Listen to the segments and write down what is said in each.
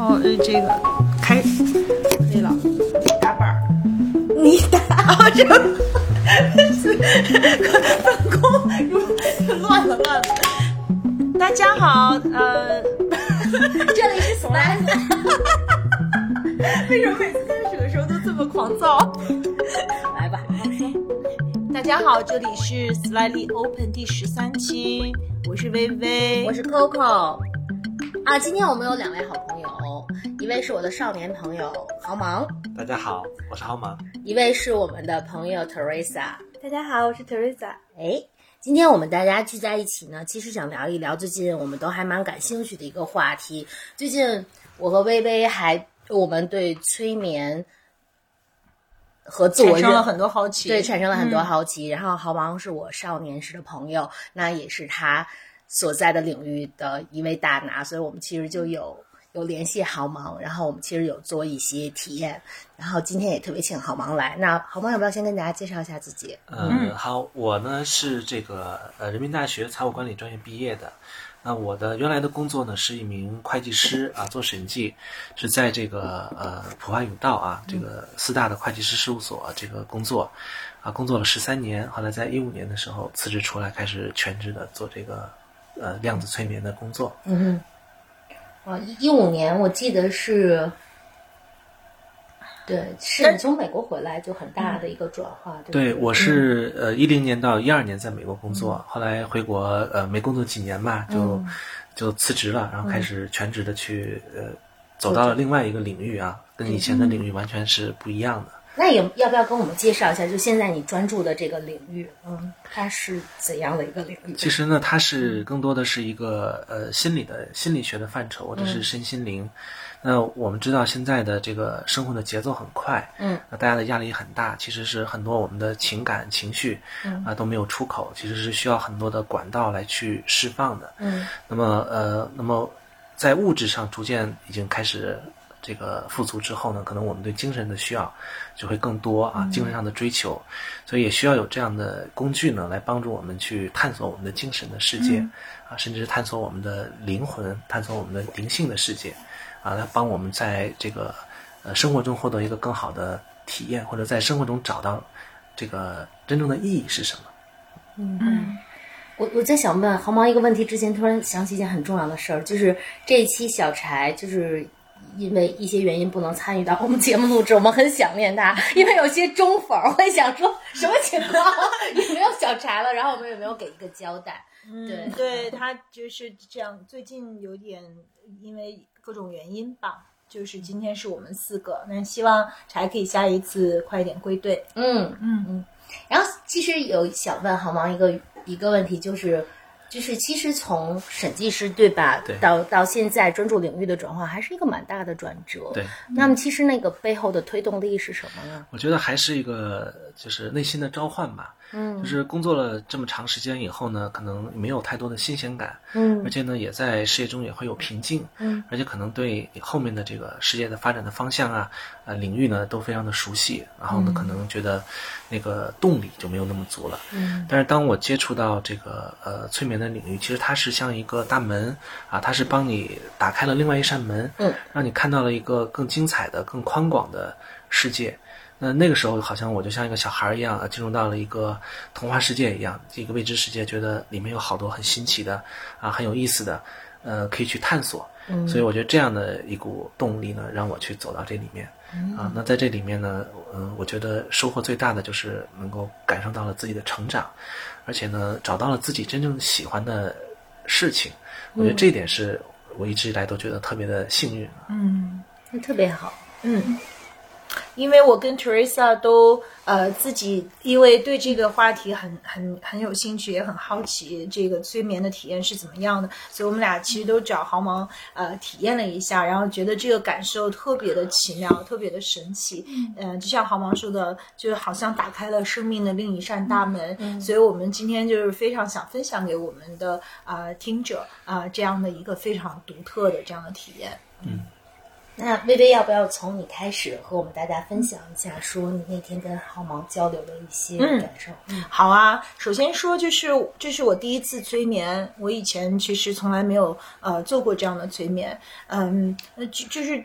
后呃，这个开可以了，打板儿，你打。啊，这个分工乱了乱了。大家好，呃，这里是索拉斯，为什么每次开始的时候都这么狂躁？来吧，大家好，这里是 Slightly Open 第十三期，我是薇薇，我是 Coco。啊，今天我们有两位好朋位是我的少年朋友豪芒，大家好，我是豪芒。一位是我们的朋友 Teresa。大家好，我是 Teresa。哎，今天我们大家聚在一起呢，其实想聊一聊最近我们都还蛮感兴趣的一个话题。最近我和微微还我们对催眠和自我产生了很多好奇，对，产生了很多嗯好奇。然后豪芒是我少年时的朋友，那也是他所在的领域的一位大拿，所以我们其实就有有联系豪芒，然后我们其实有做一些体验，然后今天也特别请豪芒来。那豪芒要不要先跟大家介绍一下自己？嗯，好，我呢是这个呃人民大学财务管理专业毕业的。那我的原来的工作呢是一名会计师啊，做审计，是在这个呃普华永道啊这个四大的会计师事务所这个工作，啊工作了十三年，后来在一五年的时候辞职出来，开始全职的做这个呃量子催眠的工作。嗯哼，啊，一五年我记得是。对，是你从美国回来就很大的一个转化，对对，对？我是呃一零年到一二年在美国工作，后来回国呃没工作几年嘛，就、就辞职了，然后开始全职的去呃走到了另外一个领域啊，跟以前的领域完全是不一样的。那也要不要跟我们介绍一下，就现在你专注的这个领域，嗯，它是怎样的一个领域？其实呢，它是更多的是一个呃心理的心理学的范畴，或者是身心灵。那我们知道现在的这个生活的节奏很快，嗯，那大家的压力很大，其实是很多我们的情感情绪，嗯啊都没有出口，其实是需要很多的管道来去释放的。嗯那么呃，那么在物质上逐渐已经开始这个富足之后呢，可能我们对精神的需要就会更多啊，精神上的追求，所以也需要有这样的工具呢，来帮助我们去探索我们的精神的世界、啊，甚至是探索我们的灵魂，探索我们的灵性的世界啊，来帮我们在这个呃生活中获得一个更好的体验，或者在生活中找到这个真正的意义是什么。嗯我我在想问黄毛一个问题之前，突然想起一件很重要的事儿，就是这一期小柴就是。因为一些原因不能参与到我们节目录制，我们很想念他。因为有些中粉儿会想说什么情况，也没有小柴了，然后我们也没有给一个交代。对嗯，对他就是这样。最近有点因为各种原因吧，就是今天是我们四个，那希望柴可以下一次快一点归队。嗯嗯嗯。然后其实有想问好吗一个一个问题，就是就是其实从审计师对吧，对到到现在专注领域的转换，还是一个蛮大的转折。对，那么其实那个背后的推动力是什么呢？我觉得还是一个就是内心的召唤吧。嗯。就是工作了这么长时间以后呢，可能没有太多的新鲜感，嗯。而且呢，也在事业中也会有瓶颈，嗯，而且可能对你后面的这个事业的发展的方向啊，呃，领域呢都非常的熟悉，然后呢，可能觉得那个动力就没有那么足了，嗯。但是当我接触到这个呃催眠的领域，其实它是像一个大门啊，它是帮你打开了另外一扇门，嗯，让你看到了一个更精彩的、更宽广的世界。那那个时候，好像我就像一个小孩儿一样，呃进入到了一个童话世界一样，一个未知世界，觉得里面有好多很新奇的啊，很有意思的，呃，可以去探索。嗯所以我觉得这样的一股动力呢，让我去走到这里面。啊，那在这里面呢，嗯、我觉得收获最大的就是能够感受到了自己的成长，而且呢，找到了自己真正喜欢的事情。我觉得这一点是我一直以来都觉得特别的幸运。嗯那特别好。嗯，因为我跟 Teresa 都呃自己因为对这个话题很很很有兴趣，也很好奇这个催眠的体验是怎么样的，所以我们俩其实都找豪芒呃体验了一下，然后觉得这个感受特别的奇妙，特别的神奇。嗯、就像豪芒说的，就是好像打开了生命的另一扇大门。所以我们今天就是非常想分享给我们的啊、呃听者啊、这样的一个非常独特的这样的体验。那微微要不要从你开始和我们大家分享一下，说你那天跟浩芒交流的一些感受？嗯，好啊。首先说就是这是我第一次催眠，我以前其实从来没有呃做过这样的催眠。嗯，就就是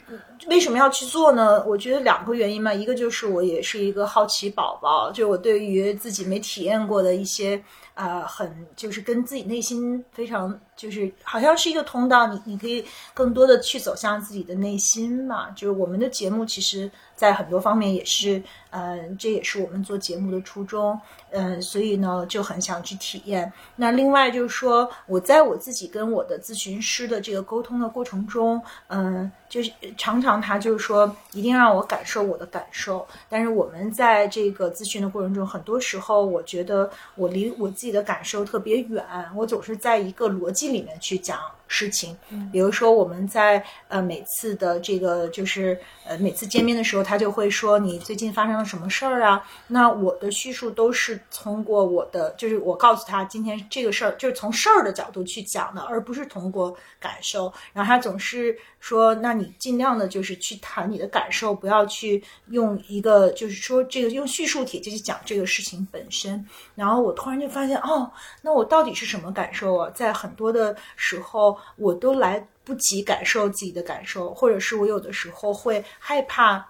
为什么要去做呢？我觉得两个原因嘛，一个就是我也是一个好奇宝宝，就我对于自己没体验过的一些。呃，很就是跟自己内心非常，就是好像是一个通道，你你可以更多的去走向自己的内心嘛。就是我们的节目，其实在很多方面也是，嗯，这也是我们做节目的初衷，嗯，所以呢就很想去体验。那另外就是说，我在我自己跟我的咨询师的这个沟通的过程中，嗯，就是常常他就是说，一定让我感受我的感受。但是我们在这个咨询的过程中，很多时候我觉得我离我自己的感受特别远，我总是在一个逻辑里面去讲事情。比如说我们在呃每次的这个就是呃每次见面的时候，他就会说你最近发生了什么事儿啊？那我的叙述都是通过我的，就是我告诉他今天这个事儿，就是从事儿的角度去讲的，而不是通过感受。然后他总是说，那你尽量的就是去谈你的感受，不要去用一个就是说这个用叙述体就去讲这个事情本身。然后我突然就发现。哦，那我到底是什么感受啊？在很多的时候，我都来不及感受自己的感受，或者是我有的时候会害怕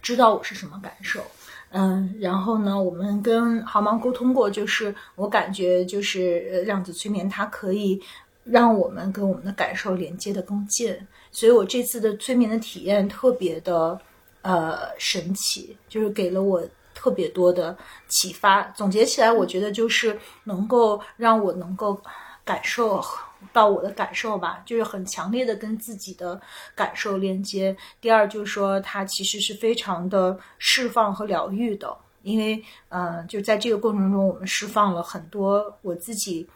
知道我是什么感受。嗯，然后呢，我们跟豪芒沟通过，就是我感觉就是量子催眠，它可以让我们跟我们的感受连接的更近。所以我这次的催眠的体验特别的呃神奇，就是给了我。特别多的启发，总结起来，我觉得就是能够让我能够感受到我的感受吧，就是很强烈的跟自己的感受连接。第二，就是说它其实是非常的释放和疗愈的，因为，嗯，就在这个过程中，我们释放了很多我自己，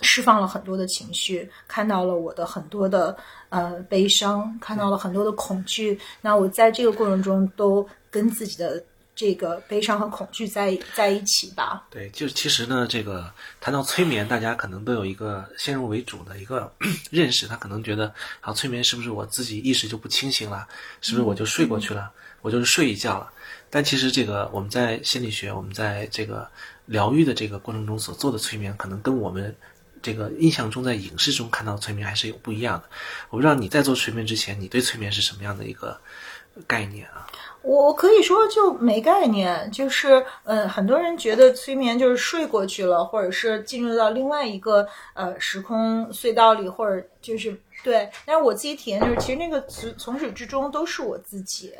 释放了很多的情绪，看到了我的很多的呃悲伤，看到了很多的恐惧。那我在这个过程中都跟自己的。这个悲伤和恐惧在在一起吧？对，就其实呢，这个谈到催眠，大家可能都有一个先入为主的一个 认识，他可能觉得啊，催眠是不是我自己意识就不清醒了？是不是我就睡过去了？我就是睡一觉了？但其实这个我们在心理学，我们在这个疗愈的这个过程中所做的催眠，可能跟我们这个印象中在影视中看到的催眠还是有不一样的。我不知道你在做催眠之前，你对催眠是什么样的一个概念啊？我我可以说就没概念，就是嗯，很多人觉得催眠就是睡过去了，或者是进入到另外一个呃时空隧道里，或者就是对。但是我自己体验就是，其实那个从从始至终都是我自己。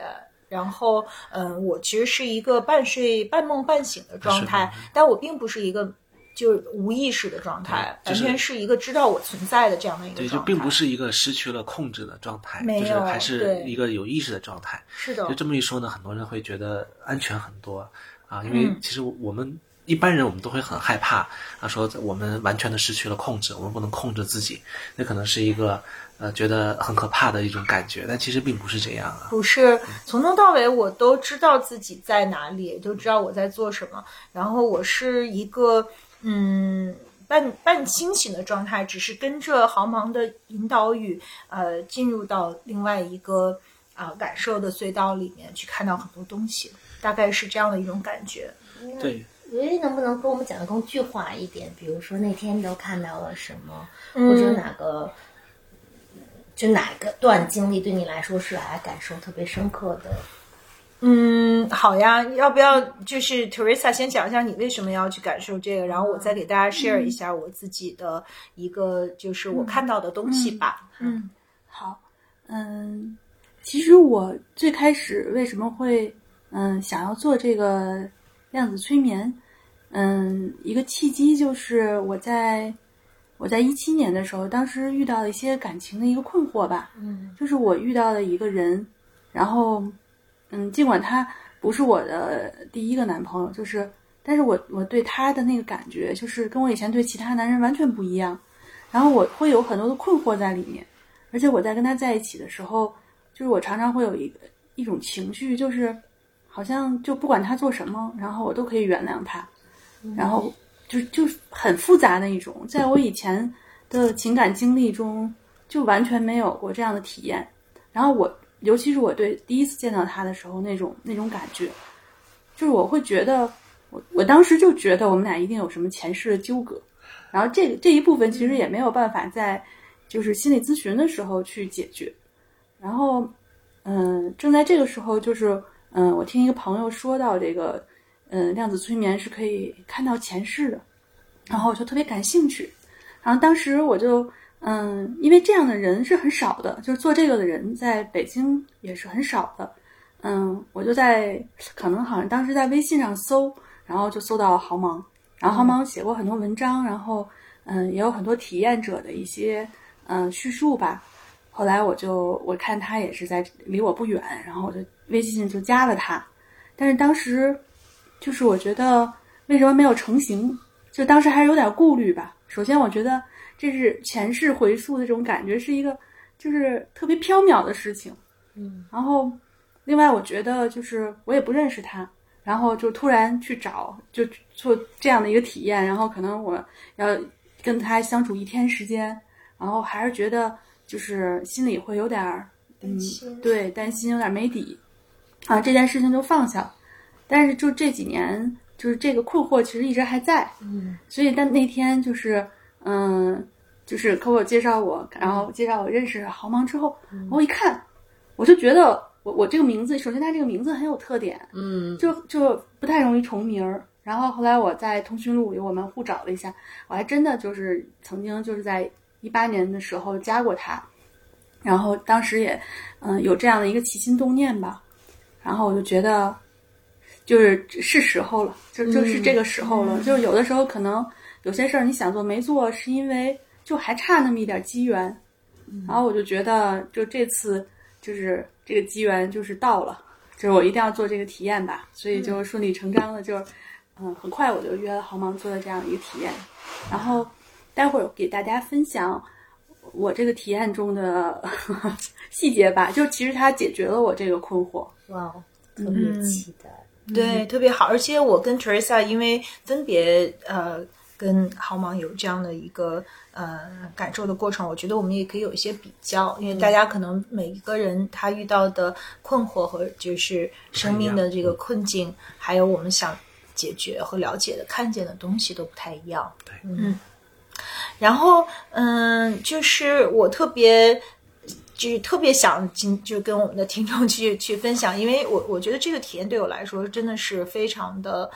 然后嗯，我其实是一个半睡半梦半醒的状态，但我并不是一个。就是无意识的状态，完全是一个知道我存在的这样的一个状态。对，就并不是一个失去了控制的状态，没有，还是一个有意识的状态。是的。就这么一说呢，很多人会觉得安全很多啊，因为其实我们一般人我们都会很害怕啊，说我们完全的失去了控制，我们不能控制自己，那可能是一个呃觉得很可怕的一种感觉，但其实并不是这样啊。不是，从头到尾我都知道自己在哪里，都知道我在做什么，然后我是一个。嗯，半半清醒的状态，只是跟着毫芒的引导语，呃，进入到另外一个啊感受的隧道里面，去看到很多东西，大概是这样的一种感觉。对，维维能不能跟我们讲的更具化一点？比如说那天都看到了什么，或者哪个，就哪个段经历对你来说是来感受特别深刻的？嗯，好呀，要不要就是 Teresa 先讲一下你为什么要去感受这个，然后我再给大家 share 一下我自己的一个就是我看到的东西吧。嗯，好，嗯，其实我最开始为什么会嗯想要做这个量子催眠，嗯，一个契机就是我在我在一七年的时候，当时遇到了一些感情的一个困惑吧。嗯，就是我遇到了一个人，然后。嗯，尽管他不是我的第一个男朋友，就是，但是我我对他的那个感觉，就是跟我以前对其他男人完全不一样。然后我会有很多的困惑在里面，而且我在跟他在一起的时候，就是我常常会有一个一种情绪，就是好像就不管他做什么，然后我都可以原谅他，然后就就是很复杂的一种，在我以前的情感经历中就完全没有过这样的体验。然后我，尤其是我对第一次见到他的时候那种那种感觉，就是我会觉得，我我当时就觉得我们俩一定有什么前世的纠葛，然后这这一部分其实也没有办法在就是心理咨询的时候去解决，然后，嗯，正在这个时候，就是嗯，我听一个朋友说到这个，嗯，量子催眠是可以看到前世的，然后我就特别感兴趣，然后当时我就。嗯，因为这样的人是很少的，就是做这个的人在北京也是很少的。嗯，我就在可能好像当时在微信上搜，然后就搜到豪芒，然后豪芒写过很多文章，然后嗯也有很多体验者的一些嗯叙述吧。后来我就我看他也是在离我不远，然后我就微信就加了他，但是当时就是我觉得为什么没有成型，就当时还是有点顾虑吧。首先我觉得。这是前世回溯的这种感觉，是一个就是特别缥缈的事情，嗯。然后，另外我觉得就是我也不认识他，然后就突然去找，就做这样的一个体验，然后可能我要跟他相处一天时间，然后还是觉得就是心里会有点儿担心，对，担心有点没底，啊，这件事情就放下了。但是就这几年，就是这个困惑其实一直还在，嗯。所以但那天就是。嗯，就是可我介绍我，然后介绍我认识豪芒之后，我一看，我就觉得我我这个名字，首先他这个名字很有特点，嗯，就就不太容易重名儿。然后后来我在通讯录里我们互找了一下，我还真的就是曾经就是在一八年的时候加过他，然后当时也嗯有这样的一个起心动念吧，然后我就觉得就是是时候了，就就是这个时候了，就是有的时候可能。有些事儿你想做没做，是因为就还差那么一点机缘，然后我就觉得，就这次就是这个机缘就是到了，就是我一定要做这个体验吧，所以就顺理成章的就，嗯，很快我就约了豪芒做了这样一个体验，然后待会儿给大家分享我这个体验中的 细节吧，就其实它解决了我这个困惑。哇，特别期待，对，特别好，而且我跟 Teresa 因为分别呃。跟豪芒有这样的一个呃感受的过程，我觉得我们也可以有一些比较，因为大家可能每一个人他遇到的困惑和就是生命的这个困境，还有我们想解决和了解的看见的东西都不太一样。对，嗯。然后嗯，就是我特别就是特别想今就跟我们的听众去去分享，因为我我觉得这个体验对我来说真的是非常的。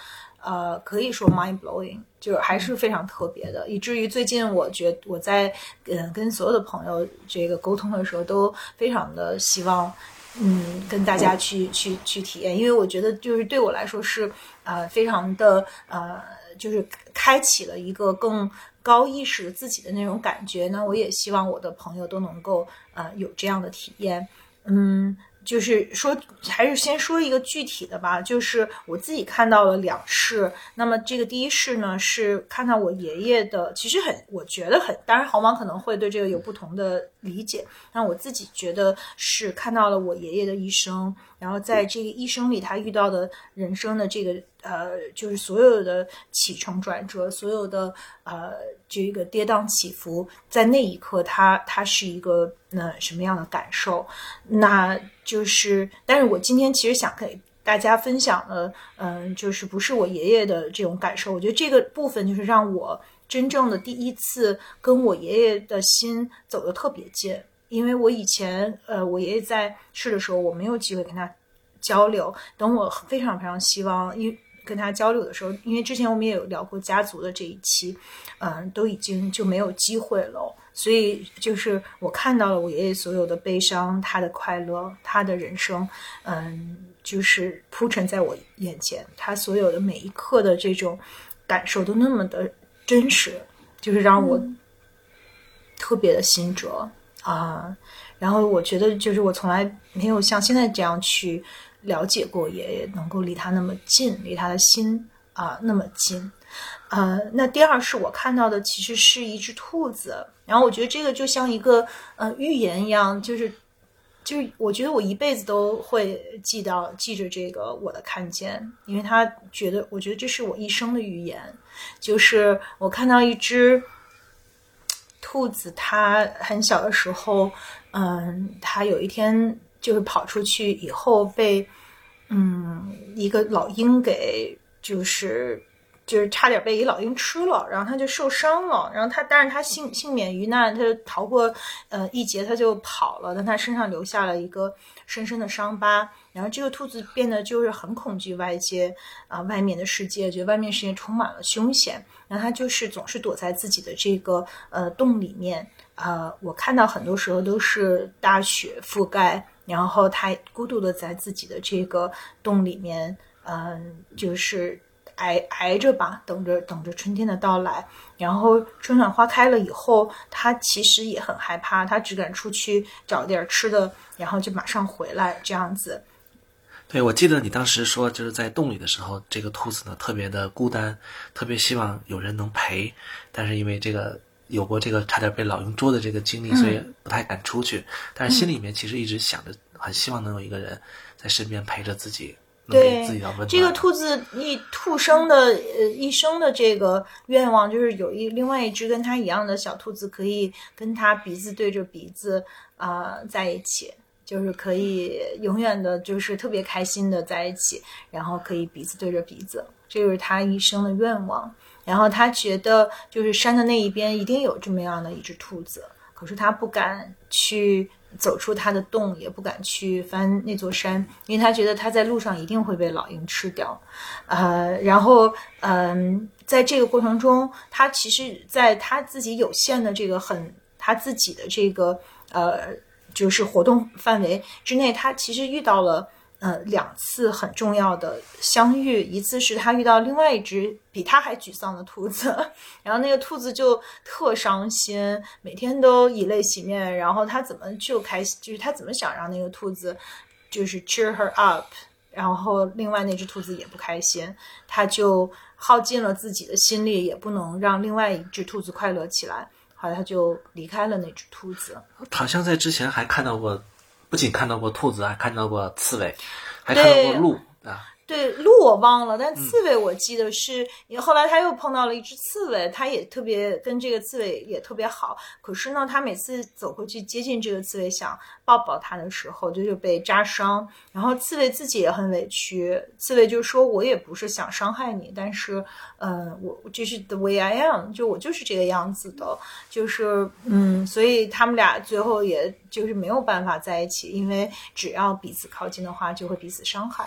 呃，可以说 mind blowing，就是还是非常特别的，以至于最近我觉我在嗯跟所有的朋友这个沟通的时候，都非常的希望嗯跟大家去去去体验，因为我觉得就是对我来说是呃非常的呃就是开启了一个更高意识自己的那种感觉呢，我也希望我的朋友都能够呃有这样的体验，嗯。就是说，还是先说一个具体的吧。就是我自己看到了两世。那么这个第一世呢，是看到我爷爷的，其实很，我觉得很，当然豪芒可能会对这个有不同的理解。但我自己觉得是看到了我爷爷的一生，然后在这个一生里，他遇到的人生的这个呃，就是所有的起承转折，所有的呃。这个跌宕起伏，在那一刻，他他是一个那什么样的感受？那就是，但是我今天其实想给大家分享的，嗯，就是不是我爷爷的这种感受。我觉得这个部分就是让我真正的第一次跟我爷爷的心走得特别近，因为我以前，呃，我爷爷在世的时候，我没有机会跟他交流。等我非常非常希望，因跟他交流的时候，因为之前我们也有聊过家族的这一期，嗯，都已经就没有机会了。所以就是我看到了我爷爷所有的悲伤，他的快乐，他的人生，嗯，就是铺陈在我眼前。他所有的每一刻的这种感受都那么的真实，就是让我特别的心折啊。然后我觉得，就是我从来没有像现在这样去。了解过也，能够离他那么近，离他的心啊那么近，呃，那第二是我看到的，其实是一只兔子。然后我觉得这个就像一个呃预言一样，就是就是我觉得我一辈子都会记到记着这个我的看见，因为他觉得我觉得这是我一生的预言，就是我看到一只兔子，它很小的时候，嗯，它有一天就是跑出去以后被嗯一个老鹰给就是。就是差点被一老鹰吃了，然后他就受伤了，然后他但是他幸幸免于难，他逃过呃一劫，他就跑了，但他身上留下了一个深深的伤疤。然后这个兔子变得就是很恐惧外界啊、外面的世界，觉得外面世界充满了凶险，然后他就是总是躲在自己的这个呃洞里面。呃，我看到很多时候都是大雪覆盖，然后他孤独的在自己的这个洞里面，嗯、就是。挨挨着吧，等着等着春天的到来。然后春暖花开了以后，他其实也很害怕，他只敢出去找点吃的，然后就马上回来这样子。对，我记得你当时说，就是在洞里的时候，这个兔子呢特别的孤单，特别希望有人能陪，但是因为这个有过这个差点被老鹰捉的这个经历，所以不太敢出去。但是心里面其实一直想着，很希望能有一个人在身边陪着自己。能给自己的温暖。这个兔子一兔生的呃一生的这个愿望，就是有一另外一只跟它一样的小兔子，可以跟它鼻子对着鼻子啊、呃在一起，就是可以永远的，就是特别开心的在一起，然后可以鼻子对着鼻子，这就是它一生的愿望。然后他觉得，就是山的那一边一定有这么样的一只兔子，可是他不敢去走出他的洞，也不敢去翻那座山，因为他觉得他在路上一定会被老鹰吃掉。呃，然后嗯、在这个过程中，他其实在他自己有限的这个很他自己的这个呃，就是活动范围之内，他其实遇到了。呃，两次很重要的相遇，一次是他遇到另外一只比他还沮丧的兔子，然后那个兔子就特伤心，每天都以泪洗面，然后他怎么就开心，就是他怎么想让那个兔子就是 cheer her up，然后另外那只兔子也不开心，他就耗尽了自己的心力，也不能让另外一只兔子快乐起来，后来他就离开了那只兔子。好像在之前还看到过，不仅看到过兔子，还看到过刺猬，还看到过鹿啊。对鹿我忘了，但刺猬我记得是，后来他又碰到了一只刺猬，他也特别跟这个刺猬也特别好。可是呢，他每次走过去接近这个刺猬，想抱抱它的时候，就就被扎伤。然后刺猬自己也很委屈，刺猬就说：“我也不是想伤害你，但是，嗯、我这是 the way I am，就我就是这个样子的，就是嗯，所以他们俩最后也就是没有办法在一起，因为只要彼此靠近的话，就会彼此伤害。”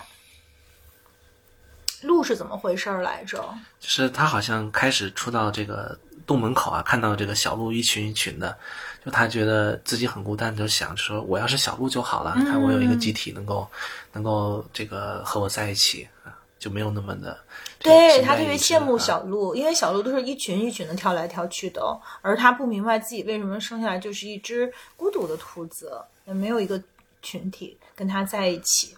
鹿是怎么回事儿来着？就是他好像开始出到这个洞门口啊，看到这个小鹿一群一群的，就他觉得自己很孤单，就想说我要是小鹿就好了，你看我有一个集体能够能够这个和我在一起啊，就没有那么的。对他特别羡慕啊小鹿，因为小鹿都是一群一群的跳来跳去的，而他不明白自己为什么生下来就是一只孤独的兔子，也没有一个群体跟他在一起。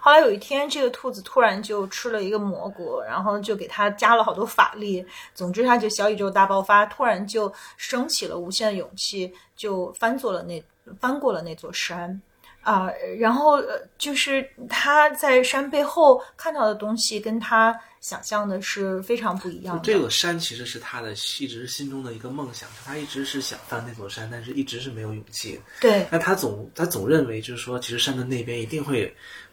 后来有一天，这个兔子突然就吃了一个蘑菇，然后就给它加了好多法力。总之，它就小宇宙大爆发，突然就升起了无限的勇气，就翻做了那翻过了那座山。啊、然后呃就是他在山背后看到的东西，跟他想象的是非常不一样的。这个山其实是他的一直心中的一个梦想，他一直是想翻那座山，但是一直是没有勇气。对那他总他总认为就是说，其实山的那边一定会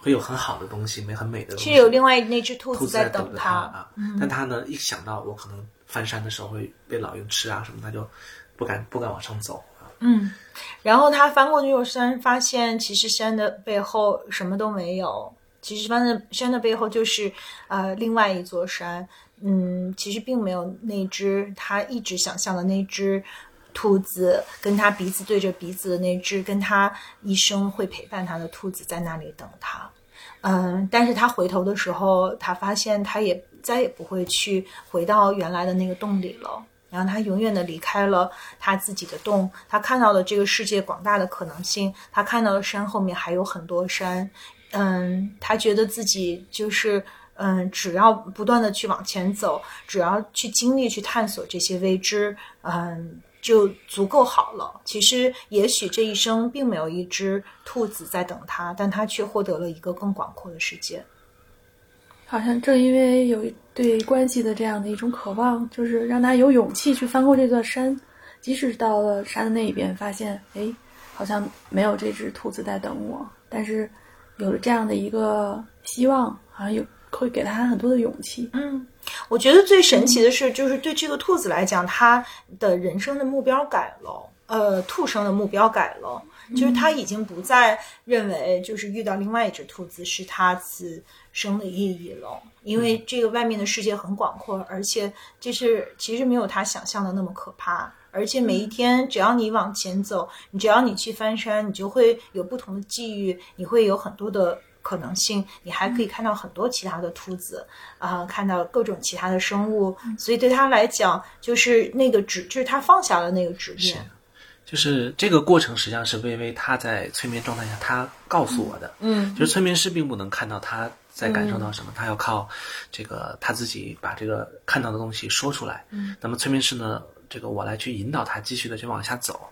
会有很好的东西，没很美的东西。其实有另外那只兔兔子在等着他。啊。但他呢，一想到我可能翻山的时候会被老鹰吃啊什么，他就不敢不敢往上走啊。嗯，然后他翻过那座山，发现其实山的背后什么都没有。其实翻的山的背后就是呃另外一座山。嗯，其实并没有那只他一直想象的那只兔子，跟他鼻子对着鼻子的那只，跟他一生会陪伴他的兔子在那里等他。嗯，但是他回头的时候，他发现他也再也不会去回到原来的那个洞里了。然后他永远的离开了他自己的洞，他看到了这个世界广大的可能性，他看到了山后面还有很多山，嗯，他觉得自己就是嗯，只要不断的去往前走，只要去经历、去探索这些未知，嗯，就足够好了。其实，也许这一生并没有一只兔子在等他，但他却获得了一个更广阔的世界。好像正因为有对关系的这样的一种渴望，就是让他有勇气去翻过这座山，即使到了山的那一边，发现哎，好像没有这只兔子在等我，但是有了这样的一个希望，好像有会给他很多的勇气。嗯，我觉得最神奇的是，就是对这个兔子来讲，它的人生的目标改了，呃，兔生的目标改了，就是它已经不再认为就是遇到另外一只兔子是它此生的意义了，因为这个外面的世界很广阔，而且就是其实没有它想象的那么可怕。而且每一天，只要你往前走，你只要你去翻山，你就会有不同的际遇，你会有很多的可能性，你还可以看到很多其他的兔子，啊、看到各种其他的生物。所以对他来讲，就是那个执，就是他放下了那个执念。就是这个过程实际上是微微他在催眠状态下他告诉我的，嗯就是催眠师并不能看到他在感受到什么，他要靠这个他自己把这个看到的东西说出来。嗯，那么催眠师呢，这个我来去引导他继续的去往下走。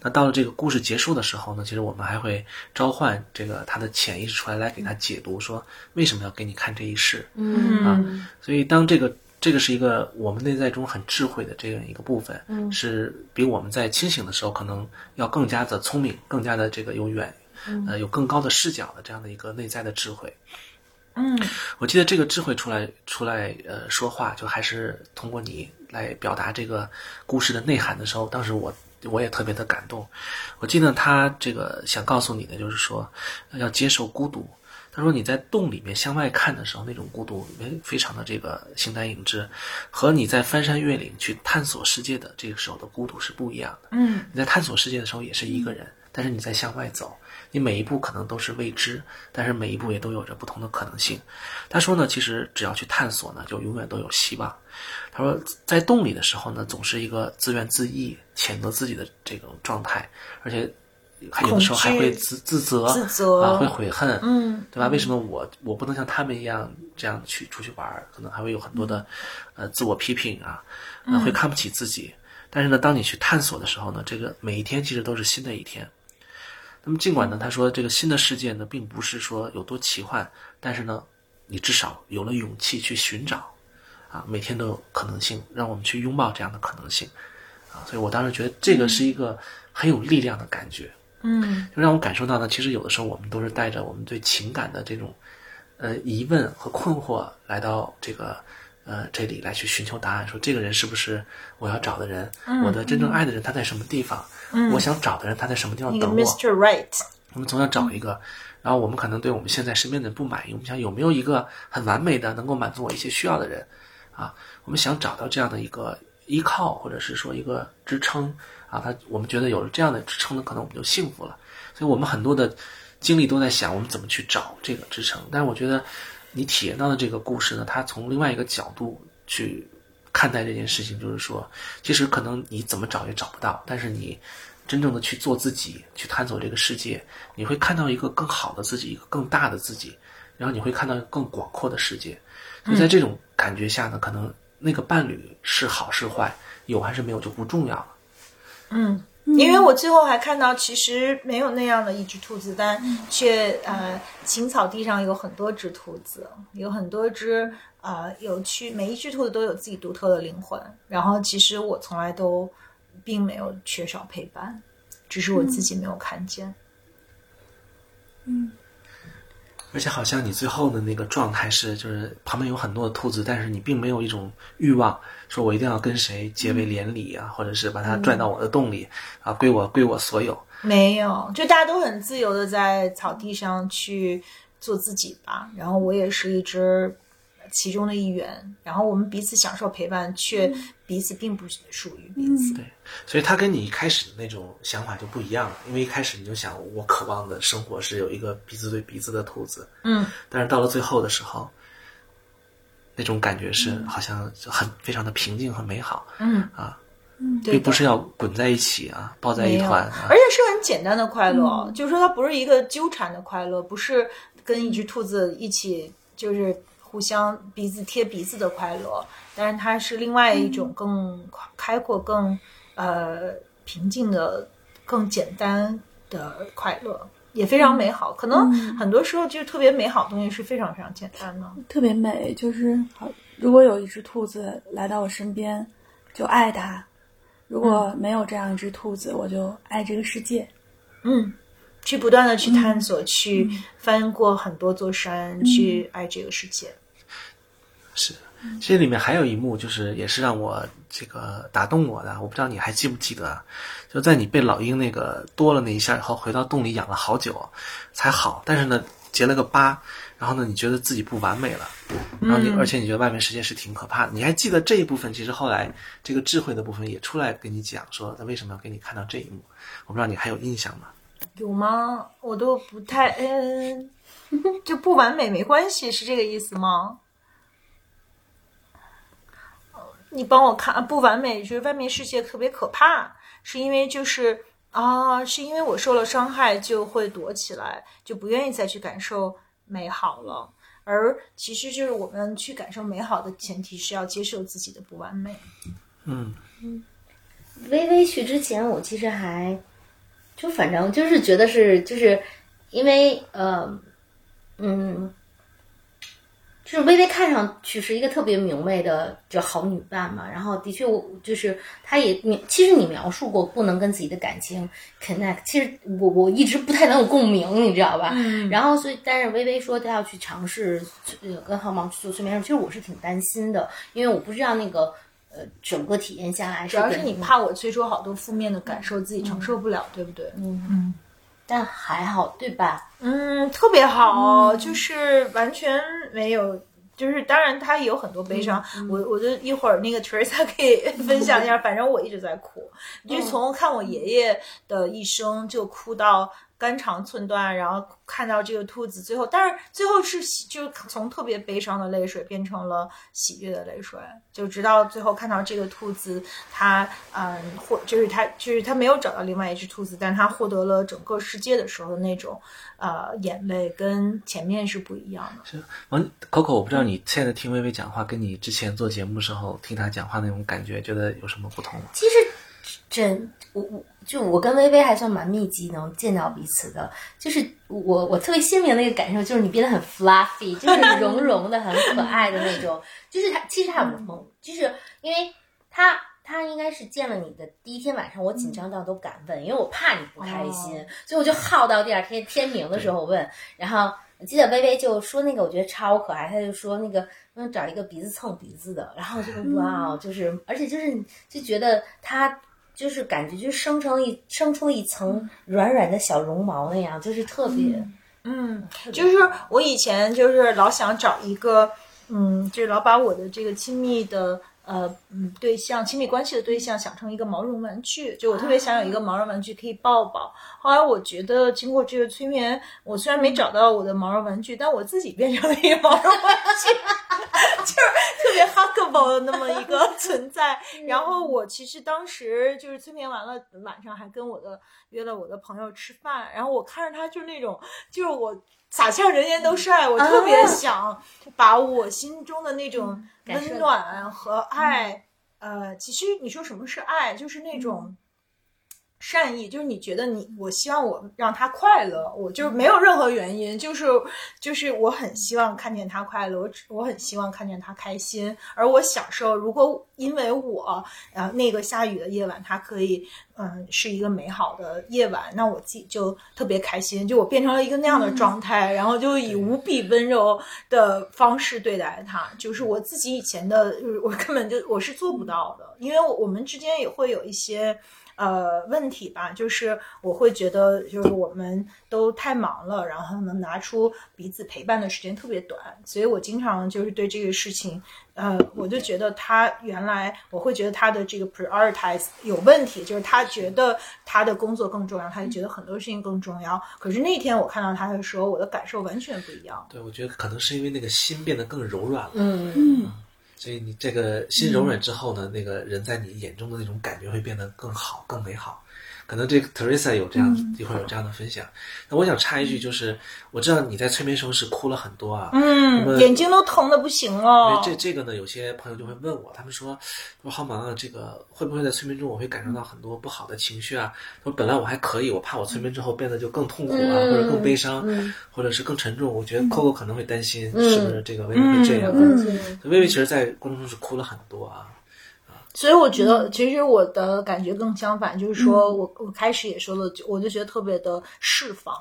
那到了这个故事结束的时候呢，其实我们还会召唤这个他的潜意识出来，来给他解读说为什么要给你看这一世。嗯啊，所以当这个这个是一个我们内在中很智慧的这样一个部分，嗯，是比我们在清醒的时候可能要更加的聪明，更加的这个有远，呃，有更高的视角的这样的一个内在的智慧。嗯我记得这个智慧出来出来呃说话，就还是通过你来表达这个故事的内涵的时候，当时我我也特别的感动。我记得他这个想告诉你的就是说，要接受孤独。他说你在洞里面向外看的时候，那种孤独非非常的这个形单影只，和你在翻山越岭去探索世界的这个时候的孤独是不一样的。嗯你在探索世界的时候也是一个人，但是你在向外走，你每一步可能都是未知，但是每一步也都有着不同的可能性。他说呢，其实只要去探索呢，就永远都有希望。他说，在洞里的时候呢，总是一个自怨自艾、谴责自己的这种状态，而且还有的时候还会自自责、自责啊，会悔恨，嗯，对吧？为什么我我不能像他们一样这样去出去玩儿？可能还会有很多的呃自我批评啊，呃，会看不起自己。但是呢，当你去探索的时候呢，这个每一天其实都是新的一天。那么尽管呢，他说这个新的世界呢，并不是说有多奇幻，但是呢，你至少有了勇气去寻找，啊，每天都有可能性，让我们去拥抱这样的可能性，啊，所以我当时觉得这个是一个很有力量的感觉。嗯就让我感受到呢，其实有的时候我们都是带着我们对情感的这种呃疑问和困惑来到这个呃这里来去寻求答案，说这个人是不是我要找的人？我的真正爱的人他在什么地方？我想找的人他在什么地方那个等我？Mr. Right，我们总想找一个，然后我们可能对我们现在身边的人不满意，我们想有没有一个很完美的能够满足我一些需要的人啊？我们想找到这样的一个依靠，或者是说一个支撑啊，他我们觉得有了这样的支撑呢，可能我们就幸福了。所以我们很多的精力都在想我们怎么去找这个支撑，但是我觉得你体验到的这个故事呢，它从另外一个角度去看待这件事情，就是说，其实可能你怎么找也找不到，但是你真正的去做自己，去探索这个世界，你会看到一个更好的自己，一个更大的自己，然后你会看到一个更广阔的世界。所以在这种感觉下呢，可能那个伴侣是好是坏，有还是没有就不重要了。嗯，因为我最后还看到，其实没有那样的一只兔子，但却呃，青草地上有很多只兔子，有很多只呃有趣，每一只兔子都有自己独特的灵魂。然后其实我从来都并没有缺少陪伴，只是我自己没有看见。而且好像你最后的那个状态是，就是旁边有很多的兔子，但是你并没有一种欲望，说我一定要跟谁结为连理啊，或者是把它拽到我的洞里啊，归我归我所有。没有，就大家都很自由的在草地上去做自己吧。然后我也是一只其中的一员，然后我们彼此享受陪伴，却彼此并不属于彼此。对，所以他跟你一开始的那种想法就不一样了，因为一开始你就想我渴望的生活是有一个鼻子对鼻子的兔子，嗯，但是到了最后的时候，那种感觉是好像就很非常的平静和美好，嗯。啊，嗯并不是要滚在一起啊，抱在一，团啊。而，且是很简单的快乐，就是说它不是一个纠缠的快乐，不是跟一只兔子一起就是互相鼻子贴鼻子的快乐，但是它是另外一种更开阔、更呃平静的、更简单的快乐。也非常美好，可能很多时候就是特别美好的东西是非常非常简单的。特别美，就是好。如果有一只兔子来到我身边，就爱它；如果没有这样一只兔子，我就爱这个世界。嗯，去不断的去探索，去翻过很多座山，去爱这个世界。是，其实里面还有一幕，就是也是让我这个打动我的，我不知道你还记不记得啊？就在你被老鹰那个多了那一下以后，回到洞里养了好久才好，但是呢结了个疤，然后呢你觉得自己不完美了，然后你、而且你觉得外面世界是挺可怕的，你还记得这一部分？其实后来这个智慧的部分也出来跟你讲说，他为什么要给你看到这一幕？我不知道你还有印象吗？有吗？我都不太嗯，就不完美没关系，是这个意思吗？你帮我看，不完美就是外面世界特别可怕，是因为就是啊，是因为我受了伤害就会躲起来，就不愿意再去感受美好了。而其实就是我们去感受美好的前提是要接受自己的不完美。嗯嗯，微微去之前，我其实还就反正就是觉得是就是因为呃嗯，就是微微看上去是一个特别明媚的就好女伴嘛。然后的确，我就是她也描，其实你描述过不能跟自己的感情 connect，其实我我一直不太能有共鸣，你知道吧？嗯然后所以，但是微微说她要去尝试呃跟浩芒去做催眠术，其实我是挺担心的，因为我不知道那个。呃，整个体验下来是主要是你怕我催出好多负面的感受，自己承受不了，对不对？嗯嗯但还好，对吧？嗯，特别好，就是完全没有。就是当然，他也有很多悲伤。我我就一会儿那个 Teresa 可以分享一下。反正我一直在哭，就从看我爷爷的一生就哭到肝肠寸断，然后看到这个兔子最后，但是最后是喜，就是从特别悲伤的泪水变成了喜悦的泪水，就直到最后看到这个兔子，它嗯获就是它就是它没有找到另外一只兔子，但它获得了整个世界的时候的那种呃眼泪跟前面是不一样的。是王 Coco，我不知道你现在听微微讲话，跟你之前做节目的时候听她讲话那种感觉，觉得有什么不同吗？其实真我我就我跟微微还算蛮密集能见到彼此的，就是我我特别鲜明的一个感受就是你变得很 fluffy，就是绒绒的很可爱的那种，就是他其实他有萌，就是因为他。他应该是见了你的第一天晚上，我紧张到都敢问，因为我怕你不开心，所以我就耗到第二天天明的时候问。然后我记得微微就说那个，我觉得超可爱，他就说那个嗯找一个鼻子蹭鼻子的，然后就哇哦，就是而且就是就觉得他就是感觉就生成一生出了一层软软的小绒毛那样，就是特别嗯，就是我以前就是老想找一个，嗯，就是老把我的这个亲密的呃嗯对象、亲密关系的对象想成一个毛绒玩具，就我特别想有一个毛绒玩具可以抱抱。后来我觉得经过这个催眠，我虽然没找到我的毛绒玩具，但我自己变成了一个毛绒玩具，就是特别 huggable 的那么一个存在。然后我其实当时就是催眠完了，晚上还跟我的约了我的朋友吃饭，然后我看着他就是那种，就是我。洒向人人都是爱，我特别想把我心中的那种温暖和爱，呃，其实你说什么是爱，就是那种善意，就是你觉得你，我希望我让他快乐，我就是没有任何原因，就是就是我很希望看见他快乐，我只我很希望看见他开心，而我享受，如果因为我，呃，那个下雨的夜晚，他可以，嗯，是一个美好的夜晚，那我自己就特别开心，就我变成了一个那样的状态，然后就以无比温柔的方式对待他，就是我自己以前的，我根本就我是做不到的，因为我我们之间也会有一些。呃，问题吧，就是我会觉得，就是我们都太忙了，然后能拿出彼此陪伴的时间特别短，所以我经常就是对这个事情，呃，我就觉得他原来我会觉得他的这个 prioritize 有问题，就是他觉得他的工作更重要，他就觉得很多事情更重要。可是那天我看到他的时候，我的感受完全不一样。对，我觉得可能是因为那个心变得更柔软了。嗯嗯。所以你这个心柔软之后呢，那个人在你眼中的那种感觉会变得更好、更美好。可能这个 Teresa 有这样一会儿有这样的分享。那我想插一句，就是我知道你在催眠时候是哭了很多啊，嗯，眼睛都疼的不行因了为。这这个呢，有些朋友就会问我，他们说说好忙啊，这个会不会在催眠中我会感受到很多不好的情绪啊？他说本来我还可以，我怕我催眠之后变得就更痛苦啊，嗯或者更悲伤，或者是更沉重。我觉得 Coco 可能会担心，嗯是不是这个微微会这样？嗯薇薇其实，在过程中是哭了很多啊。所以我觉得，其实我的感觉更相反，就是说我我开始也说了，就我就觉得特别的释放，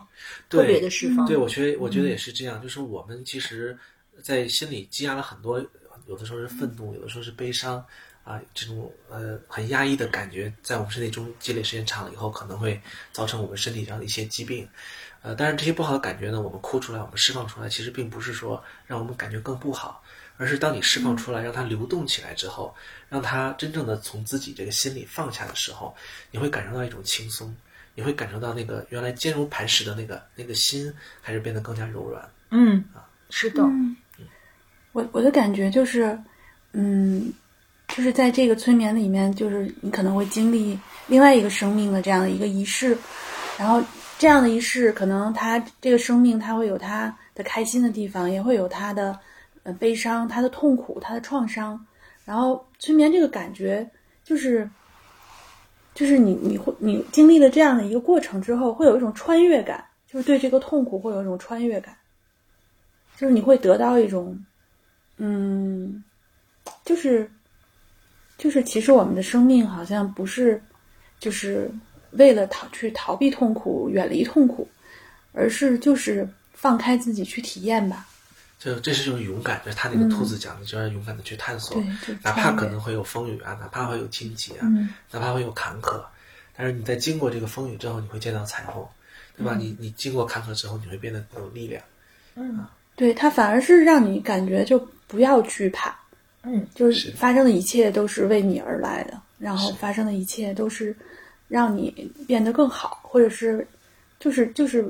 特别的释放。对，我觉得我觉得也是这样，就是我们其实，在心里积压了很多，有的时候是愤怒，有的时候是悲伤啊，这种呃很压抑的感觉，在我们身体中积累时间长了以后，可能会造成我们身体上的一些疾病。呃，但是这些不好的感觉呢，我们哭出来，我们释放出来，其实并不是说让我们感觉更不好。而是当你释放出来，让它流动起来之后，让他真正的从自己这个心里放下的时候，你会感受到一种轻松，你会感受到那个原来坚如磐石的那个那个心，开始变得更加柔软。嗯，啊，是的。嗯我我的感觉就是，嗯，就是在这个催眠里面，就是你可能会经历另外一个生命的这样的一个仪式，然后这样的仪式，可能他这个生命他会有他的开心的地方，也会有他的。呃，悲伤，他的痛苦，他的创伤，然后催眠这个感觉，就是，就是你你会你经历了这样的一个过程之后，会有一种穿越感，就是对这个痛苦会有一种穿越感，就是你会得到一种，嗯，就是，就是其实我们的生命好像不是，就是为了逃去逃避痛苦、远离痛苦，而是就是放开自己去体验吧。就这是一种勇敢，就是他那个兔子讲的，就要勇敢的去探索，哪怕可能会有风雨啊，哪怕会有荆棘啊，哪怕会有坎坷，但是你在经过这个风雨之后，你会见到彩虹，对吧？你你经过坎坷之后，你会变得更有力量。嗯，对，它反而是让你感觉就不要惧怕，嗯，就是发生的一切都是为你而来的，然后发生的一切都是让你变得更好，或者是就是就是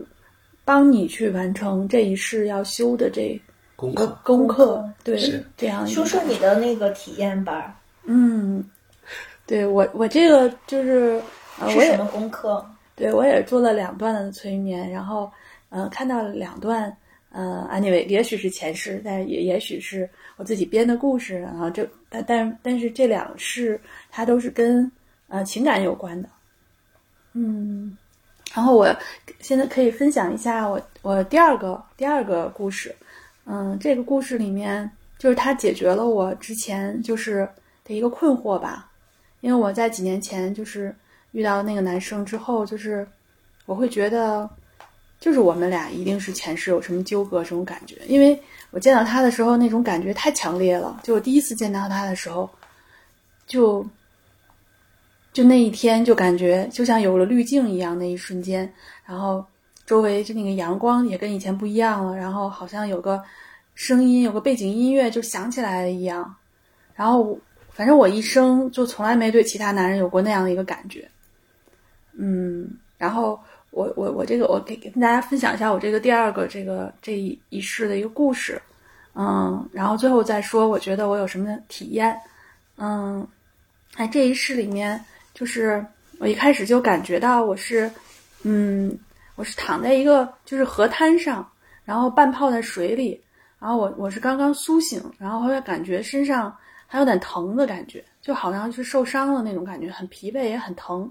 帮你去完成这一世要修的这。功课，功课，对，这样说说你的那个体验吧。嗯，对我，我这个就是是什么功课？对我也做了两段的催眠，然后，嗯，看到了两段，呃，anyway，也许是前世，但也也许是我自己编的故事。然后这，但但但是这两世它都是跟呃情感有关的。嗯，然后我现在可以分享一下我我第二个第二个故事。嗯，这个故事里面就是他解决了我之前就是的一个困惑吧，因为我在几年前就是遇到那个男生之后，就是我会觉得，就是我们俩一定是前世有什么纠葛这种感觉，因为我见到他的时候那种感觉太强烈了，就我第一次见到他的时候，就就那一天就感觉就像有了滤镜一样，那一瞬间，然后。周围就那个阳光也跟以前不一样了，然后好像有个声音，有个背景音乐就响起来了一样。然后反正我一生就从来没对其他男人有过那样的一个感觉。嗯，然后我我我这个我给跟大家分享一下我这个第二个这个这一一世的一个故事。嗯，然后最后再说我觉得我有什么体验。嗯，在这一世里面，就是我一开始就感觉到我是嗯。我是躺在一个就是河滩上，然后半泡在水里，然后我我是刚刚苏醒，然后后来感觉身上还有点疼的感觉，就好像是受伤了那种感觉，很疲惫也很疼。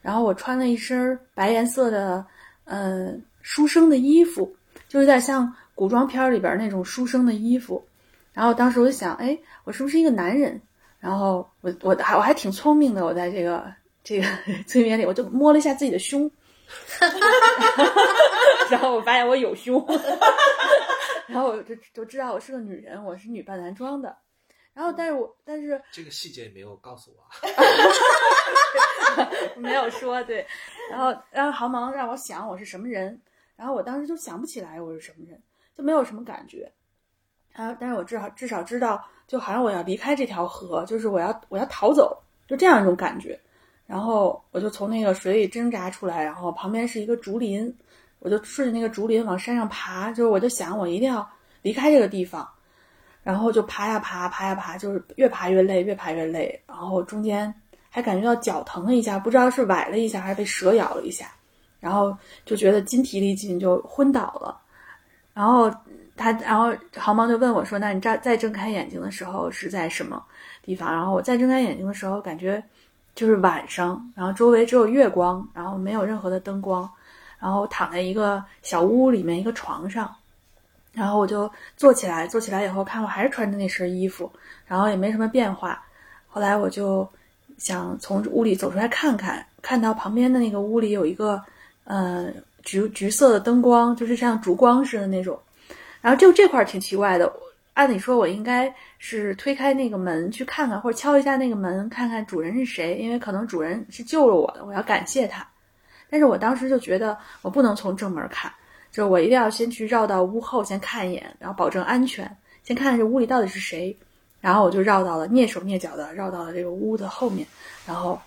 然后我穿了一身白颜色的呃书生的衣服，就有点像古装片里边那种书生的衣服。然后当时我就想，哎，我是不是一个男人？然后我我还我还挺聪明的，我在这个这个 催眠里，我就摸了一下自己的胸。哈哈哈哈哈！然后我发现我有胸，然后我就就知道我是个女人，我是女扮男装的。然后，但是我但是这个细节也没有告诉我，没有说对。然后，然后航芒让我想我是什么人，然后我当时就想不起来我是什么人，就没有什么感觉。啊，但是我至少至少知道，就好像我要离开这条河，就是我要我要逃走，就这样一种感觉。然后我就从那个水里挣扎出来，然后旁边是一个竹林，我就顺着那个竹林往山上爬，就是我就想我一定要离开这个地方，然后就爬呀爬，爬呀爬，就是越爬越累，越爬越累，然后中间还感觉到脚疼了一下，不知道是崴了一下还是被蛇咬了一下，然后就觉得筋疲力尽，就昏倒了。然后他，然后毫毛就问我说：“那你再再睁开眼睛的时候是在什么地方？”然后我再睁开眼睛的时候，感觉。就是晚上，然后周围只有月光，然后没有任何的灯光，然后躺在一个小屋里面一个床上，然后我就坐起来，坐起来以后看我还是穿着那身衣服，然后也没什么变化，后来我就想从屋里走出来看看，看到旁边的那个屋里有一个呃橘橘色的灯光，就是像烛光似的那种。然后就这块挺奇怪的，按理说我应该是推开那个门去看看，或者敲一下那个门看看主人是谁，因为可能主人是救了我的，我要感谢他。但是我当时就觉得我不能从正门看，就是我一定要先去绕到屋后先看一眼，然后保证安全，先看看这屋里到底是谁。然后我就绕到了，蹑手蹑脚的绕到了这个屋的后面，然后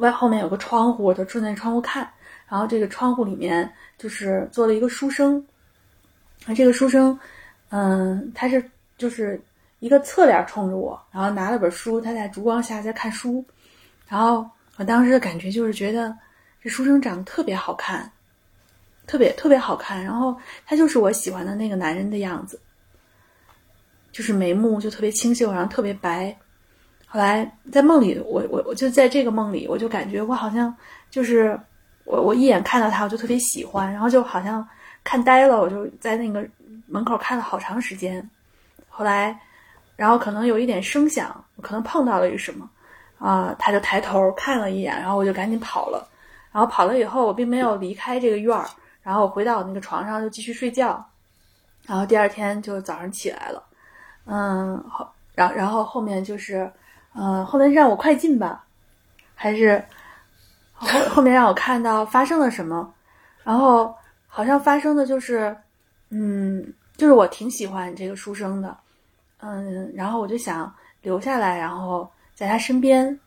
外后面有个窗户，我就顺着窗户看，然后这个窗户里面就是做了一个书生，啊，这个书生，嗯，他是就是一个侧脸冲着我，然后拿了本书，他在烛光下在看书，然后我当时的感觉就是觉得这书生长得特别好看，特别特别好看，然后他就是我喜欢的那个男人的样子。就是眉目就特别清秀，然后特别白。后来在梦里，我我我就在这个梦里，我就感觉我好像就是我我一眼看到他，我就特别喜欢，然后就好像看呆了，我就在那个门口看了好长时间。后来，然后可能有一点声响，我可能碰到了一个什么啊，他就抬头看了一眼，然后我就赶紧跑了。然后跑了以后，我并没有离开这个院儿，然后回到我那个床上就继续睡觉。然后第二天就早上起来了。嗯，后，然然后后面就是，嗯，后面让我快进吧，还是后后面让我看到发生了什么，然后好像发生的就是，嗯，就是我挺喜欢这个书生的，嗯，然后我就想留下来，然后在他身边，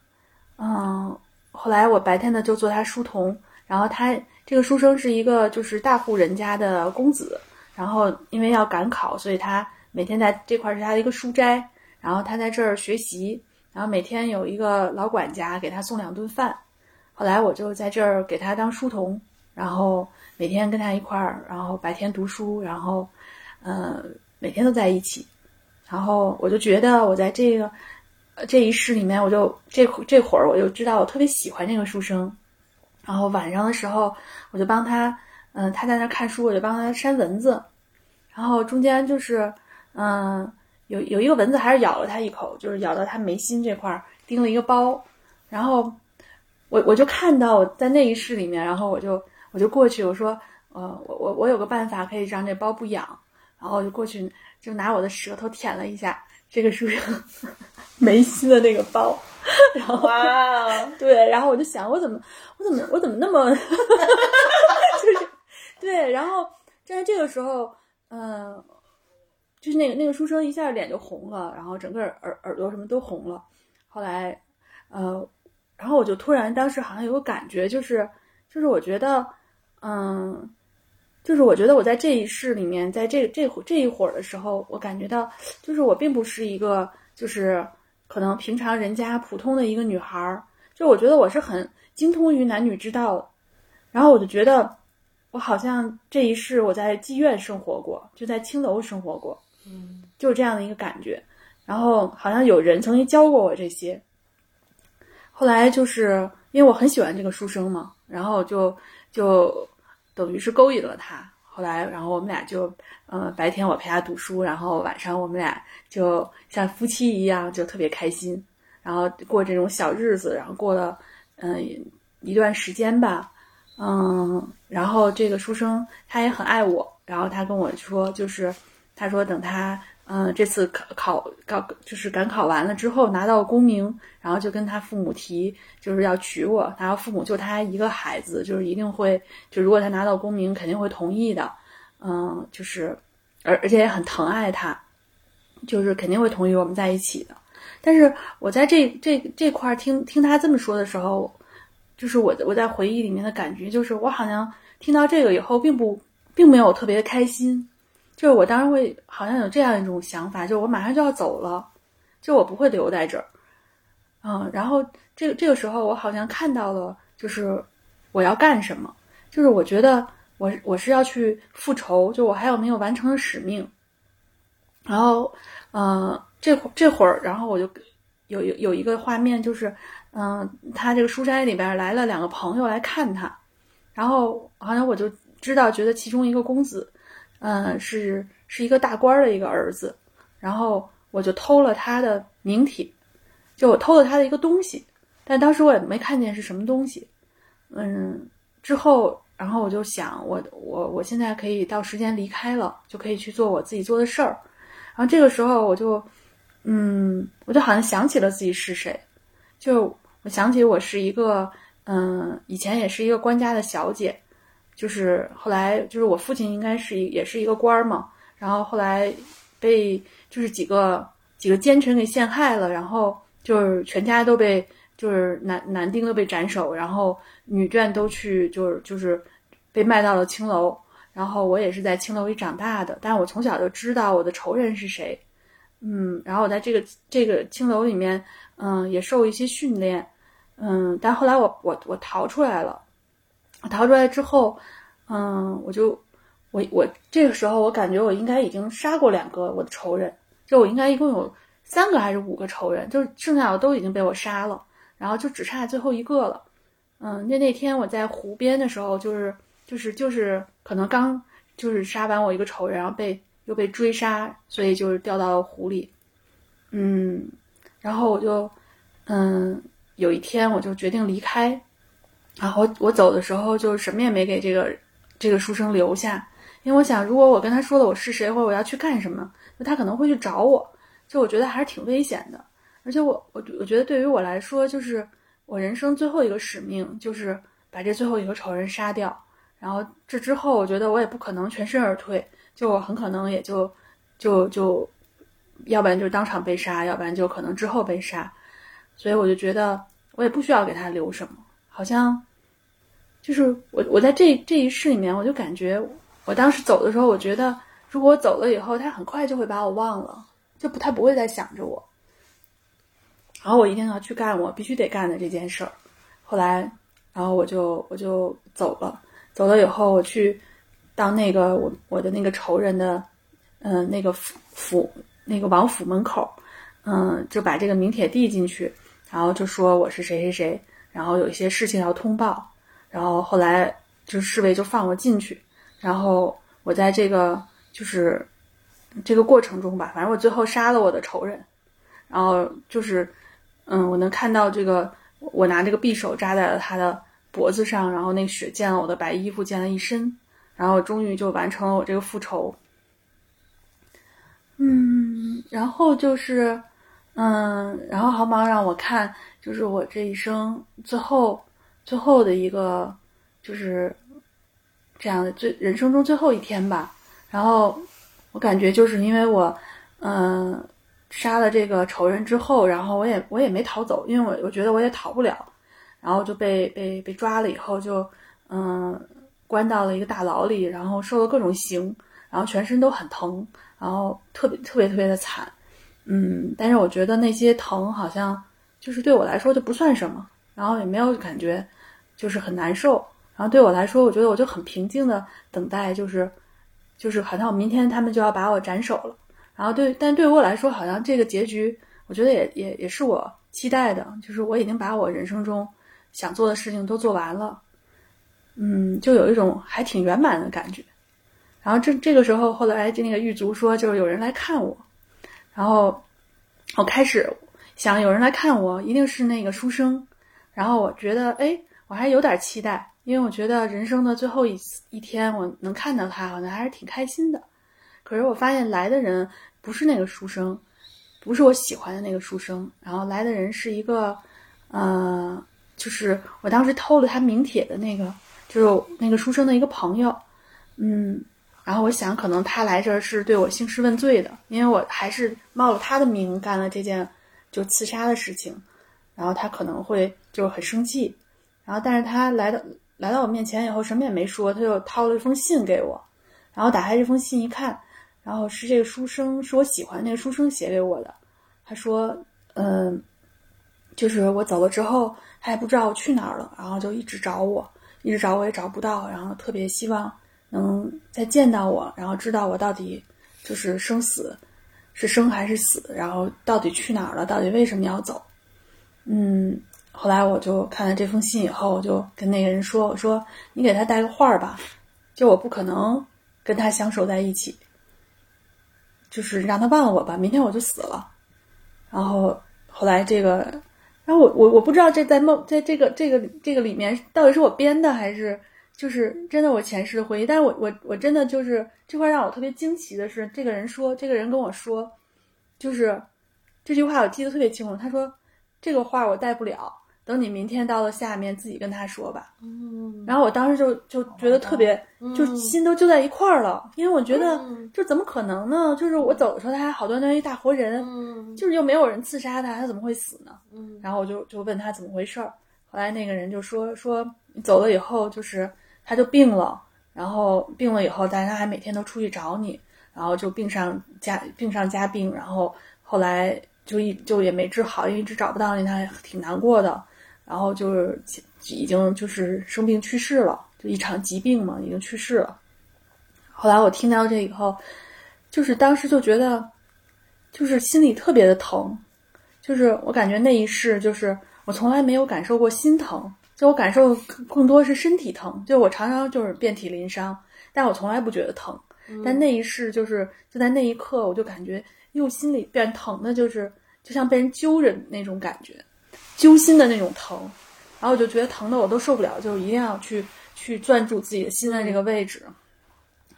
嗯，后来我白天呢就做他书童，然后他这个书生是一个就是大户人家的公子，然后因为要赶考，所以他。每天在这块是他的一个书斋，然后他在这儿学习，然后每天有一个老管家给他送两顿饭。后来我就在这儿给他当书童，然后每天跟他一块儿，然后白天读书，然后，呃，每天都在一起。然后我就觉得我在这个这一世里面，我就这这会儿我就知道我特别喜欢这个书生。然后晚上的时候，我就帮他，嗯，他在那看书，我就帮他扇蚊子。然后中间就是。嗯，有有一个蚊子还是咬了他一口，就是咬到他眉心这块儿，叮了一个包。然后我我就看到我在那一世里面，然后我就我就过去，我说，呃，我我我有个办法可以让这包不痒。然后我就过去，就拿我的舌头舔了一下这个书生 眉心的那个包。然后哇，对，然后我就想，我怎么我怎么我怎么那么，就是对。然后在这个时候，嗯。就是那个那个书生一下脸就红了，然后整个耳耳朵什么都红了。后来，呃，然后我就突然当时好像有个感觉，就是就是我觉得，嗯，就是我觉得我在这一世里面，在这这这一会儿的时候，我感觉到，就是我并不是一个就是可能平常人家普通的一个女孩儿，就我觉得我是很精通于男女之道，然后我就觉得我好像这一世我在妓院生活过，就在青楼生活过。嗯，就是这样的一个感觉，然后好像有人曾经教过我这些，后来就是因为我很喜欢这个书生嘛，然后就就等于是勾引了他。后来，然后我们俩就，嗯，白天我陪他读书，然后晚上我们俩就像夫妻一样，就特别开心，然后过这种小日子，然后过了，嗯，一段时间吧，嗯，然后这个书生他也很爱我，然后他跟我说就是。他说：“等他，嗯，这次考考高就是赶考完了之后拿到功名，然后就跟他父母提，就是要娶我。然后父母就他一个孩子，就是一定会，就如果他拿到功名，肯定会同意的。嗯，就是，而而且也很疼爱他，就是肯定会同意我们在一起的。但是我在这这这块听听他这么说的时候，就是我我在回忆里面的感觉，就是我好像听到这个以后，并不并没有特别开心。”就是我当时会好像有这样一种想法，就是我马上就要走了，就我不会留在这儿，嗯，然后这这个时候我好像看到了，就是我要干什么，就是我觉得我我是要去复仇，就我还有没有完成的使命，然后，嗯，这会这会儿，然后我就有有有一个画面，就是嗯，他这个书斋里边来了两个朋友来看他，然后好像我就知道，觉得其中一个公子。嗯，是是一个大官的一个儿子，然后我就偷了他的名帖，就我偷了他的一个东西，但当时我也没看见是什么东西。嗯，之后然后我就想，我我我现在可以到时间离开了，就可以去做我自己做的事儿。然后这个时候我就，嗯，我就好像想起了自己是谁，就我想起我是一个，嗯，以前也是一个官家的小姐，就是后来就是我父亲应该是也是一个官儿嘛，然后后来被就是几个几个奸臣给陷害了，然后就是全家都被就是男男丁都被斩首，然后女眷都去就是就是被卖到了青楼。然后我也是在青楼里长大的，但是我从小就知道我的仇人是谁，嗯，然后我在这个这个青楼里面，嗯，也受一些训练，嗯，但后来我我我逃出来了，逃出来之后，嗯，我就我我这个时候我感觉我应该已经杀过两个我的仇人，就我应该一共有三个还是五个仇人，就剩下的都已经被我杀了，然后就只差最后一个了，嗯，那那天我在湖边的时候就是。就是就是可能刚就是杀完我一个仇人，然后被又被追杀，所以就是掉到了湖里。嗯，然后我就嗯有一天我就决定离开，然后我走的时候就什么也没给这个这个书生留下，因为我想如果我跟他说了我是谁或者我要去干什么，那他可能会去找我，就我觉得还是挺危险的。而且我我我觉得对于我来说，就是我人生最后一个使命就是把这最后一个仇人杀掉。然后这之后，我觉得我也不可能全身而退，就我很可能也就，就就，要不然就当场被杀，要不然就可能之后被杀，所以我就觉得我也不需要给他留什么，好像，就是我我在这这一世里面，我就感觉我当时走的时候，我觉得如果我走了以后，他很快就会把我忘了，就不他不会再想着我，然后我一定要去干我必须得干的这件事儿，后来，然后我就我就走了。走了以后，我去到那个我我的那个仇人的，嗯，那个府府那个王府门口，嗯，就把这个名帖递进去，然后就说我是谁谁谁，然后有一些事情要通报，然后后来就侍卫就放我进去，然后我在这个就是这个过程中吧，反正我最后杀了我的仇人，然后就是嗯，我能看到这个我拿这个匕首扎在了他的。脖子上，然后那血溅了我的白衣服，溅了一身，然后终于就完成了我这个复仇。嗯，然后就是，嗯，然后毫毛让我看，就是我这一生最后最后的一个，就是这样的最人生中最后一天吧。然后我感觉就是因为我，嗯，杀了这个仇人之后，然后我也我也没逃走，因为我我觉得我也逃不了。然后就被被被抓了以后就，嗯，关到了一个大牢里，然后受了各种刑，然后全身都很疼，然后特别特别特别的惨，嗯，但是我觉得那些疼好像就是对我来说就不算什么，然后也没有感觉就是很难受，然后对我来说，我觉得我就很平静的等待，就是就是好像我明天他们就要把我斩首了，然后对，但对于我来说，好像这个结局，我觉得也也也是我期待的，就是我已经把我人生中。想做的事情都做完了，嗯，就有一种还挺圆满的感觉。然后这这个时候，后来就那个狱卒说，就是有人来看我。然后我开始想，有人来看我，一定是那个书生。然后我觉得，哎，我还有点期待，因为我觉得人生的最后一一天，我能看到他，好像还是挺开心的。可是我发现来的人不是那个书生，不是我喜欢的那个书生。然后来的人是一个，呃。就是我当时偷了他名帖的那个，就是那个书生的一个朋友，嗯，然后我想可能他来这儿是对我兴师问罪的，因为我还是冒了他的名干了这件就刺杀的事情，然后他可能会就很生气，然后但是他来到来到我面前以后什么也没说，他就掏了一封信给我，然后打开这封信一看，然后是这个书生是我喜欢那个书生写给我的，他说，嗯，就是我走了之后。他也不知道我去哪儿了，然后就一直找我，一直找我也找不到，然后特别希望能再见到我，然后知道我到底就是生死是生还是死，然后到底去哪儿了，到底为什么要走？嗯，后来我就看了这封信以后，我就跟那个人说：“我说你给他带个话儿吧，就我不可能跟他相守在一起，就是让他忘了我吧，明天我就死了。”然后。后来这个，然后我我我不知道这在梦在这个这个这个里面到底是我编的还是就是真的我前世的回忆，但是我我我真的就是这块让我特别惊奇的是，这个人说这个人跟我说，就是这句话我记得特别清楚，他说这个画我带不了。等你明天到了下面，自己跟他说吧。嗯，然后我当时就就觉得特别，就心都揪在一块儿了，因为我觉得这怎么可能呢？就是我走的时候他还好端端一大活人，就是又没有人刺杀他，他怎么会死呢？嗯，然后我就就问他怎么回事儿。后来那个人就说说走了以后，就是他就病了，然后病了以后，但是他还每天都出去找你，然后就病上加病上加病，然后后来就一就也没治好，因为一直找不到你，他还挺难过的。然后就是已经就是生病去世了，就一场疾病嘛，已经去世了。后来我听到这以后，就是当时就觉得，就是心里特别的疼，就是我感觉那一世就是我从来没有感受过心疼，就我感受更多是身体疼，就我常常就是遍体鳞伤，但我从来不觉得疼。但那一世就是就在那一刻，我就感觉又心里变疼的，就是就像被人揪着那种感觉。揪心的那种疼，然后我就觉得疼的我都受不了，就一定要去去攥住自己的心的这个位置。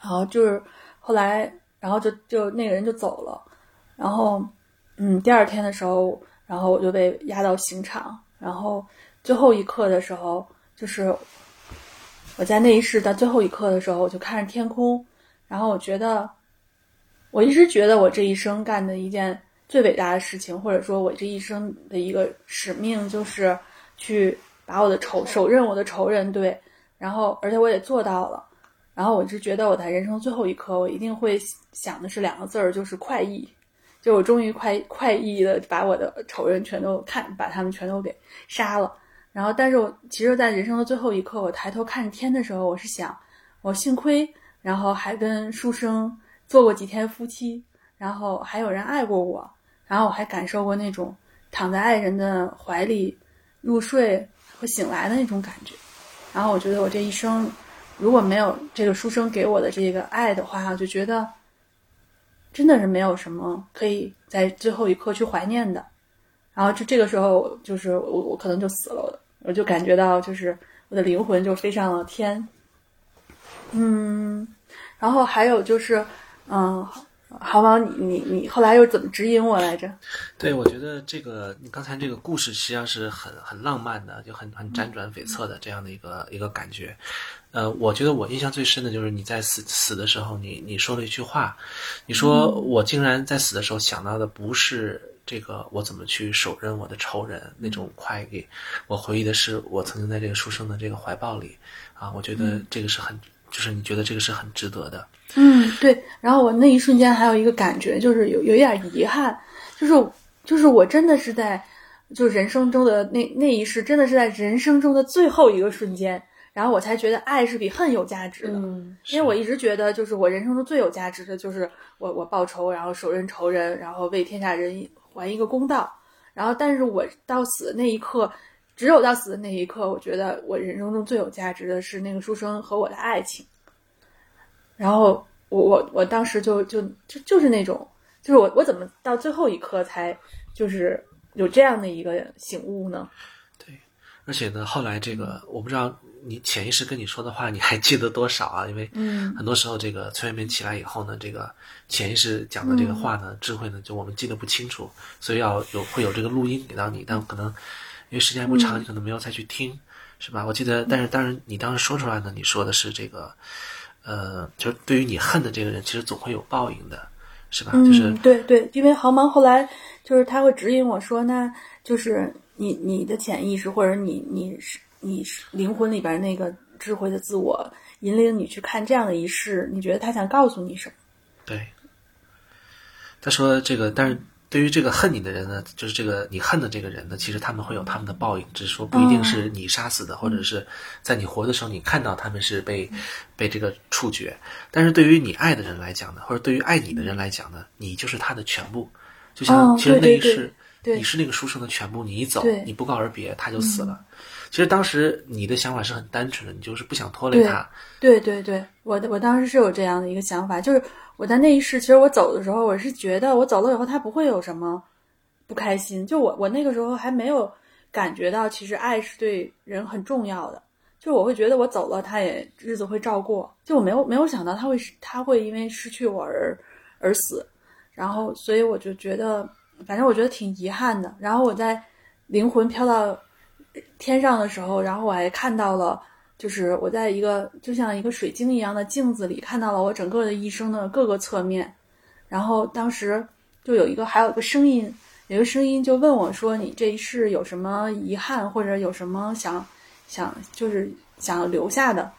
然后就是后来，然后就就那个人就走了。然后，嗯，第二天的时候，然后我就被押到刑场。然后最后一刻的时候，就是我在那一世的最后一刻的时候，我就看着天空。然后我觉得，我一直觉得我这一生干的一件。最伟大的事情，或者说我这一生的一个使命，就是去把我的仇手刃我的仇人，对，然后而且我也做到了，然后我就觉得我在人生最后一刻，我一定会想的是两个字儿，就是快意，就我终于快快意的把我的仇人全都看，把他们全都给杀了。然后，但是我其实，在人生的最后一刻，我抬头看天的时候，我是想，我幸亏，然后还跟书生做过几天夫妻，然后还有人爱过我。然后我还感受过那种躺在爱人的怀里入睡和醒来的那种感觉，然后我觉得我这一生如果没有这个书生给我的这个爱的话，我就觉得真的是没有什么可以在最后一刻去怀念的。然后就这个时候，就是我我可能就死了，我就感觉到就是我的灵魂就飞上了天。嗯，然后还有就是嗯。好王，你你你后来又怎么指引我来着？对，我觉得这个你刚才这个故事实际上是很很浪漫的，就很很辗转悱恻的这样的一个一个感觉。呃，我觉得我印象最深的就是你在死死的时候，你你说了一句话，你说我竟然在死的时候想到的不是这个我怎么去手刃我的仇人那种快意，我回忆的是我曾经在这个书生的这个怀抱里啊，我觉得这个是很，就是你觉得这个是很值得的。嗯，对。然后我那一瞬间还有一个感觉，就是有有一点遗憾，就是就是我真的是在，就人生中的那那一世，真的是在人生中的最后一个瞬间，然后我才觉得爱是比恨有价值的。嗯，因为我一直觉得，就是我人生中最有价值的就是我我报仇，然后手刃仇人，然后为天下人还一个公道。然后，但是我到死的那一刻，只有到死的那一刻，我觉得我人生中最有价值的是那个书生和我的爱情。然后我我我当时就就就就是那种，就是我我怎么到最后一刻才就是有这样的一个醒悟呢？对，而且呢，后来这个我不知道你潜意识跟你说的话你还记得多少啊？因为嗯，很多时候这个催眠起来以后呢，这个潜意识讲的这个话呢，智慧呢，就我们记得不清楚，所以要有会有这个录音给到你，但可能因为时间不长，你可能没有再去听，是吧？我记得，但是当然你当时说出来呢，你说的是这个。呃，就是对于你恨的这个人，其实总会有报应的，是吧？就是对对，因为毫芒后来就是他会指引我说，那就是你你的潜意识或者你你是你是灵魂里边那个智慧的自我引领你去看这样的一世，你觉得他想告诉你什么？对，他说这个，但是。对于这个恨你的人呢，就是这个你恨的这个人呢，其实他们会有他们的报应，只是说不一定是你杀死的，或者是在你活的时候你看到他们是被被这个处决。但是对于你爱的人来讲呢，或者对于爱你的人来讲呢，你就是他的全部。就像其实那一世，你是那个书生的全部，你一走，你不告而别，他就死了。其实当时你的想法是很单纯的，你就是不想拖累他。对对对，我我当时是有这样的一个想法，就是。我在那一世，其实我走的时候，我是觉得我走了以后，他不会有什么，不开心。就我我那个时候还没有感觉到，其实爱是对人很重要的。就我会觉得我走了，他也日子会照过。就我没有没有想到他会他会因为失去我而而死，然后所以我就觉得，反正我觉得挺遗憾的。然后我在灵魂飘到天上的时候，然后我还看到了，就是我在一个就像一个水晶一样的镜子里看到了我整个的一生的各个侧面。然后当时就有一个还有一个声音，有一个声音就问我说：“你这一世有什么遗憾，或者有什么想？”想就是想留下的，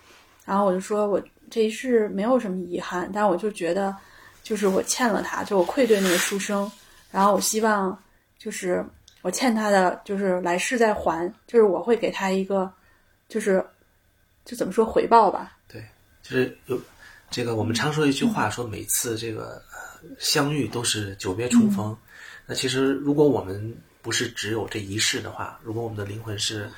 然后我就说，我这一世没有什么遗憾，但我就觉得，就是我欠了他，就我愧对那个书生，然后我希望，就是我欠他的，就是来世再还，就是我会给他一个，就是就怎么说回报吧？对，就是有这个我们常说一句话，说每次这个相遇都是久别重逢。那其实如果我们不是只有这一世的话，如果我们的灵魂是。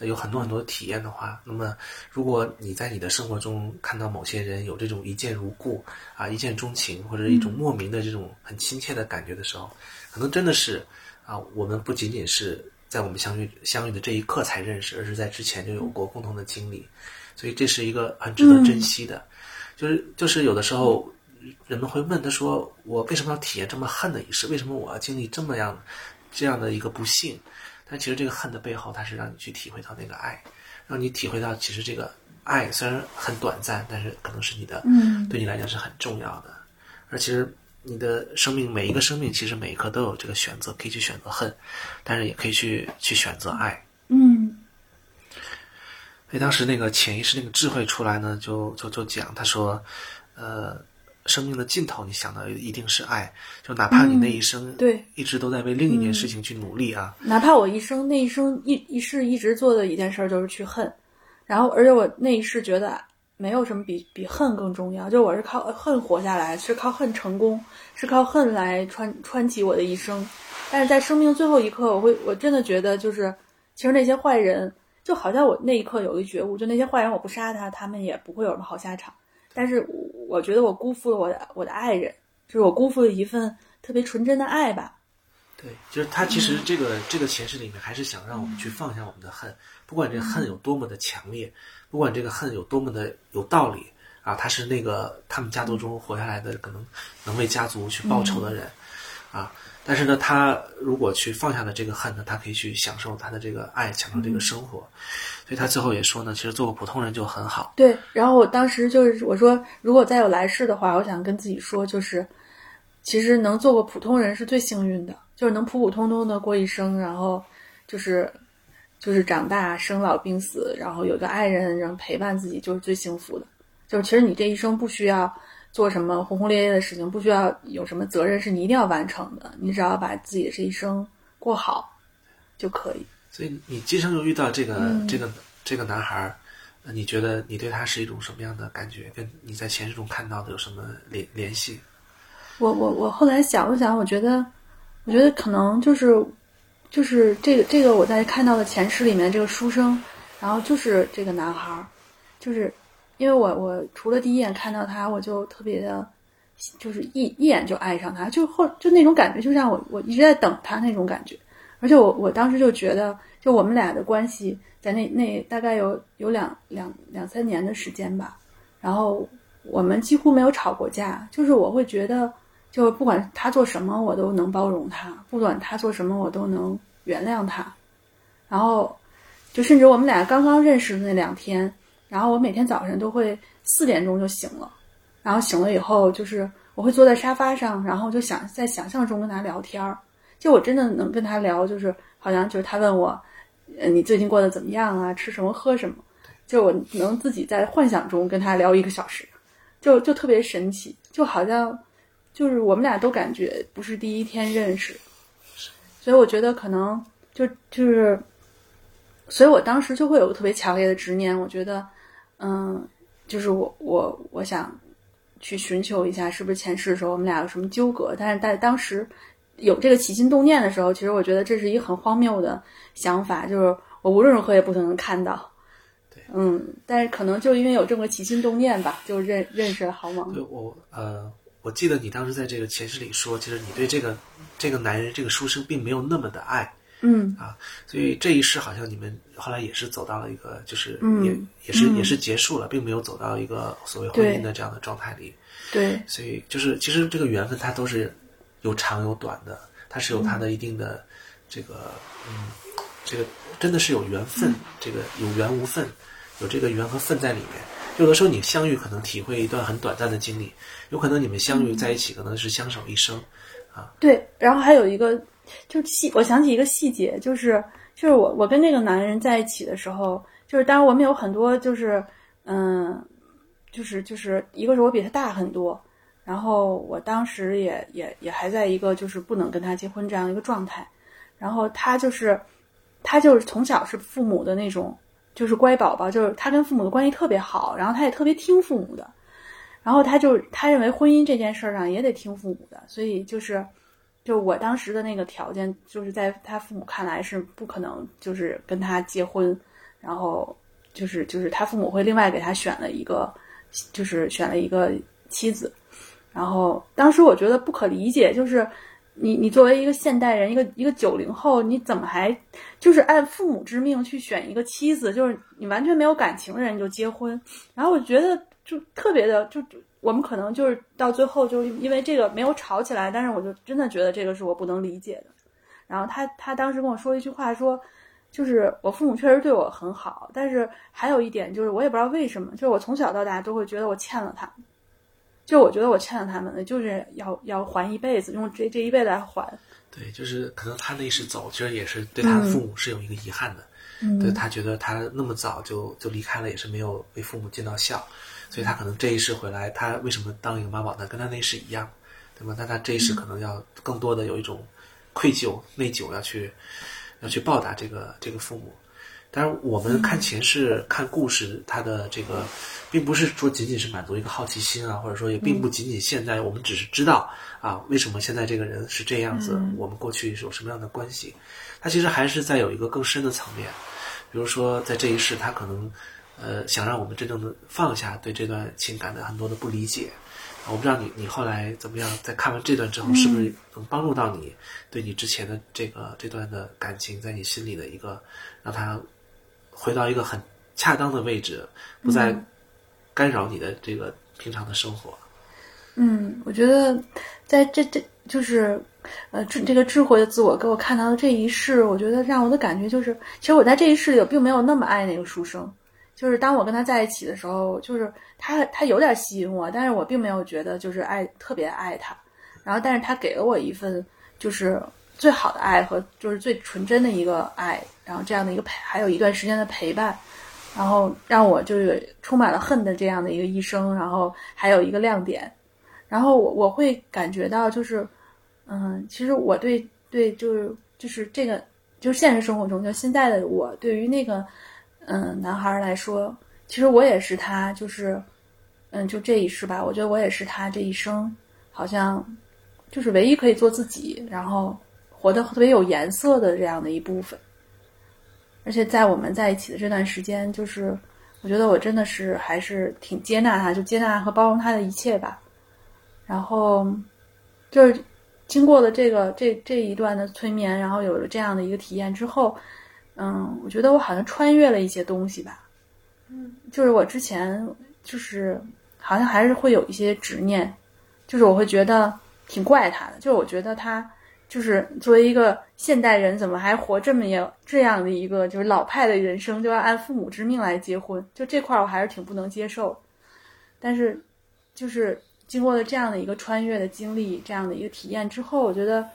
有很多很多体验的话，那么如果你在你的生活中看到某些人有这种一见如故啊、一见钟情，或者一种莫名的这种很亲切的感觉的时候，可能真的是啊，我们不仅仅是在我们相遇相遇的这一刻才认识，而是在之前就有过共同的经历，所以这是一个很值得珍惜的。就是就是有的时候人们会问他说：“我为什么要体验这么恨的一世？为什么我要经历这么样这样的一个不幸？”但其实这个恨的背后，它是让你去体会到那个爱，让你体会到其实这个爱虽然很短暂，但是可能是你的，嗯，对你来讲是很重要的。而其实你的生命每一个生命，其实每一刻都有这个选择，可以去选择恨，但是也可以去去选择爱。嗯。所以当时那个潜意识那个智慧出来呢，就就就讲，他说，呃。生命的尽头，你想到一定是爱，就哪怕你那一生对一直都在为另一件事情去努力啊，哪怕我一生那一生一一世一直做的一件事就是去恨，然后而且我那一世觉得没有什么比比恨更重要，就我是靠恨活下来，是靠恨成功，是靠恨来穿穿起我的一生，但是在生命最后一刻，我会我真的觉得就是其实那些坏人就好像我那一刻有一觉悟，就那些坏人我不杀他，他们也不会有什么好下场。但是我觉得我辜负了我的我的爱人，就是我辜负了一份特别纯真的爱吧。对，就是他其实这个这个前世里面还是想让我们去放下我们的恨，不管这恨有多么的强烈，不管这个恨有多么的有道理啊，他是那个他们家族中活下来的可能能为家族去报仇的人啊。但是呢，他如果去放下了这个恨呢，他可以去享受他的这个爱，享受这个生活。所以他最后也说呢，其实做个普通人就很好。对，然后我当时就是我说，如果再有来世的话，我想跟自己说，就是其实能做个普通人是最幸运的，就是能普普通通的过一生，然后就是就是长大、生老病死，然后有个爱人然后陪伴自己，就是最幸福的。就是其实你这一生不需要。做什么轰轰烈烈的事情，不需要有什么责任是你一定要完成的，你只要把自己的这一生过好就可以。所以你今生又遇到这个这个这个男孩儿，你觉得你对他是一种什么样的感觉？跟你在前世中看到的有什么联联系？我我我后来想了想，我觉得我觉得可能就是就是这个这个我在看到的前世里面这个书生，然后就是这个男孩儿，就是。因为我我除了第一眼看到他，我就特别的，就是一一眼就爱上他，就后就那种感觉，就像我我一直在等他那种感觉，而且我我当时就觉得，就我们俩的关系在那那大概有有两两两三年的时间吧，然后我们几乎没有吵过架，就是我会觉得，就不管他做什么，我都能包容他；不管他做什么，我都能原谅他。然后，就甚至我们俩刚刚认识的那两天。然后我每天早上都会四点钟就醒了，然后醒了以后就是我会坐在沙发上，然后就想在想象中跟他聊天儿，就我真的能跟他聊，就是好像就是他问我，呃，你最近过得怎么样啊？吃什么喝什么？就我能自己在幻想中跟他聊一个小时，就就特别神奇，就好像就是我们俩都感觉不是第一天认识，所以我觉得可能就就是，所以我当时就会有个特别强烈的执念，我觉得。嗯，就是我我我想去寻求一下，是不是前世的时候我们俩有什么纠葛？但是在当时有这个起心动念的时候，其实我觉得这是一个很荒谬的想法，就是我无论如何也不可能看到。嗯，但是可能就因为有这么个起心动念吧，就认认识了豪芒。对我呃，我记得你当时在这个前世里说，其实你对这个这个男人这个书生并没有那么的爱嗯啊，所以这一世好像你们后来也是走到了一个，就是嗯也也是嗯也是结束了，并没有走到一个所谓婚姻的这样的状态里。对，所以就是其实这个缘分它都是有长有短的，它是有它的一定的这个嗯，这个真的是有缘分，这个有缘无分，有这个缘和分在里面。有的时候你相遇可能体会一段很短暂的经历，有可能你们相遇在一起可能是相守一生。啊对，然后还有一个就细，我想起一个细节，就是就是我我跟那个男人在一起的时候，就是当然我们有很多就是嗯，就是就是一个是我比他大很多，然后我当时也也也还在一个就是不能跟他结婚这样一个状态，然后他就是他就是从小是父母的那种就是乖宝宝，就是他跟父母的关系特别好，然后他也特别听父母的。然后他就他认为婚姻这件事儿上也得听父母的，所以就是，就我当时的那个条件，就是在他父母看来是不可能，就是跟他结婚，然后就是就是他父母会另外给他选了一个，就是选了一个妻子，然后当时我觉得不可理解，就是你你作为一个现代人，一个一个九零后，你怎么还就是按父母之命去选一个妻子，就是你完全没有感情的人就结婚，然后我觉得就特别的就。我们可能就是到最后，就因为这个没有吵起来，但是我就真的觉得这个是我不能理解的。然后他他当时跟我说一句话，说就是我父母确实对我很好，但是还有一点就是我也不知道为什么，就是我从小到大都会觉得我欠了他，就我觉得我欠了他们的，就是要要还一辈子，用这这一辈子来还。对，就是可能他那一世走，其实也是对他的父母是有一个遗憾的。嗯，对他觉得他那么早就就离开了，也是没有为父母尽到孝。所以他可能这一世回来，他为什么当一个妈宝男，跟他那一世一样，对吧？那他这一世可能要更多的有一种愧疚、内疚，要去要去报答这个这个父母。当然，我们看前世、看故事，它的这个并不是说仅仅是满足一个好奇心啊，或者说也并不仅仅现在我们只是知道啊，为什么现在这个人是这样子，我们过去是有什么样的关系，他其实还是在有一个更深的层面，比如说在这一世，他可能。呃，想让我们真正的放下对这段情感的很多的不理解，我不知道你你后来怎么样，在看完这段之后，是不是能帮助到你，对你之前的这个这段的感情，在你心里的一个，让它回到一个很恰当的位置，不再干扰你的这个平常的生活。嗯，我觉得在这这就是呃这这个智慧的自我给我看到的这一世，我觉得让我的感觉就是，其实我在这一世里并没有那么爱那个书生。就是当我跟他在一起的时候，就是他他有点吸引我，但是我并没有觉得就是爱特别爱他，然后但是他给了我一份就是最好的爱和就是最纯真的一个爱，然后这样的一个陪，还有一段时间的陪伴，然后让我就是充满了恨的这样的一个一生，然后还有一个亮点，然后我我会感觉到就是嗯，其实我对对就是就是这个就现实生活中就现在的我对于那个。嗯，男孩来说，其实我也是他，就是，嗯，就这一世吧，我觉得我也是他这一生，好像就是唯一可以做自己，然后活得特别有颜色的这样的一部分。而且在我们在一起的这段时间，就是我觉得我真的是还是挺接纳他，就接纳和包容他的一切吧。然后就是经过了这个这这一段的催眠，然后有了这样的一个体验之后。嗯，我觉得我好像穿越了一些东西吧。嗯，就是我之前就是好像还是会有一些执念，就是我会觉得挺怪他的，就是我觉得他就是作为一个现代人，怎么还活这么样这样的一个就是老派的人生，就要按父母之命来结婚，就这块儿我还是挺不能接受。但是就是经过了这样的一个穿越的经历，这样的一个体验之后，我觉得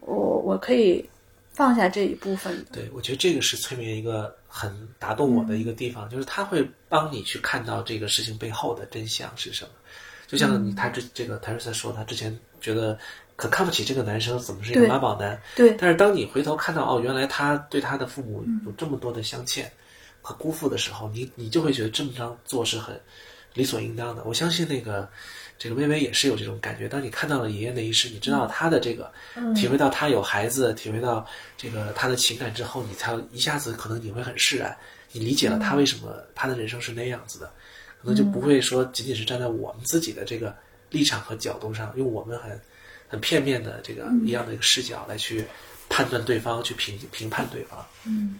我我可以。放下这一部分，对我觉得这个是催眠一个很打动我的一个地方，就是他会帮你去看到这个事情背后的真相是什么。就像你他之这个泰瑞斯说，他之前觉得可看不起这个男生，怎么是一个妈宝男？对。但是当你回头看到哦，原来他对他的父母有这么多的相欠和辜负的时候，你你就会觉得这么着做是很理所应当的。我相信那个。这个微微也是有这种感觉。当你看到了爷爷那一世，你知道他的这个，体会到他有孩子，体会到这个他的情感之后，你才一下子可能你会很释然，你理解了他为什么他的人生是那样子的，可能就不会说仅仅是站在我们自己的这个立场和角度上，用我们很很片面的这个一样的一个视角来去判断对方，去评评判对方。嗯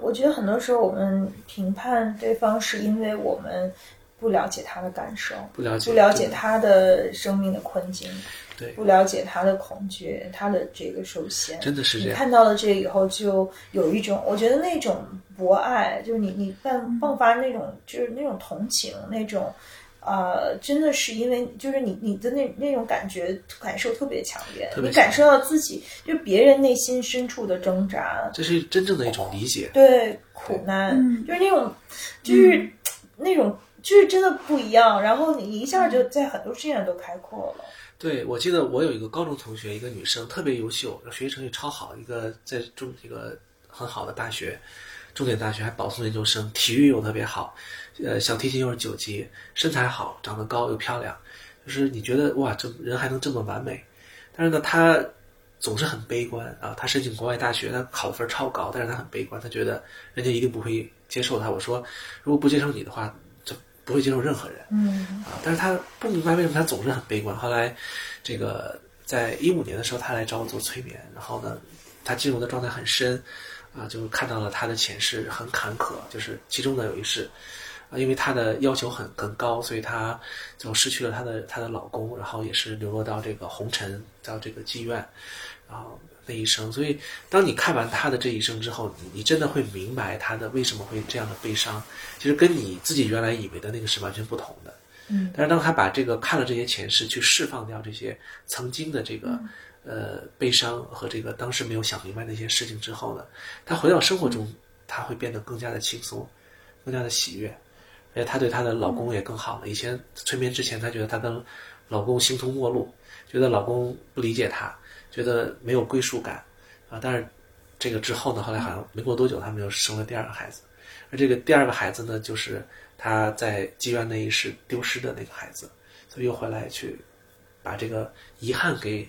我觉得很多时候我们评判对方是因为我们不了解他的感受，不了解不了解他的生命的困境，对不了解他的恐惧，他的这个受限。真的是这样你看到了这个以后，就有一种，我觉得那种博爱，就是你你迸迸发那种，就是那种同情，那种。呃，真的是因为就是你你的那那种感觉感受特别强烈，你感受到自己就别人内心深处的挣扎，这是真正的一种理解。对苦难，嗯。就是那种，就是、那种，就是真的不一样。然后你一下就在很多事情上都开阔了。对，我记得我有一个高中同学，一个女生，特别优秀，学习成绩超好，一个在中一个很好的大学，重点大学还保送研究生，体育又特别好，呃，小提琴又是九级，身材好，长得高又漂亮，就是你觉得哇，这人还能这么完美？但是呢，他总是很悲观啊。他申请国外大学，他考分超高，但是他很悲观，他觉得人家一定不会接受他。我说，如果不接受你的话，就不会接受任何人。嗯啊，但是他不明白为什么他总是很悲观。后来，这个在一五年的时候，他来找我做催眠，然后呢，他进入的状态很深，啊，就看到了他的前世很坎坷，就是其中呢有一世，啊，因为她的要求很很高，所以她就失去了她的她的老公，然后也是流落到这个红尘，到这个妓院，然后那一生。所以，当你看完她的这一生之后，你你真的会明白她的为什么会这样的悲伤，其实跟你自己原来以为的那个是完全不同的。嗯，但是当他把这个看了这些前世，去释放掉这些曾经的这个、呃悲伤和这个当时没有想明白的一些事情之后呢，他回到生活中，他会变得更加的轻松，更加的喜悦，而且她对她的老公也更好了。以前催眠之前，她觉得她跟老公形同陌路，觉得老公不理解她，觉得没有归属感啊。但是这个之后呢，后来好像没过多久，他们又生了第二个孩子，而这个第二个孩子呢，就是她在妓院那一世丢失的那个孩子，所以又回来去把这个遗憾给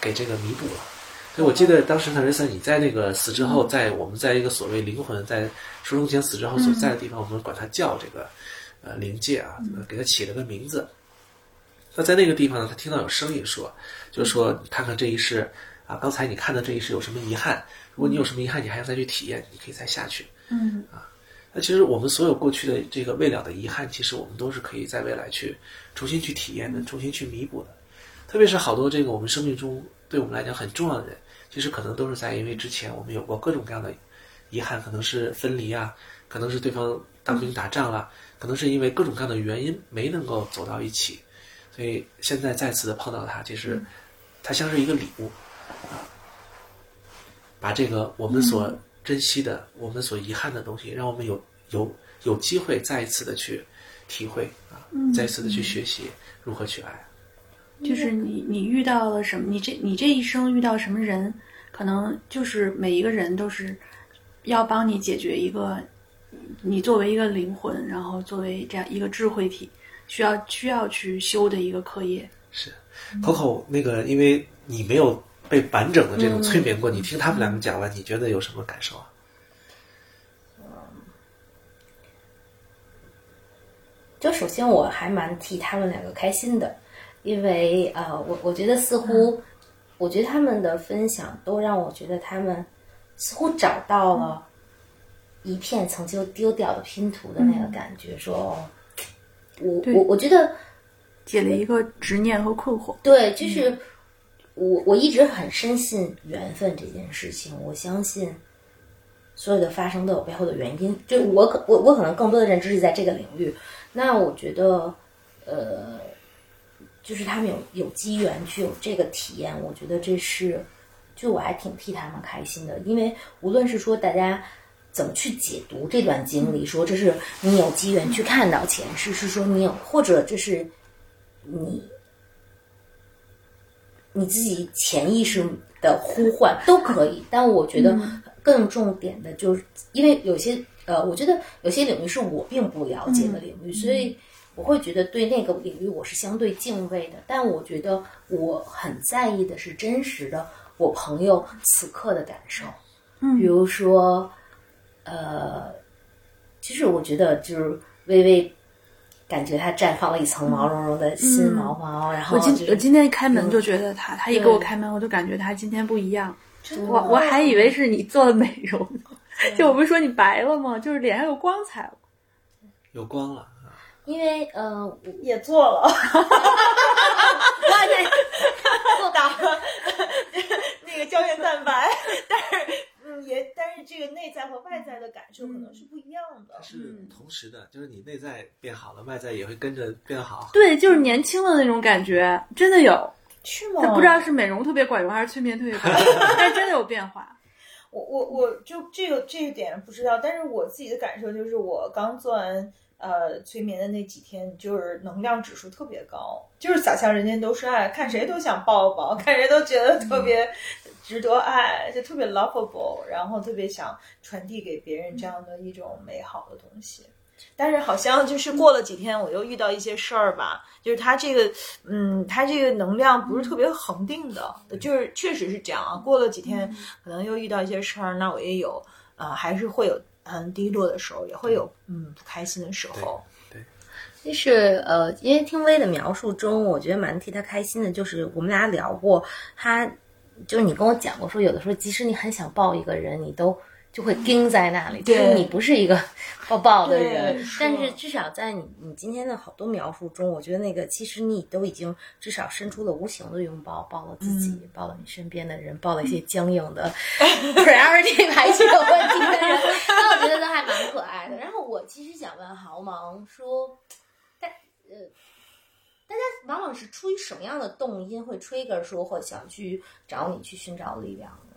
给这个弥补了。我记得当时特雷森，你在那个死之后，在我们在一个所谓灵魂在出生前死之后所在的地方，我们管它叫这个呃灵界啊，给它起了个名字。那在那个地方呢，他听到有声音说，就说你看看这一世啊，刚才你看的这一世有什么遗憾？如果你有什么遗憾，你还要再去体验，你可以再下去。嗯啊那其实我们所有过去的这个未了的遗憾，其实我们都是可以在未来去重新去体验的，重新去弥补的。特别是好多这个我们生命中对我们来讲很重要的人，其实可能都是在因为之前我们有过各种各样的遗憾，可能是分离啊，可能是对方当兵打仗啊，可能是因为各种各样的原因没能够走到一起，所以现在再次的碰到他，其实它像是一个礼物啊，把这个我们所珍惜的、我们所遗憾的东西，让我们有有有机会再一次的去体会啊，再一次的去学习如何去爱。就是你你遇到了什么，你这你这一生遇到什么人，可能就是每一个人都是要帮你解决一个，你作为一个灵魂，然后作为这样一个智慧体，需要需要去修的一个课业。是，Coco 那个，因为你没有被完整的这种催眠过，你听他们两个讲完，你觉得有什么感受啊？就首先我还蛮替他们两个开心的，因为呃，我我觉得似乎，我觉得他们的分享都让我觉得他们似乎找到了一片曾经丢掉的拼图的那个感觉，说哦，我我我觉得解了一个执念和困惑。对，就是我我一直很深信缘分这件事情，我相信所有的发生都有背后的原因。就我可我我可能更多的认知是在这个领域，那我觉得呃，就是他们有有机缘去有这个体验，我觉得这是就我还挺替他们开心的，因为无论是说大家。怎么去解读这段经历？说这是你有机缘去看到前世，是说你有，或者这是你你自己潜意识的呼唤都可以，但我觉得更重点的就是，因为有些呃，我觉得有些领域是我并不了解的领域，所以我会觉得对那个领域我是相对敬畏的。但我觉得我很在意的是真实的我朋友此刻的感受，嗯比如说，呃，其实我觉得就是微微感觉它绽放了一层毛茸茸的新毛毛，然后我今就是我今天一开门就觉得他，他一给我开门，我就感觉他今天不一样。我我还以为是你做了美容，就我不是说你白了吗？就是脸上有光彩了。有光了啊。因为呃，也做了，做打了 那个胶原蛋白，但是嗯也但是这个内在和外在的感受可能是不一样的。是同时的，就是你内在变好了，外在也会跟着变好。对，就是年轻的那种感觉，真的有。是吗？不知道是美容特别管用，还是催眠特别管用，但是真的有变化。我我我就这个这一点不知道，但是我自己的感受就是，我刚做完呃催眠的那几天，就是能量指数特别高，就是想象人间都是爱，看谁都想抱抱，看谁都觉得特别值得爱，就特别 lovable，然后特别想传递给别人这样的一种美好的东西。但是好像就是过了几天，我又遇到一些事儿吧，就是它这个，嗯，它这个能量不是特别恒定的，就是确实是这样啊。过了几天，可能又遇到一些事儿，那我也有，呃，还是会有很低落的时候，也会有嗯。不开心的时候。对，就是呃，因为听薇的描述中，我觉得蛮替他开心的。就是我们俩聊过，他就是你跟我讲过，说有的时候即使你很想抱一个人，你都就会盯在那里，就是你不是一个抱抱的人，但是至少在你你今天的好多描述中，我觉得那个其实你都已经至少伸出了无形的拥抱，抱了自己，抱了你身边的人，抱了一些僵硬的 priority 排序有问题的人，那我觉得都还蛮可爱的。然后我其实想问豪芒说，大呃。大家往往是出于什么样的动因会 trigger 说或想去找你去寻找力量呢？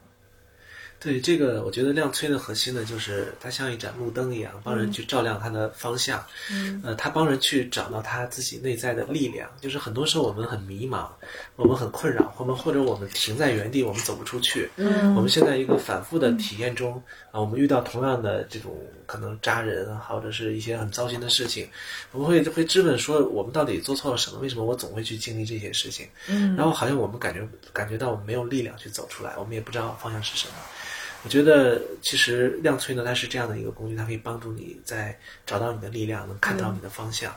对这个，我觉得亮催的核心呢，就是它像一盏路灯一样，帮人去照亮他的方向。嗯，呃，他帮人去找到他自己内在的力量。就是很多时候我们很迷茫，我们很困扰，我们或者我们停在原地，我们走不出去。嗯，我们现在一个反复的体验中啊，我们遇到同样的这种可能扎人，或者是一些很糟心的事情，我们会会质问说，我们到底做错了什么？为什么我总会去经历这些事情？嗯，然后好像我们感觉感觉到我们没有力量去走出来，我们也不知道方向是什么。我觉得其实亮催呢，它是这样的一个工具，它可以帮助你在找到你的力量，能看到你的方向。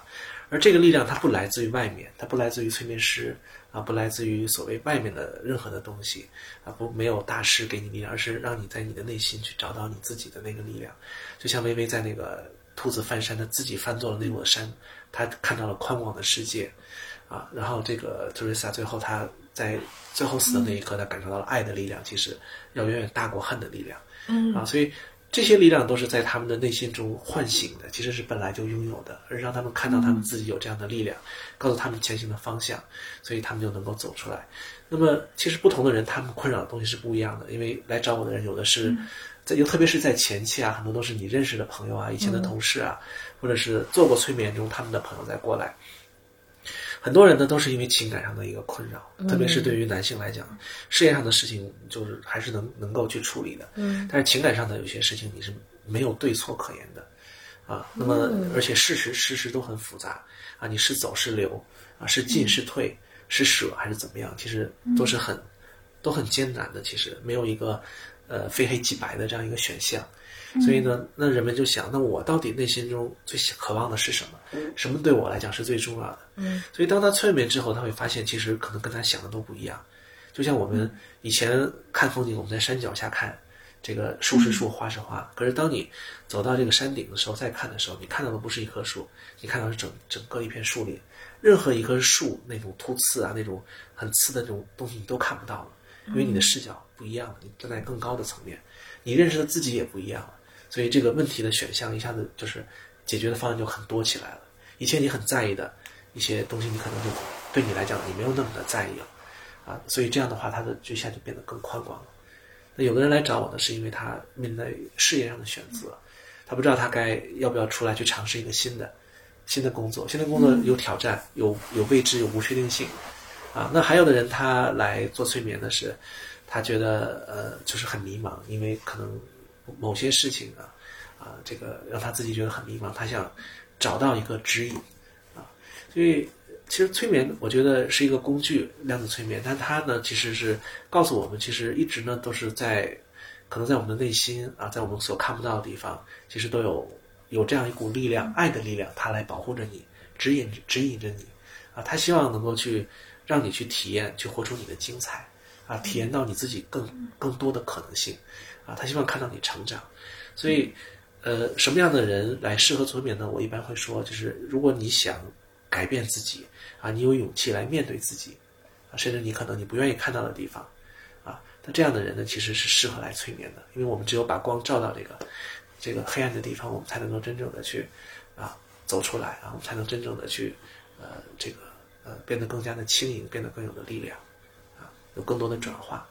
而这个力量它不来自于外面，它不来自于催眠师啊，不来自于所谓外面的任何的东西啊，不没有大师给你力量，而是让你在你的内心去找到你自己的那个力量。就像微微在那个兔子翻山，他自己翻做了那座山，他看到了宽广的世界啊。然后这个特瑞莎最后他在最后死的那一刻，他感受到了爱的力量，其实要远远大过恨的力量。嗯啊，所以这些力量都是在他们的内心中唤醒的，其实是本来就拥有的，而让他们看到他们自己有这样的力量，告诉他们前行的方向，所以他们就能够走出来。那么，其实不同的人，他们困扰的东西是不一样的，因为来找我的人有的是，在尤特别是在前期啊，很多都是你认识的朋友啊，以前的同事啊，或者是做过催眠中他们的朋友再过来。很多人呢都是因为情感上的一个困扰，特别是对于男性来讲，事业上的事情就是还是能能够去处理的，嗯，但是情感上的有些事情你是没有对错可言的，啊，那么而且事实事实都很复杂。啊，你是走是留啊，是进是退，是舍还是怎么样，其实都是很都很艰难的，其实。没有一个呃非黑即白的这样一个选项。所以呢，那人们就想，那我到底内心中最渴望的是什么？什么对我来讲是最重要的？嗯，所以当他催眠之后，他会发现，其实可能跟他想的都不一样。就像我们以前看风景，我们在山脚下看，这个树是树，花是花。可是当你走到这个山顶的时候，再看的时候，你看到的不是一棵树，你看到是整整个一片树林。任何一棵树那种突刺啊，那种很刺的那种东西，你都看不到了，因为你的视角不一样了，你站在更高的层面，你认识的自己也不一样了。所以这个问题的选项一下子就是解决的方案就很多起来了。以前你很在意的一些东西，你可能就对你来讲你没有那么的在意了，啊，所以这样的话，他的就一下就变得更宽广了。那有的人来找我呢，是因为他面对事业上的选择，他不知道他该要不要出来去尝试一个新的新的工作。新的工作有挑战，有有未知，有不确定性，啊，那还有的人他来做催眠的是，他觉得呃就是很迷茫，因为可能。某些事情啊，啊，这个让他自己觉得很迷茫，他想找到一个指引啊。所以，其实催眠我觉得是一个工具，量子催眠，但它呢其实是告诉我们，其实一直呢都是在可能在我们的内心啊，在我们所看不到的地方，其实都有有这样一股力量，爱的力量，它来保护着你，指引指引着你，啊，他希望能够去让你去体验，去活出你的精彩，啊，体验到你自己更更多的可能性，啊，他希望看到你成长，所以，呃，什么样的人来适合催眠呢？我一般会说，就是如果你想改变自己，啊，你有勇气来面对自己，啊，甚至你可能你不愿意看到的地方，啊，那这样的人呢，其实是适合来催眠的，因为我们只有把光照到这个这个黑暗的地方，我们才能够真正的去啊走出来，啊，我们才能真正的去呃这个呃变得更加的轻盈，变得更有的力量，啊，有更多的转化。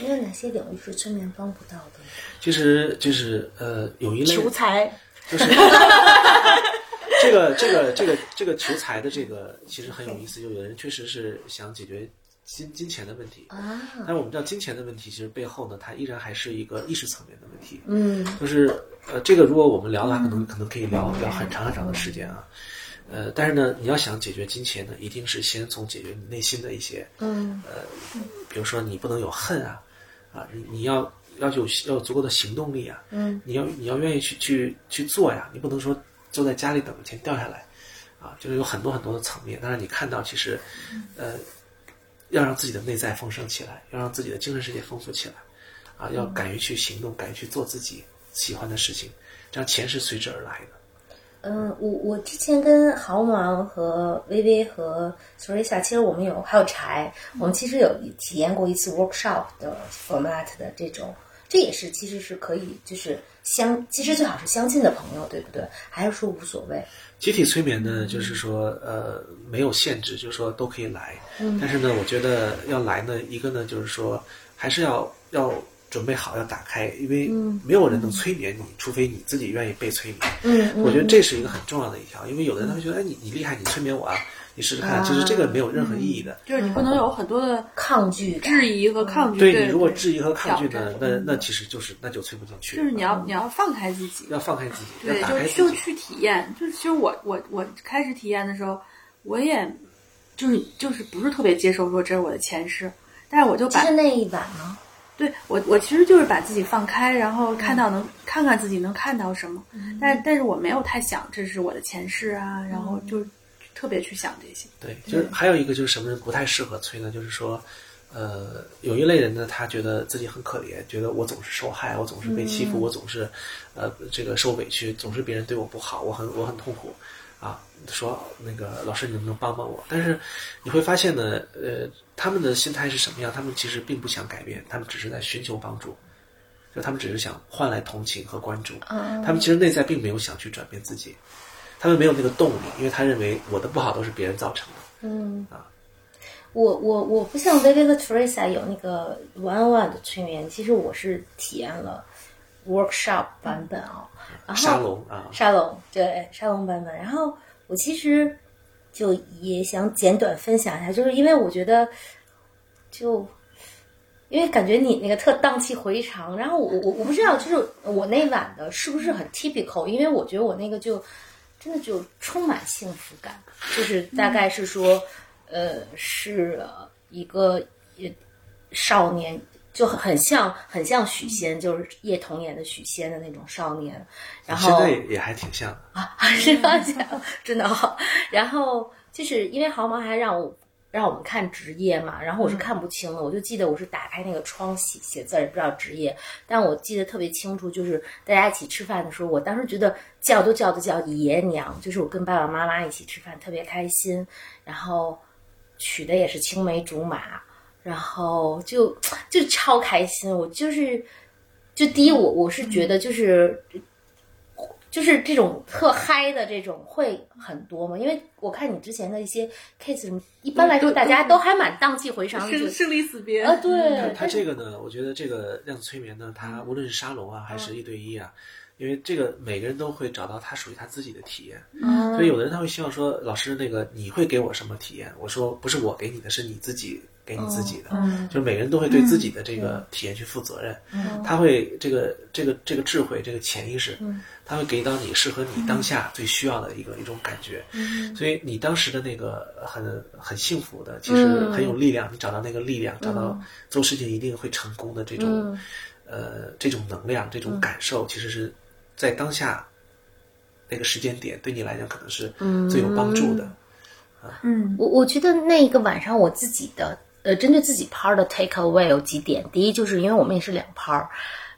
有哪些领域是催眠帮不到的？其实就是呃有一类求财，就是 这个这个这个这个求财的这个其实很有意思，就有人确实是想解决金金钱的问题啊，但是我们知道金钱的问题其实背后呢，它依然还是一个意识层面的问题。嗯就是呃，这个如果我们聊的话，可能可能可以聊聊很长很长的时间啊。呃，但是呢，你要想解决金钱呢，一定是先从解决你内心的一些嗯呃，比如说你不能有恨啊，啊，你你要要有要有足够的行动力啊，嗯，你要你要愿意去去去做呀，你不能说坐在家里等着钱掉下来，啊，就是有很多很多的层面，当然你看到其实，呃，要让自己的内在丰盛起来，要让自己的精神世界丰富起来，啊，要敢于去行动，敢于去做自己喜欢的事情，这样钱是随之而来的。嗯，我我之前跟豪芒和微微和 s o r i s a 其实我们有还有柴，我们其实有体验过一次 workshop 的 format 的这种，这也是其实是可以就是相，其实最好是相近的朋友，对不对？还是说无所谓？集体催眠呢，就是说，呃，没有限制，就是说都可以来。嗯。但是呢，我觉得要来呢，一个呢，就是说，还是要要准备好，要打开，因为没有人能催眠你，除非你自己愿意被催眠。我觉得这是一个很重要的一条，因为有的人他会觉得，哎，你你厉害，你催眠我啊，你试试看。其实这个没有任何意义的。就是你不能有很多的抗拒质疑和抗拒。对对你如果质疑和抗拒挑战，呢那那其实就是那就催不进去。就是你要你要放开自己，要放开自己，要对，打就开自己。就去体验。就是其实我我我开始体验的时候，我也就是就是不是特别接受说这是我的前世，但是我就把是那一版呢？对我，我其实就是把自己放开，然后看到能、看看自己能看到什么，但但是我没有太想这是我的前世啊，然后就特别去想这些。对，就是还有一个就是什么人不太适合催呢？就是说，呃，有一类人呢，他觉得自己很可怜，觉得我总是受害，我总是被欺负，我总是，呃，这个受委屈，总是别人对我不好，我很我很痛苦，啊，说那个老师你能不能帮帮我？但是你会发现呢，呃，他们的心态是什么样？他们其实并不想改变，他们只是在寻求帮助，就他们只是想换来同情和关注，他们其实内在并没有想去转变自己。他们没有那个动力，因为他认为我的不好都是别人造成的。嗯啊，我我我不像薇薇和 Teresa 有那个 one on one 的催眠，其实我是体验了 workshop 版本啊、然后沙龙啊，沙龙对沙龙版本。然后我其实就也想简短分享一下，就是因为我觉得就。因为感觉你那个特荡气回肠，然后我我我不知道，就是我那晚的是不是很 typical？因为我觉得我那个就真的就充满幸福感，就是大概是说，呃，是一个也少年，就很像很像许仙，就是叶童演的许仙的那种少年，然后现在也还挺像。啊，是吧？真的好。然后就是因为毫毛还让我让我们看职业嘛，然后我是看不清的，我就记得我是打开那个窗写写字不知道职业，但我记得特别清楚，就是大家一起吃饭的时候，我当时觉得叫都叫的叫爷娘，就是我跟爸爸妈妈一起吃饭特别开心，然后娶的也是青梅竹马，然后就就超开心，我就是就第一我我是觉得就是。就是这种特嗨的这种会很多嘛？因为我看你之前的一些 case，什么一般来说大家都还蛮荡气回肠，生生离死别啊，对，他这个呢，我觉得这个量子催眠呢，它无论是沙龙啊，还是一对一啊，因为这个每个人都会找到他属于他自己的体验，嗯所以有的人他会希望说，老师那个你会给我什么体验？我说不是我给你的，是你自己给你自己的，嗯。就是每个人都会对自己的这个体验去负责任，他会这个这个这个智慧，这个潜意识，他会给到你适合你当下最需要的一个一种感觉，所以你当时的那个很很幸福的，其实很有力量，你找到那个力量，找到做事情一定会成功的这种，呃，这种能量，这种感受，其实是在当下那个时间点，对你来讲可能是最有帮助的。嗯。我我觉得那一个晚上我自己的呃，针对自己 part 的 take away 有几点。第一，就是因为我们也是两 part，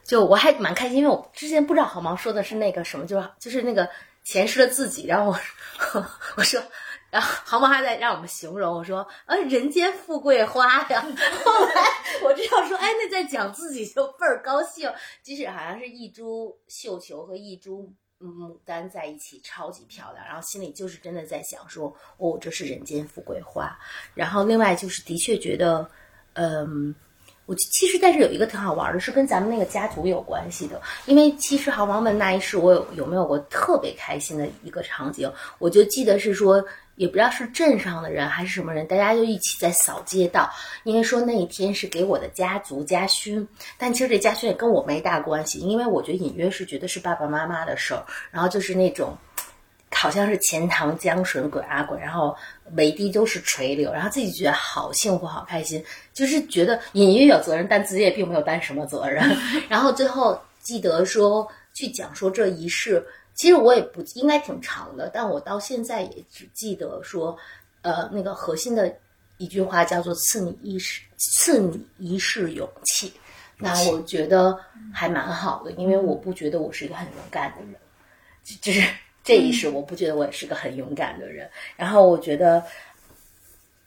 就我还蛮开心，因为我之前不知道好毛说的是那个什么，就是就是那个前世的自己，然后我 我说。然后好毛还在让我们形容，我说，呃，人间富贵花呀。后来我知道说，哎，那在讲自己就倍儿高兴。即使好像是一株绣球和一株牡丹在一起，超级漂亮。然后心里就是真的在想说，哦，这是人间富贵花。然后另外就是的确觉得，嗯。我其实，但是有一个挺好玩的，是跟咱们那个家族有关系的。因为其实好王们那一世，我有有没有过特别开心的一个场景？我就记得是说，也不知道是镇上的人还是什么人，大家就一起在扫街道。因为说那一天是给我的家族家勋，但其实这家勋也跟我没大关系，因为我觉得隐约是觉得是爸爸妈妈的事儿，然后就是那种。好像是钱塘江水滚啊滚，然后围堤都是垂柳，然后自己觉得好幸福、好开心，就是觉得隐约有责任，但自己也并没有担什么责任。然后最后记得说去讲说这一世，其实我也不应该挺长的，但我到现在也只记得说，呃，那个核心的一句话叫做“赐你一世，赐你一世勇气”。那我觉得还蛮好的，因为我不觉得我是一个很勇敢的人，就是。这一世，我不觉得我也是个很勇敢的人。然后我觉得，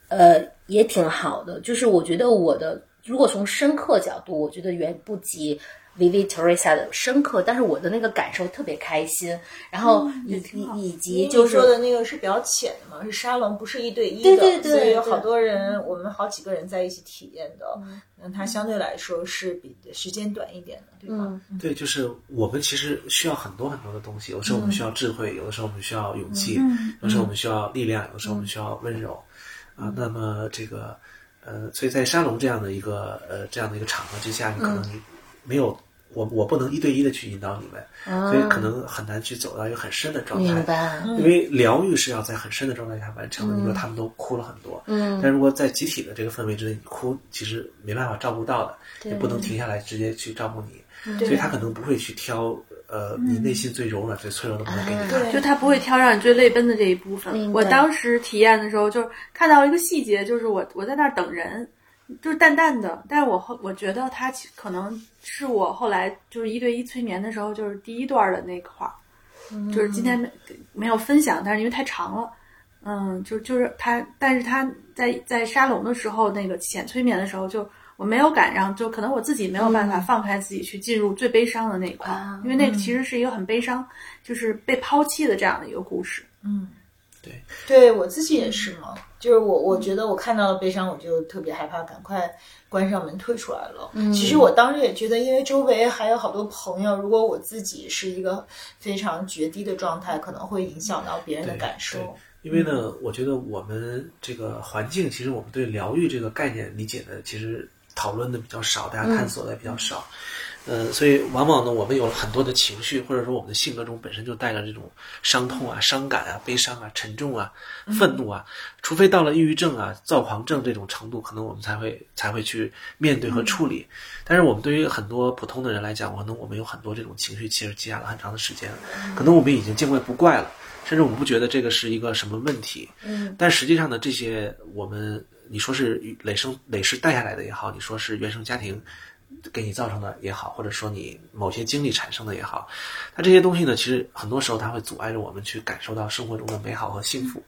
呃，也挺好的。就是我觉得我的，如果从深刻角度，我觉得远不及 Vivi Teresa 的深刻。但是我的那个感受特别开心。然后以以及就是说的那个是比较浅的嘛，是沙龙，不是一对一的，对对对，所以有好多人，我们好几个人在一起体验的。那它相对来说是比时间短一点的，对吧？对，就是我们其实需要很多很多的东西，有时候我们需要智慧，有的时候我们需要勇气，有时候我们需要力量，有时候我们需要温柔。啊，那么这个呃，所以在沙龙这样的一个呃这样的一个场合之下，你可能没有。我我不能一对一的去引导你们，所以可能很难去走到一个很深的状态。明白。因为疗愈是要在很深的状态下完成的。你说他们都哭了很多，嗯，但如果在集体的这个氛围之内，你哭其实没办法照顾到的，也不能停下来直接去照顾你，所以他可能不会去挑呃你内心最柔软、最脆弱的部分给你看，就他不会挑让你最泪奔的这一部分。我当时体验的时候，就是看到一个细节，就是我我在那儿等人。就是淡淡的，但是我后我觉得他可能是我后来就是一对一催眠的时候，就是第一段的那块儿，就是今天没没有分享，但是因为太长了，嗯，就就是他，但是他在在沙龙的时候那个浅催眠的时候，就我没有赶上，就可能我自己没有办法放开自己去进入最悲伤的那一块，因为那个其实是一个很悲伤，就是被抛弃的这样的一个故事，嗯。对，对我自己也是嘛，就是我我觉得我看到了悲伤，我就特别害怕，赶快关上门退出来了。嗯，其实我当时也觉得，因为周围还有好多朋友，如果我自己是一个非常决堤的状态，可能会影响到别人的感受。因为呢，我觉得我们这个环境，其实我们对疗愈这个概念理解的，其实讨论的比较少，大家探索的也比较少。呃，所以往往呢，我们有了很多的情绪，或者说我们的性格中本身就带着这种伤痛啊、伤感啊、悲伤啊、沉重啊、愤怒啊，除非到了抑郁症啊、躁狂症这种程度，可能我们才会才会去面对和处理。但是我们对于很多普通的人来讲，可能我们有很多这种情绪，其实积压了很长的时间，可能我们已经见怪不怪了，甚至我们不觉得这个是一个什么问题。嗯，但实际上呢，这些我们你说是累生累世带下来的也好，你说是原生家庭。给你造成的也好，或者说你某些经历产生的也好，它这些东西呢，其实很多时候它会阻碍着我们去感受到生活中的美好和幸福，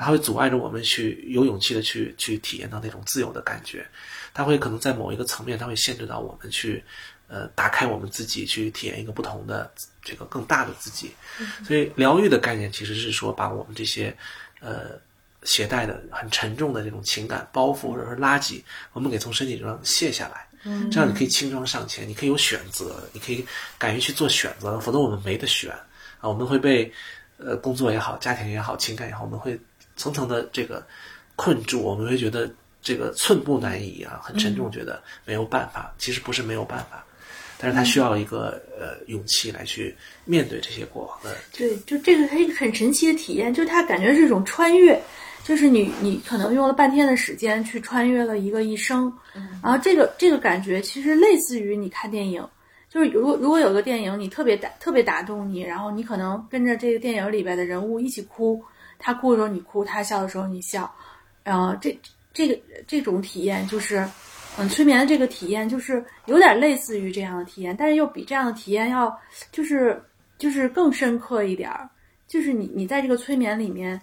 它会阻碍着我们去有勇气的去去体验到那种自由的感觉，它会可能在某一个层面，它会限制到我们去呃打开我们自己去体验一个不同的这个更大的自己。所以疗愈的概念其实是说把我们这些呃携带的很沉重的这种情感包袱或者是垃圾，我们给从身体上卸下来。这样你可以轻装上前，你可以有选择，你可以敢于去做选择，否则我们没得选啊！我们会被呃工作也好、家庭也好、情感也好，我们会层层的这个困住，我们会觉得这个寸步难移啊，很沉重，觉得没有办法。其实不是没有办法，但是他需要一个呃勇气来去面对这些过往的。对，就这个它一个很神奇的体验，就是它感觉是一种穿越。就是你，你可能用了半天的时间去穿越了一个一生，然后这个这个感觉其实类似于你看电影，就是如果如果有个电影你特别打特别打动你，然后你可能跟着这个电影里边的人物一起哭，他哭的时候你哭，他笑的时候你笑，然后这这个这种体验就是，嗯，催眠的这个体验就是有点类似于这样的体验，但是又比这样的体验要就是就是更深刻一点儿，就是你你在这个催眠里面，呃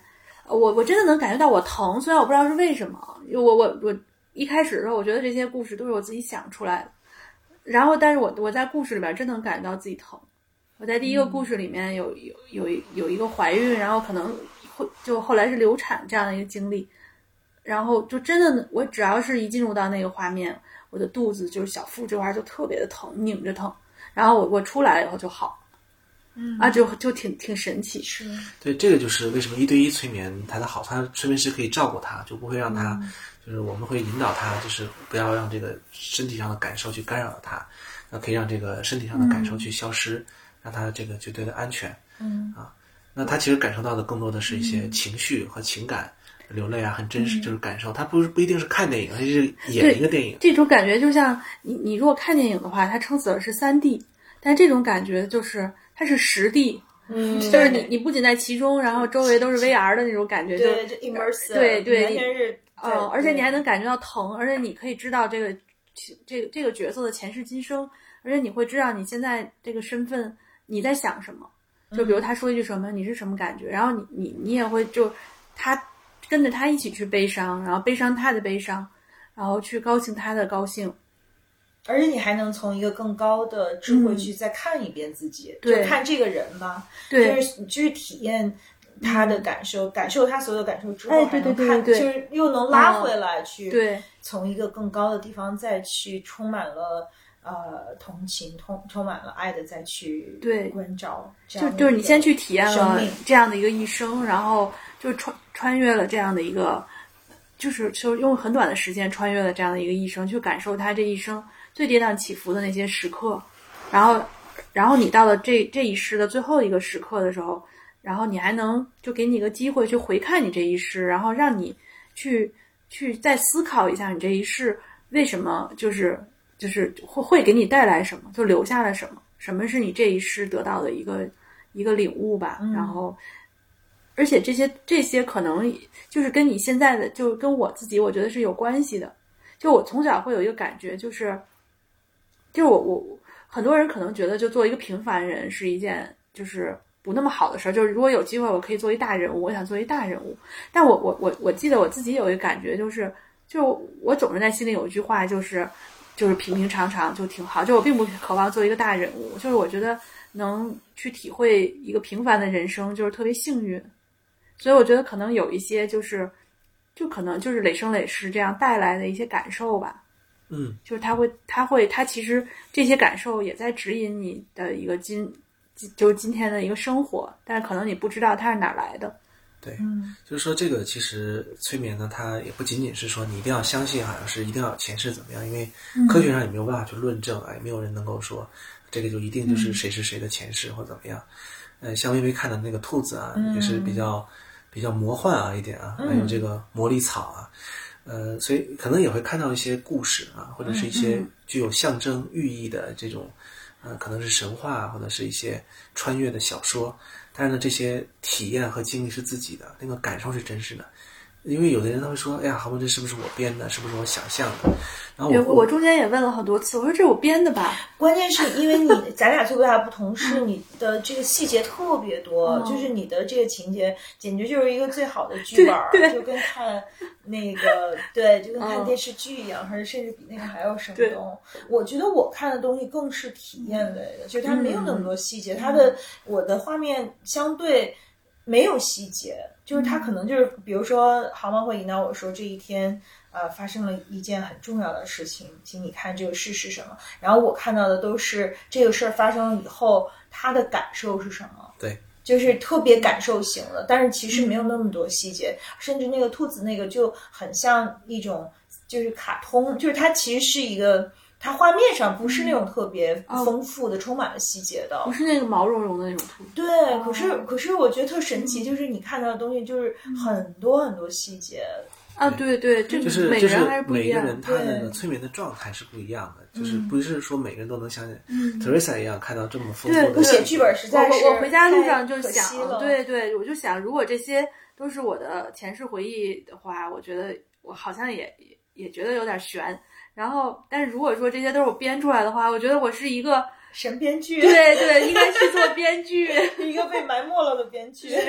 我我真的能感觉到我疼，虽然我不知道是为什么，我我我一开始的时候我觉得这些故事都是我自己想出来的。然后，但是我我在故事里边真能感觉到自己疼。我在第一个故事里面有有有一有一个怀孕，然后可能会就后来是流产这样的一个经历，然后就真的我只要是一进入到那个画面，我的肚子就是小腹这块就特别的疼，拧着疼，然后我我出来了以后就好，嗯啊就就挺挺神奇，是对，这个就是为什么一对一催眠它的好，它催眠师可以照顾他，就不会让他，就是我们会引导他，就是不要让这个身体上的感受去干扰到他，那可以让这个身体上的感受去消失，让他这个绝对的安全。嗯啊，那他其实感受到的更多的是一些情绪和情感，流泪啊，很真实，就是感受。他不是不一定是看电影，他是演一个电影。这种感觉就像你你如果看电影的话，他撑死了是三 D，但这种感觉就是它是实地。嗯，就是你，你不仅在其中，然后周围都是 VR 的那种感觉，就对，就 immersive，对对完全是，嗯，而且你还能能感觉到疼，而且你可以知道这个这个这个角色的前世今生，而且你会知道你现在这个身份你在想什么。就比如他说一句什么，你是什么感觉，然后你你你也会就他跟着他一起去悲伤，然后悲伤他的悲伤，然后去高兴他的高兴。而且你还能从一个更高的智慧去再看一遍自己，就看这个人吧，对。就是你去体验他的感受，感受他所有的感受之后，哎还能对对看，就是又能拉回来去，对，从一个更高的地方再去充满了呃同情，充充满了爱的再去对。关照，这就样就是你先去体验了生命。这样的一个一生，然后就穿穿越了这样的一个，就是就用很短的时间穿越了这样的一个一生，去感受他这一生最跌宕起伏的那些时刻，然后，然后你到了这这一世的最后一个时刻的时候，然后你还能就给你一个机会去回看你这一世，然后让你去去再思考一下你这一世为什么就是就是会会给你带来什么，就留下了什么，什么是你这一世得到的一个一个领悟吧，然后。而且这些这些可能就是跟你现在的，就跟我自己，我觉得是有关系的。就我从小会有一个感觉，就是，就是我我很多人可能觉得，就做一个平凡人是一件就是不那么好的事儿。就是如果有机会，我可以做一大人物，我想做一大人物。但我我我我记得我自己有一个感觉，就是就我总是在心里有一句话，就是就是平平常常就挺好。就我并不渴望做一个大人物，就是我觉得能去体会一个平凡的人生，就是特别幸运。所以我觉得可能有一些就是，就可能就是累生累世这样带来的一些感受吧。嗯，就是他会，他会，他其实这些感受也在指引你的一个今，今就是今天的一个生活，但是可能你不知道它是哪儿来的。对，嗯。就是说这个其实催眠呢，它也不仅仅是说你一定要相信，好像是一定要前世怎么样，因为科学上也没有办法去论证啊，也没有人能够说这个就一定就是谁是谁的前世或怎么样。呃，像微微看的那个兔子啊，也是比较比较魔幻啊一点啊，还有这个魔力草啊，呃，所以可能也会看到一些故事啊，或者是一些具有象征寓意的这种，呃，可能是神话或者是一些穿越的小说。但是呢，这些体验和经历是自己的，那个感受是真实的。因为有的人他会说：“哎呀，韩文这是不是我编的？是不是我想象的？”然后，我我中间也问了好多次，我说这是我编的吧？关键是因为你咱俩最大的不同是你的这个细节特别多，就是你的这个情节简直就是一个最好的剧本儿，对对就跟看那个对，就跟看嗯电视剧一样，或者甚至比那个还要生动。我觉得我看的东西更是体验类的，就是它没有那么多细节，它的我的画面相对没有细节，就是他可能就是比如说航妈会引导我说这一天。呃，发生了一件很重要的事情，请你看这个事是什么。然后我看到的都是这个事儿发生了以后，他的感受是什么，对，就是特别感受型的。但是其实没有那么多细节，甚至那个兔子那个就很像一种就是卡通，就是它其实是一个，它画面上不是那种特别丰富的、充满了细节的，不是那个毛茸茸的那种兔子。对，可是可是我觉得特神奇，就是你看到的东西就是很多很多细节。啊，对对，这就是就是每个人还是不每个。人他的对催眠的状态是不一样的，就是不是说每个人都能像嗯 Teresa 一样看到这么丰富的写剧本实在是我我回家路上就想对对，我就想，如果这些都是我的前世回忆的话，我觉得我好像也也也觉得有点悬。然后，但是如果说这些都是我编出来的话，我觉得我是一个神编剧，对对，应该去做编剧。一个被埋没了的编剧。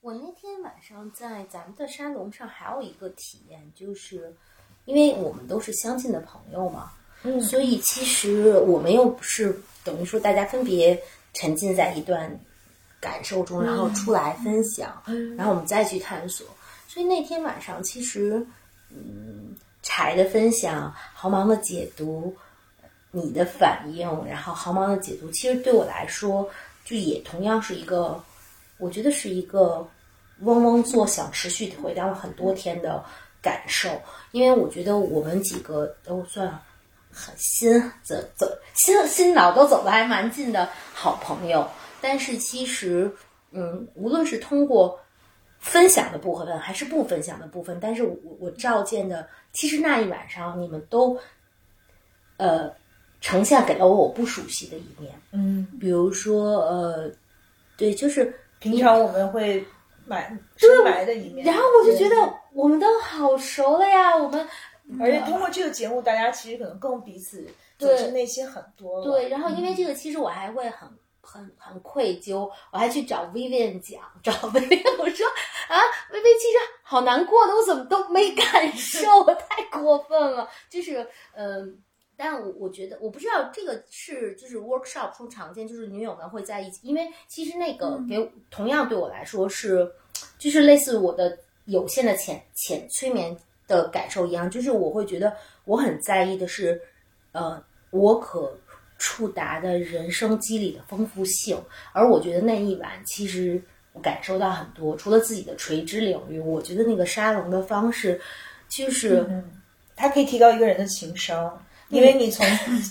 我那天晚上在咱们的沙龙上还有一个体验，就是因为我们都是相近的朋友嘛，嗯所以其实我们又不是等于说大家分别沉浸在一段感受中，然后出来分享，然后我们再去探索。所以那天晚上其实，嗯，柴的分享，豪芒的解读，你的反应，然后豪芒的解读，其实对我来说，就也同样是一个，我觉得是一个嗡嗡作响、持续回荡了很多天的感受。因为我觉得我们几个都算很心走走心心脑都走的还蛮近的好朋友，但是其实，嗯，无论是通过分享的部分还是不分享的部分，但是我我照见的，其实那一晚上你们都，呃，呈现给了我我不熟悉的一面，嗯，比如说呃，对，就是平常我们会买深埋的一面，然后我就觉得我们都好熟了呀，我们而且通过这个节目，大家其实可能更彼此走对进内心很多了。对，然后因为这个，其实我还会很很很愧疚，我还去找 Vivian 讲，找 Vivian 我说啊，Vivian 其实好难过的，我怎么都没感受，我太过分了，就是嗯。但我我觉得我不知道这个是就是 workshop 中常见，就是女友们会在一起，因为其实那个给我、同样对我来说是，就是类似我的有限的浅浅催眠的感受一样，就是我会觉得我很在意的是，呃，我可触达的人生机理的丰富性，而我觉得那一晚其实我感受到很多，除了自己的垂直领域，我觉得那个沙龙的方式就是。它可以提高一个人的情商。因为你从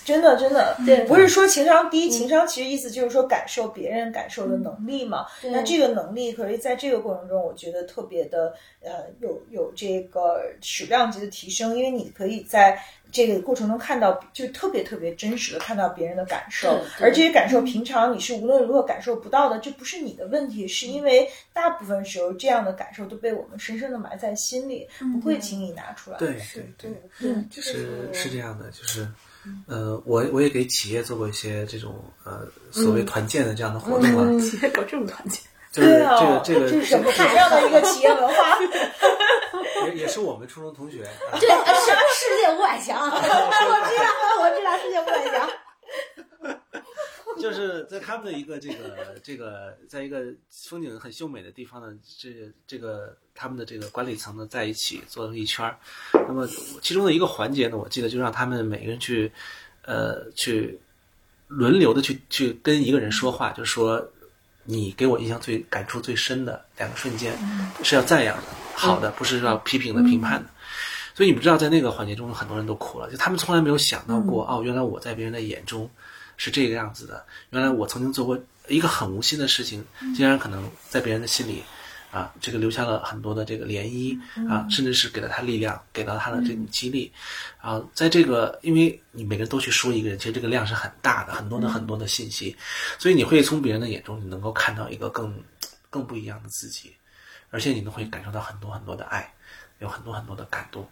真的真的 对不是说情商低，情商其实意思就是说感受别人感受的能力嘛。那这个能力可以在这个过程中，我觉得特别的呃有有这个矢量级的提升，因为你可以在这个过程中看到，就特别特别真实的看到别人的感受，而这些感受平常你是无论如何感受不到的，这不是你的问题，是因为大部分时候这样的感受都被我们深深的埋在心里，不会轻易拿出来。对对对，对，是是这样的，就是，呃，我我也给企业做过一些这种呃所谓团建的这样的活动啊，企业 搞这种团建，就是对啊，这个这个这是什么什么样的一个企业文化？也也是我们初中同学，啊什么世界五百强，我知道，我知道世界五百强。就是在他们的一个这个这个，在一个风景很秀美的地方呢，这这个他们的这个管理层呢在一起坐了一圈儿。那么其中的一个环节呢，我记得就让他们每个人去，呃，去轮流的去去跟一个人说话，就说你给我印象最感触最深的两个瞬间，是要赞扬的，好的，不是要批评的、评判的。所以你不知道，在那个环节中，很多人都哭了，就他们从来没有想到过，哦，原来我在别人的眼中是这个样子的，原来我曾经做过一个很无心的事情，竟然可能在别人的心里，啊，这个留下了很多的这个涟漪啊，甚至是给了他力量，给到他的这种激励，啊，在这个，因为你每个人都去说一个人，其实这个量是很大的，很多的很多的信息，所以你会从别人的眼中，你能够看到一个更更不一样的自己，而且你能会感受到很多很多的爱，有很多很多的感动。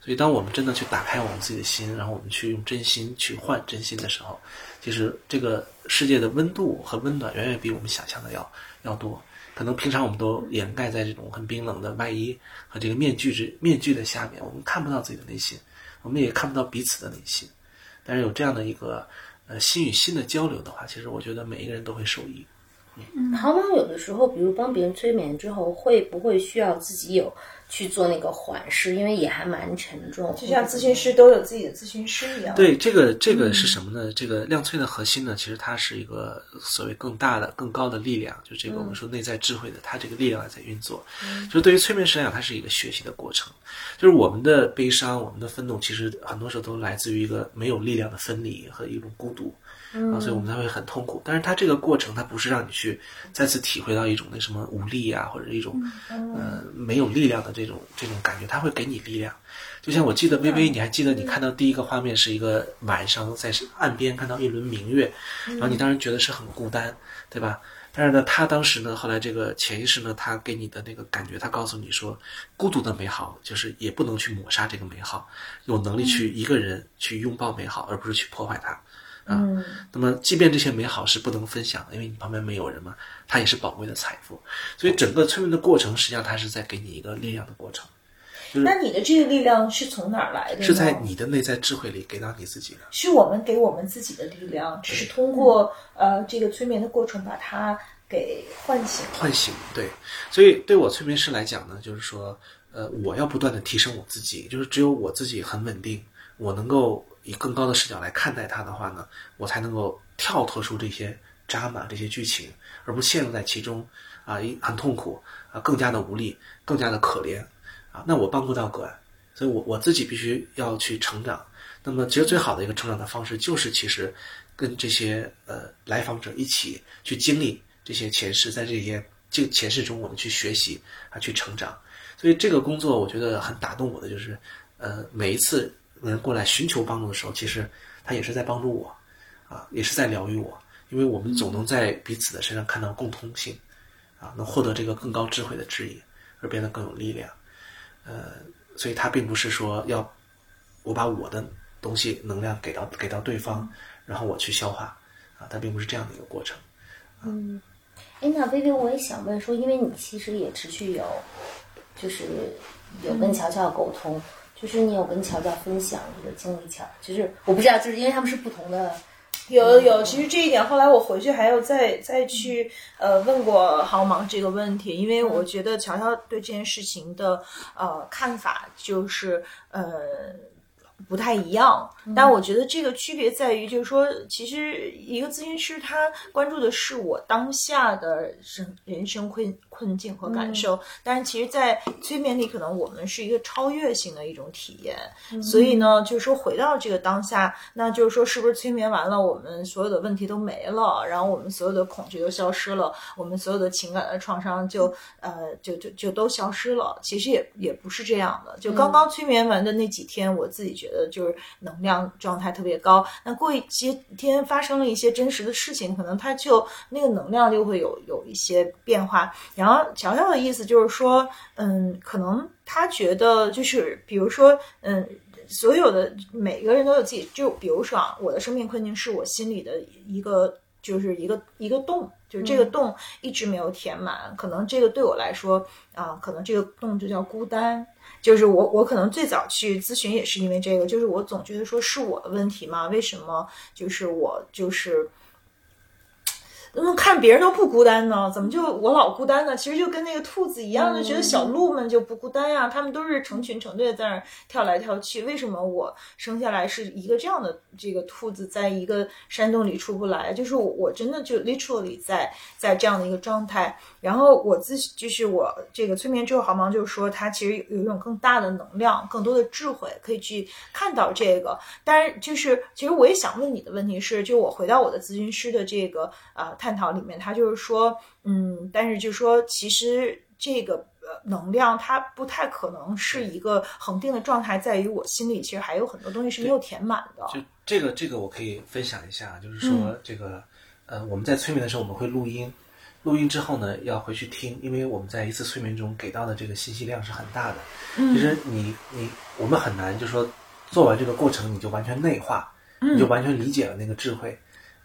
所以，当我们真的去打开我们自己的心，然后我们去用真心去换真心的时候，其实这个世界的温度和温暖远远比我们想象的要要多。可能平常我们都掩盖在这种很冰冷的外衣和这个面具之面具的下面，我们看不到自己的内心，我们也看不到彼此的内心。但是有这样的一个呃心与心的交流的话，其实我觉得每一个人都会受益。豪芒有的时候，比如帮别人催眠之后，会不会需要自己有去做那个缓释，因为也还蛮沉重。就像咨询师都有自己的咨询师一样。对，这个这个是什么呢？这个量催的核心呢，其实它是一个所谓更大的、更高的力量，就这个我们说内在智慧的，它这个力量在运作。就是对于催眠师来讲，它是一个学习的过程。就是我们的悲伤、我们的愤怒，其实很多时候都来自于一个没有力量的分离和一种孤独。啊，所以我们才会很痛苦。但是它这个过程，它不是让你去再次体会到一种那什么无力啊，或者一种呃没有力量的这种这种感觉，它会给你力量。就像我记得微微，你还记得你看到第一个画面是一个晚上在岸边看到一轮明月，然后你当时觉得是很孤单，对吧？但是呢，他当时呢，后来这个潜意识呢，他给你的那个感觉，他告诉你说，孤独的美好就是也不能去抹杀这个美好，有能力去一个人去拥抱美好，而不是去破坏它。啊，那么即便这些美好是不能分享的，因为你旁边没有人嘛，它也是宝贵的财富。所以整个催眠的过程，实际上它是在给你一个力量的过程。那你的这个力量是从哪儿来的？是在你的内在智慧里给到你自己的。是我们给我们自己的力量，只是通过呃这个催眠的过程把它给唤醒。唤醒，对。所以对我催眠师来讲呢，就是说，呃，我要不断的提升我自己，就是只有我自己很稳定，我能够。以更高的视角来看待它的话呢，我才能够跳脱出这些扎马这些剧情，而不陷入在其中啊，一很痛苦啊，更加的无力，更加的可怜啊。那我帮不到个案，所以我我自己必须要去成长。那么，其实最好的一个成长的方式，就是其实跟这些呃来访者一起去经历这些前世，在这些这前世中，我们去学习啊，去成长。所以这个工作，我觉得很打动我的，就是呃每一次。人过来寻求帮助的时候，其实他也是在帮助我，啊，也是在疗愈我，因为我们总能在彼此的身上看到共通性，啊，能获得这个更高智慧的指引，而变得更有力量，呃，所以他并不是说要我把我的东西能量给到给到对方，然后我去消化，啊，它并不是这样的一个过程。嗯，哎，那微微，我也想问说，因为你其实也持续有，就是有跟乔乔沟通。就是你有跟乔乔分享你的经历，乔，就是我不知道，就是因为他们是不同的，有有，其实这一点后来我回去还有再再去呃问过豪芒这个问题，因为我觉得乔乔对这件事情的呃看法就是呃。不太一样，但我觉得这个区别在于，就是说，其实一个咨询师他关注的是我当下的人人生困困境和感受，但是其实，在催眠里，可能我们是一个超越性的一种体验，所以呢，就是说回到这个当下，那就是说，是不是催眠完了，我们所有的问题都没了，然后我们所有的恐惧都消失了，我们所有的情感的创伤就呃就就就都消失了？其实也也不是这样的，就刚刚催眠完的那几天，我自己觉得。呃，就是能量状态特别高。那过一些天发生了一些真实的事情，可能他就那个能量就会有有一些变化。然后乔乔的意思就是说，嗯，可能他觉得就是，比如说，嗯，所有的每个人都有自己，就比如说啊，我的生命困境是我心里的一个，就是一个一个洞，就是这个洞一直没有填满。可能这个对我来说啊，可能这个洞就叫孤单。就是我，我可能最早去咨询也是因为这个，就是我总觉得说是我的问题嘛，为什么就是我就是。那么，看别人都不孤单呢，怎么就我老孤单呢？其实就跟那个兔子一样，就觉得小鹿们就不孤单呀，他们都是成群成队在那儿跳来跳去。为什么我生下来是一个这样的这个兔子，在一个山洞里出不来？就是我真的就 literally 在在这样的一个状态。然后我自就是我这个催眠之后，好忙就是说，他其实有一种更大的能量，更多的智慧可以去看到这个。当然，就是其实我也想问你的问题是，就我回到我的咨询师的这个啊。探讨里面，他就是说，嗯，但是就是说，其实这个呃能量它不太可能是一个恒定的状态，在于我心里其实还有很多东西是没有填满的。就这个，这个我可以分享一下，就是说这个呃，我们在催眠的时候我们会录音，录音之后呢要回去听，因为我们在一次催眠中给到的这个信息量是很大的。其实你你我们很难就说做完这个过程你就完全内化，你就完全理解了那个智慧。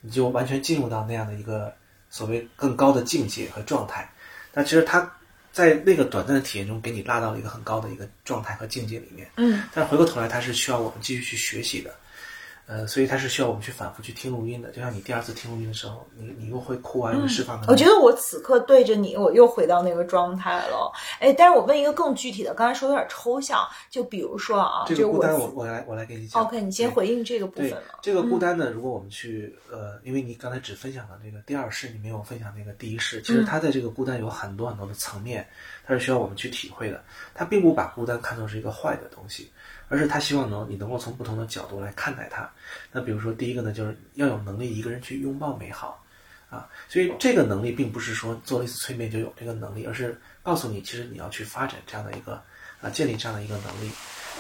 你就完全进入到那样的一个所谓更高的境界和状态，但其实他在那个短暂的体验中给你拉到了一个很高的一个状态和境界里面。嗯，但回过头来，它是需要我们继续去学习的。呃，所以它是需要我们去反复去听录音的。就像你第二次听录音的时候，你你又会哭啊，又会释放的。我觉得我此刻对着你，我又回到那个状态了。哎，但是我问一个更具体的，刚才说的有点抽象，就比如说啊，这个孤单我，我来我来给你讲。OK，你先回应这个部分对。这个孤单呢，如果我们去呃，因为你刚才只分享了这个第二世，你没有分享那个第一世，其实它在这个孤单有很多很多的层面，它是需要我们去体会的。它并不把孤单看作是一个坏的东西，而是他希望能你能够从不同的角度来看待它。那比如说第一个呢，就是要有能力一个人去拥抱美好。啊，所以这个能力并不是说做了一次催眠就有这个能力，而是告诉你，其实你要去发展这样的一个啊，建立这样的一个能力，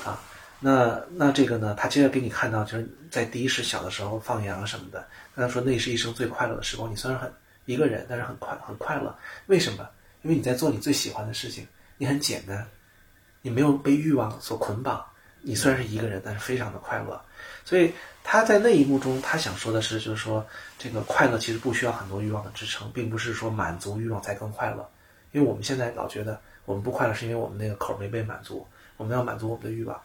啊，那那这个呢，他接着给你看到，就是在第一世小的时候放羊什么的，他说那是一生最快乐的时光，你虽然很一个人，但是很快很快乐，为什么？因为你在做你最喜欢的事情，你很简单，你没有被欲望所捆绑，你虽然是一个人，但是非常的快乐，所以他在那一幕中，他想说的是，就是说这个快乐其实不需要很多欲望的支撑，并不是说满足欲望才更快乐，因为我们现在老觉得我们不快乐是因为我们那个口没被满足，我们要满足我们的欲望，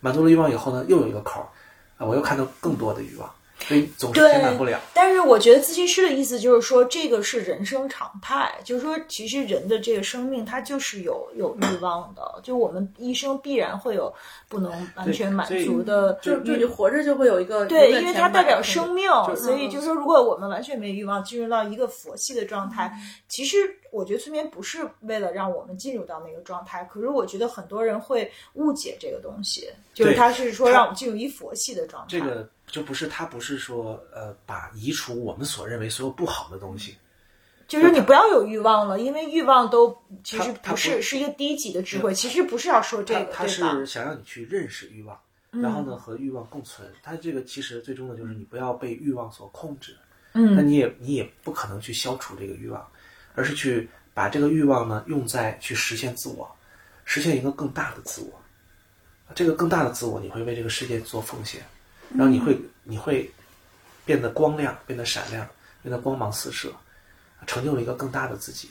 满足了欲望以后呢，又有一个口啊，我又看到更多的欲望，所以总是填满不了。但是我觉得咨询师的意思就是说，这个是人生常态，就是说，其实人的这个生命它就是有有欲望的，就我们一生必然会有不能完全满足的就就你活着就会有一个对，因为它代表生命，所以就是说，如果我们完全没欲望，进入到一个佛系的状态，其实我觉得催眠不是为了让我们进入到那个状态，可是我觉得很多人会误解这个东西，就是对他是说让我们进入一佛系的状态。这个就不是他不是说呃，把移除我们所认为所有不好的东西，就是你不要有欲望了，因为欲望都其实不不是是一个低级的智慧，其实不是要说这个，他？是想让你去认识欲望，然后呢和欲望共存。他这个其实最终的就是你不要被欲望所控制，嗯那你也你也不可能去消除这个欲望，而是去把这个欲望呢用在去实现自我，实现一个更大的自我。这个更大的自我，你会为这个世界做奉献，然后你会你会变得光亮，变得闪亮，变得光芒四射，成就了一个更大的自己。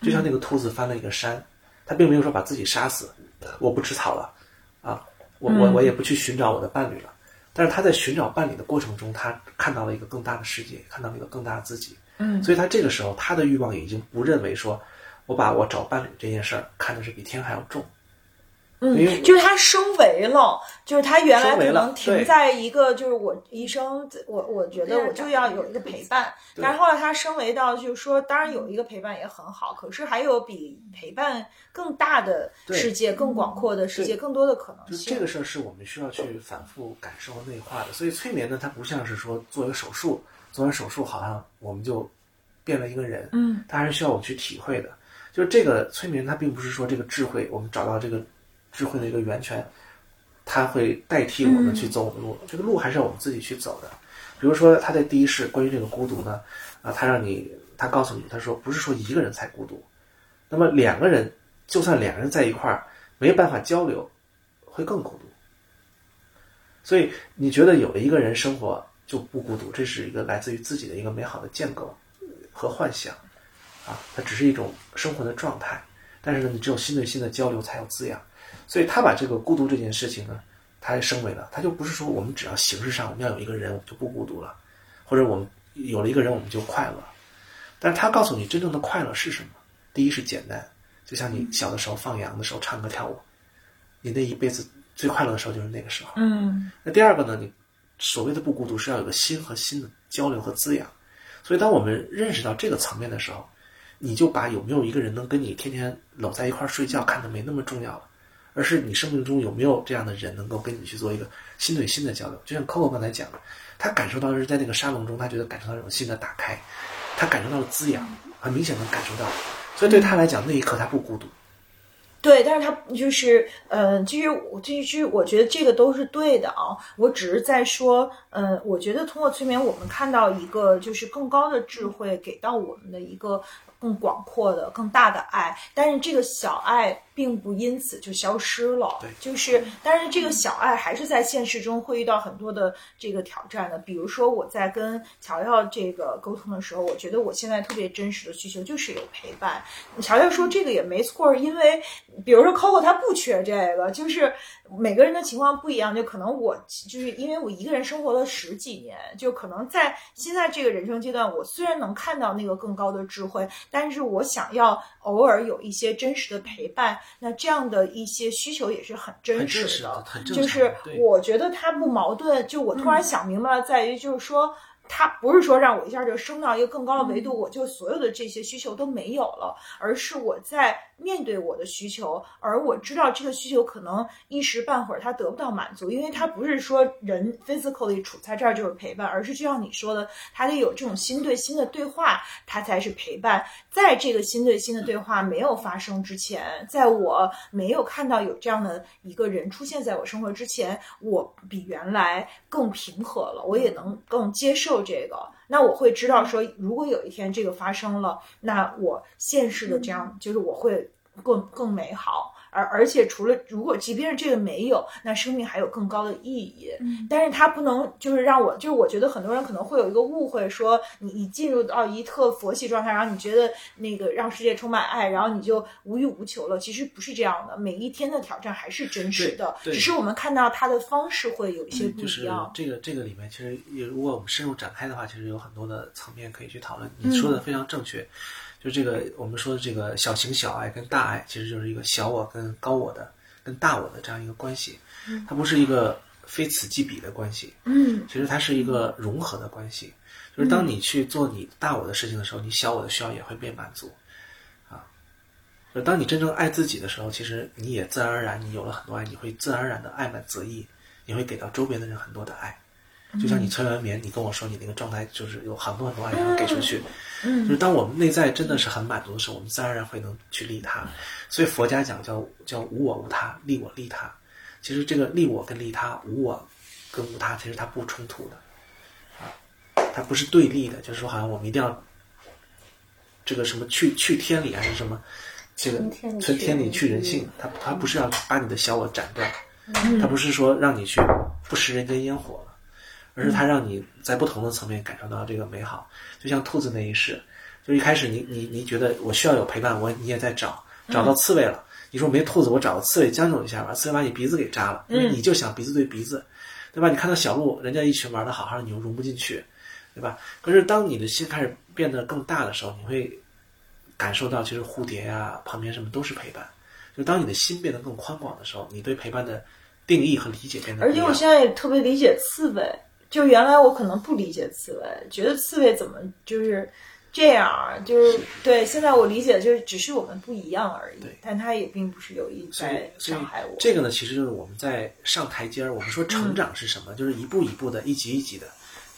就像那个兔子翻了一个山，他并没有说把自己杀死，我不吃草了，啊，我我我也不去寻找我的伴侣了。但是他在寻找伴侣的过程中，他看到了一个更大的世界，看到了一个更大的自己。嗯所以他这个时候，他的欲望已经不认为说，我把我找伴侣这件事儿看的是比天还要重。因为嗯，就是他升维了，就是他原来可能停在一个，就是我一生，我我觉得我就要有一个陪伴，但是后来他升维到，就是说，当然有一个陪伴也很好，可是还有比陪伴更大的世界、更广阔的世界、更多的可能性。就这个事儿是我们需要去反复感受和内化的。所以催眠呢，它不像是说做一个手术，做完手术好像我们就变了一个人，嗯，它还是需要我去体会的。就是这个催眠，它并不是说这个智慧，我们找到这个智慧的一个源泉，它会代替我们去走我们的路，这个路还是要我们自己去走的。比如说他在第一世关于这个孤独呢，啊，他让你，他告诉你，他说不是说一个人才孤独，那么两个人，就算两个人在一块儿没办法交流，会更孤独。所以你觉得有了一个人生活就不孤独，这是一个来自于自己的一个美好的建构和幻想，啊，它只是一种生活的状态。但是呢，你只有心对心的交流才有滋养。所以他把这个孤独这件事情呢，他还升维了。他就不是说我们只要形式上我们要有一个人，我们就不孤独了，或者我们有了一个人我们就快乐。但是他告诉你，真正的快乐是什么？第一是简单，就像你小的时候放羊的时候唱歌跳舞，你那一辈子最快乐的时候就是那个时候。嗯那第二个呢，你所谓的不孤独是要有个心和心的交流和滋养。所以当我们认识到这个层面的时候，你就把有没有一个人能跟你天天搂在一块儿睡觉看的没那么重要了，而是你生命中有没有这样的人能够跟你去做一个心对心的交流。就像 Coco 刚才讲的，他感受到的是在那个沙龙中，他觉得感受到一种心的打开，他感受到了滋养，很明显能感受到。所以对他来讲，那一刻他不孤独。对，但是他就是，嗯，其实我其实我觉得这个都是对的啊。我只是在说，嗯，我觉得通过催眠，我们看到一个就是更高的智慧给到我们的一个更广阔的、更大的爱，但是这个小爱并不因此就消失了。对就是，但是这个小爱还是在现实中会遇到很多的这个挑战的。比如说我在跟乔乔这个沟通的时候，我觉得我现在特别真实的需求就是有陪伴。乔乔说这个也没错儿，因为比如说 Coco 他不缺这个，就是每个人的情况不一样，就可能我就是因为我一个人生活了十几年，就可能在现在这个人生阶段，我虽然能看到那个更高的智慧，但是我想要偶尔有一些真实的陪伴，那这样的一些需求也是很真很实真实的就是我觉得它不矛盾。就我突然想明白了，在于就是说。它不是说让我一下就升到一个更高的维度，我就所有的这些需求都没有了，而是我在面对我的需求，而我知道这个需求可能一时半会儿它得不到满足，因为它不是说人 physically 处在这儿就是陪伴，而是就像你说的，他得有这种心对心的对话，他才是陪伴。在这个心对心的对话没有发生之前，在我没有看到有这样的一个人出现在我生活之前，我比原来更平和了，我也能更接受这个。那我会知道说，如果有一天这个发生了，那我现实的这样就是我会更更美好。而而且除了如果即便是这个没有，那生命还有更高的意义。嗯但是它不能就是让我就是我觉得很多人可能会有一个误会，说你你进入到一特佛系状态，然后你觉得那个让世界充满爱，然后你就无欲无求了。其实不是这样的，每一天的挑战还是真实的，只是我们看到它的方式会有一些不就是一样。这个这个里面，其实也如果我们深入展开的话，其实有很多的层面可以去讨论。你说的非常正确，就这个我们说的这个小情小爱跟大爱，其实就是一个小我跟高我的跟大我的这样一个关系，它不是一个非此即彼的关系，嗯其实它是一个融合的关系。就是当你去做你大我的事情的时候，你小我的需要也会被满足，啊，就当你真正爱自己的时候，其实你也自然而然，你有了很多爱，你会自然而然的爱满则溢，你会给到周边的人很多的爱。就像你催完眠，你跟我说你那个状态就是有很多很多爱想给出去，就是当我们内在真的是很满足的时候，我们自然而然会能去利他。所以佛家讲叫叫无我无他，利我利他。其实这个利我跟利他，无我跟无他，其实它不冲突的，啊，它不是对立的。就是说，好像我们一定要这个什么去去天理还是什么，这个存天理去人性去人性，它它不是要把你的小我斩断，它不是说让你去不食人间烟火了。而是它让你在不同的层面感受到这个美好，就像兔子那一世，就一开始你你你觉得我需要有陪伴，我你也在找，找到刺猬了，你说没兔子，我找个刺猬将就一下吧，刺猬把你鼻子给扎了，因为你就想鼻子对鼻子，对吧？你看到小鹿，人家一群玩的好好的，你又融不进去，对吧？可是当你的心开始变得更大的时候，你会感受到，其实蝴蝶呀、旁边什么都是陪伴。就当你的心变得更宽广的时候，你对陪伴的定义和理解变得。而且我现在也特别理解刺猬，就原来我可能不理解刺猬，觉得刺猬怎么就是这样儿，就是对。现在我理解就是只是我们不一样而已对，但它也并不是有意在，伤害我。这个呢，其实就是我们在上台阶儿。我们说成长是什么？就是一步一步的，一级一级的。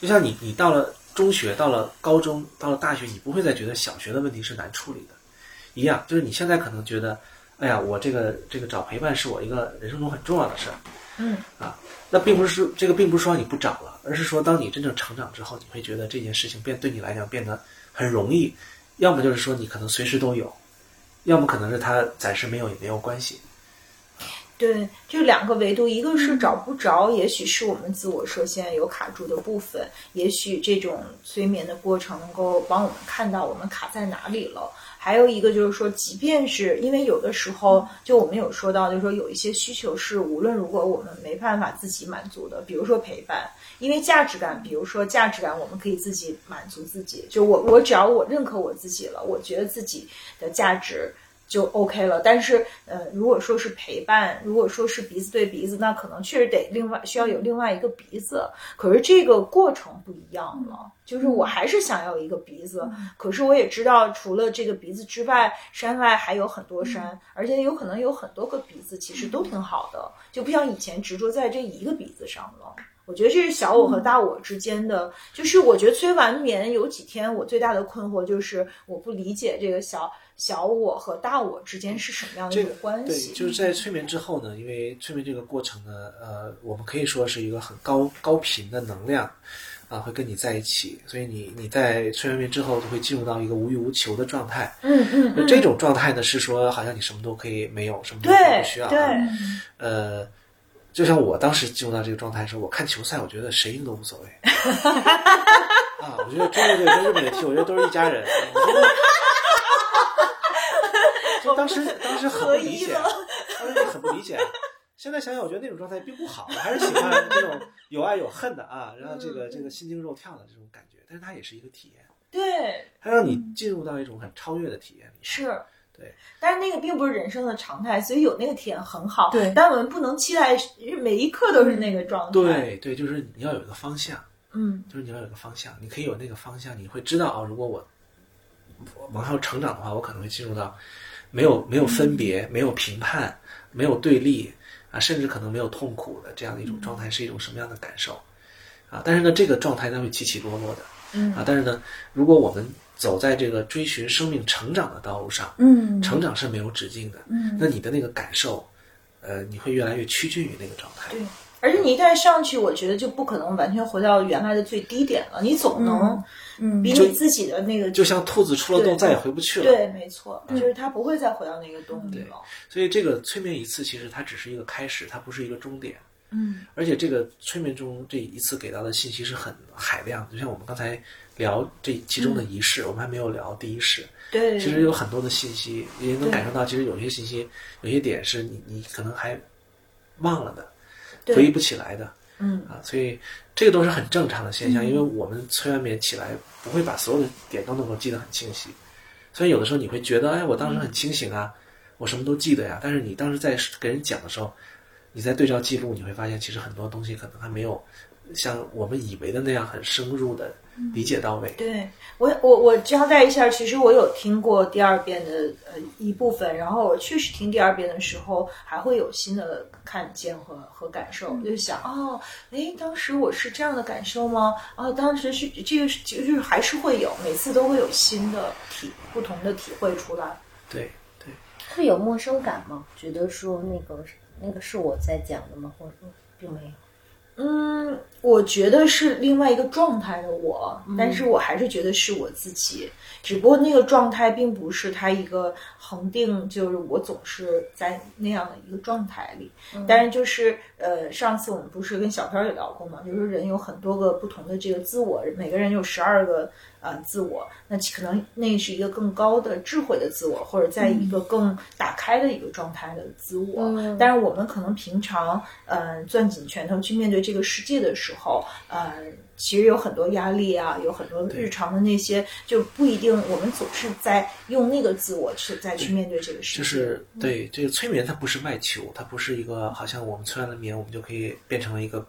就像你，你到了中学，到了高中，到了大学，你不会再觉得小学的问题是难处理的，一样。就是你现在可能觉得，哎呀，我这个这个找陪伴是我一个人生中很重要的事儿。嗯啊，那并不是说这个并不是说你不找了，而是说当你真正成长之后，你会觉得这件事情变对你来讲变得很容易。要么就是说你可能随时都有，要么可能是他暂时没有也没有关系。对，就两个维度，一个是找不着，也许是我们自我设限有卡住的部分，也许这种催眠的过程能够帮我们看到我们卡在哪里了。还有一个就是说，即便是因为有的时候，就我们有说到，就是说有一些需求是无论如何我们没办法自己满足的，比如说陪伴，因为价值感，比如说价值感，我们可以自己满足自己。就我我只要我认可我自己了，我觉得自己的价值。就 OK 了，但是呃，如果说是陪伴，如果说是鼻子对鼻子，那可能确实得另外需要有另外一个鼻子。可是这个过程不一样了，就是我还是想要一个鼻子，可是我也知道，除了这个鼻子之外，山外还有很多山，而且有可能有很多个鼻子，其实都挺好的，就不像以前执着在这一个鼻子上了。我觉得这是小我和大我之间的，就是我觉得催完眠有几天，我最大的困惑就是我不理解这个小小我和大我之间是什么样的一个关对，系。就是在催眠之后呢，因为催眠这个过程呢，呃，我们可以说是一个很高高频的能量啊，会跟你在一起，所以你你在催眠之后就会进入到一个无欲无求的状态。嗯嗯那这种状态呢，是说好像你什么都可以没有，什么都对不需要啊。对，呃，就像我当时进入到这个状态的时候，我看球赛，我觉得谁赢都无所谓。啊，我觉得中国队跟日本队踢，我觉得都是一家人。我觉得，就当时 当时 很不理解，当时很不理解。现在想想，我觉得那种状态并不好，我还是喜欢那种有爱有恨的啊，然后这个这个心惊肉跳的这种感觉。但是它也是一个体验，对，它让你进入到一种很超越的体验里。是。对，但是那个并不是人生的常态，所以有那个体验很好。对但我们不能期待每一刻都是那个状态。，对对，就是你要有一个方向。嗯就是你要有个方向，你可以有那个方向，你会知道啊，如果我我往后成长的话，我可能会进入到没有没有分别、没有评判、没有对立啊，甚至可能没有痛苦的这样的一种状态，是一种什么样的感受啊？但是呢，这个状态它会起起落落的嗯啊。但是呢，如果我们走在这个追寻生命成长的道路上，嗯成长是没有止境的，嗯那你的那个感受，呃，你会越来越趋近于那个状态。对。而且你一旦上去，我觉得就不可能完全回到原来的最低点了。你总能嗯比你自己的那个就像兔子出了洞再也回不去了。对，没错，就是它不会再回到那个洞里了。所以这个催眠一次其实它只是一个开始，它不是一个终点。嗯，而且这个催眠中这一次给到的信息是很海量，就像我们刚才聊这其中的仪式，我们还没有聊第一式。对，其实有很多的信息，也能感受到，其实有些信息，有些点是你你可能还忘了的，对回忆不起来的。嗯。啊，所以这个都是很正常的现象，因为我们催完眠起来不会把所有的点都能够记得很清晰，所以有的时候你会觉得，哎，我当时很清醒啊，我什么都记得呀，但是你当时在给人讲的时候，你在对照记录，你会发现其实很多东西可能还没有像我们以为的那样很深入的理解到位。对我，我我交代一下，其实我有听过第二遍的呃一部分，然后我确实听第二遍的时候，还会有新的看见和和感受，我就想哦，哎，当时我是这样的感受吗？哦，当时是这个是就是还是会有，每次都会有新的体不同的体会出来。对对，会有陌生感吗？觉得说那个那个是我在讲的吗？或者说并没有？嗯，我觉得是另外一个状态的我，但是我还是觉得是我自己，只不过那个状态并不是它一个恒定，就是我总是在那样的一个状态里。但是就是呃，上次我们不是跟小飘也聊过嘛，就是人有很多个不同的这个自我，每个人有十二个呃自我，那可能那是一个更高的智慧的自我，或者在一个更打开的一个状态的自我。嗯但是我们可能平常呃攥紧拳头去面对这个世界的时候，呃，其实有很多压力啊，有很多日常的那些，就不一定我们总是在用那个自我去再去面对这个世界。就是对这个催眠，它不是外求，它不是一个好像我们催完了眠，我们就可以变成了一个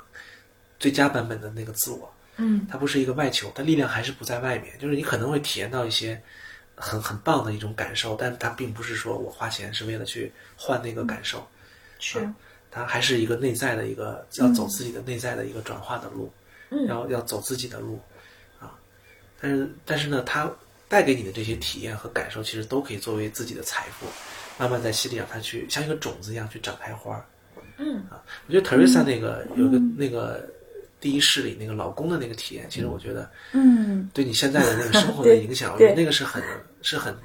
最佳版本的那个自我。嗯，它不是一个外求，它力量还是不在外面。就是你可能会体验到一些很很棒的一种感受，但它并不是说我花钱是为了去换那个感受，是它还是一个内在的一个要走自己的内在的一个转化的路，嗯要要走自己的路啊。但是但是呢，它带给你的这些体验和感受，其实都可以作为自己的财富，慢慢在心里让它去像一个种子一样去长开花儿。嗯啊，我觉得 Teresa 那个有一个那个第一世里那个老公的那个体验，其实我觉得嗯，对你现在的那个生活的 影响，我觉得那个是很是很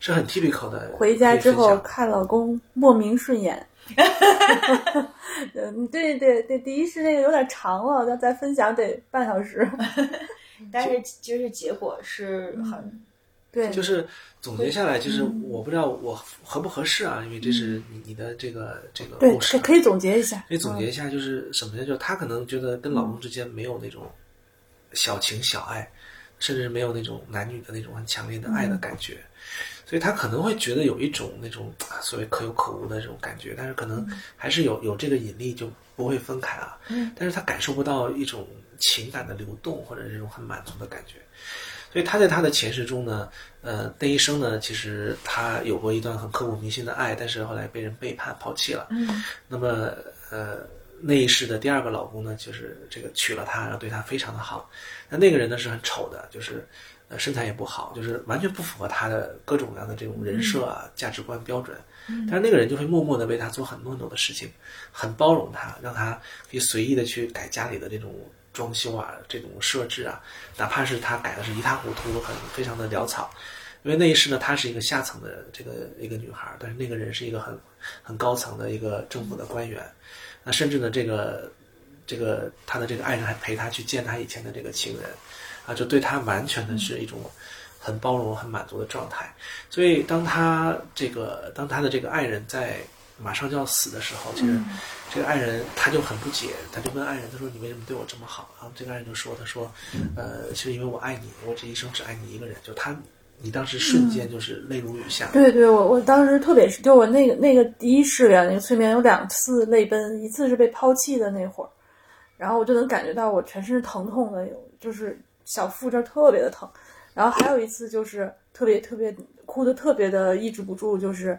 是很 typical 的。回家之后看老公莫名顺眼。嗯，对对对，第一是那个有点长了，要再分享得半小时。但是就是结果是很对，就是总结下来，就是嗯我不知道我合不合适啊，因为这是你你的这个这个故事啊，可可以总结一下。可以总结一下，就是什么呢？就是她可能觉得跟老公之间没有那种小情小爱，甚至没有那种男女的那种很强烈的爱的感觉，所以她可能会觉得有一种那种啊所谓可有可无的这种感觉，但是可能还是有有这个引力就不会分开啊。嗯，但是她感受不到一种情感的流动或者这种很满足的感觉。所以他在他的前世中呢，呃，那一生呢，其实他有过一段很刻骨铭心的爱，但是后来被人背叛抛弃了。嗯那么，呃，那一世的第二个老公呢，就是这个娶了她，然后对她非常的好。那那个人呢是很丑的，就是呃，身材也不好，就是完全不符合他的各种各样的这种人设啊、价值观标准。但是那个人就会默默的为他做很多很多的事情，很包容他，让他可以随意的去改家里的这种装修啊、这种设置啊，哪怕是他改的是一塌糊涂、很非常的潦草。因为那一世呢，她是一个下层的这个一个女孩，但是那个人是一个很很高层的一个政府的官员。那甚至呢，这个这个他的这个爱人还陪他去见他以前的这个情人，啊，就对他完全的是一种很包容、很满足的状态。所以，当他这个当他的这个爱人在马上就要死的时候，其实这个爱人他就很不解，他就问爱人，他说：“你为什么对我这么好？”然后这个爱人就说：“他说，呃，是因为我爱你，我这一生只爱你一个人。”就他，你当时瞬间就是泪如雨下。对对，我我当时特别是，就我那个那个第一世里那个催眠有两次泪奔，一次是被抛弃的那会儿，然后我就能感觉到我全身是疼痛的，有就是小腹这儿特别的疼，然后还有一次就是特别特别哭的特别的抑制不住，就是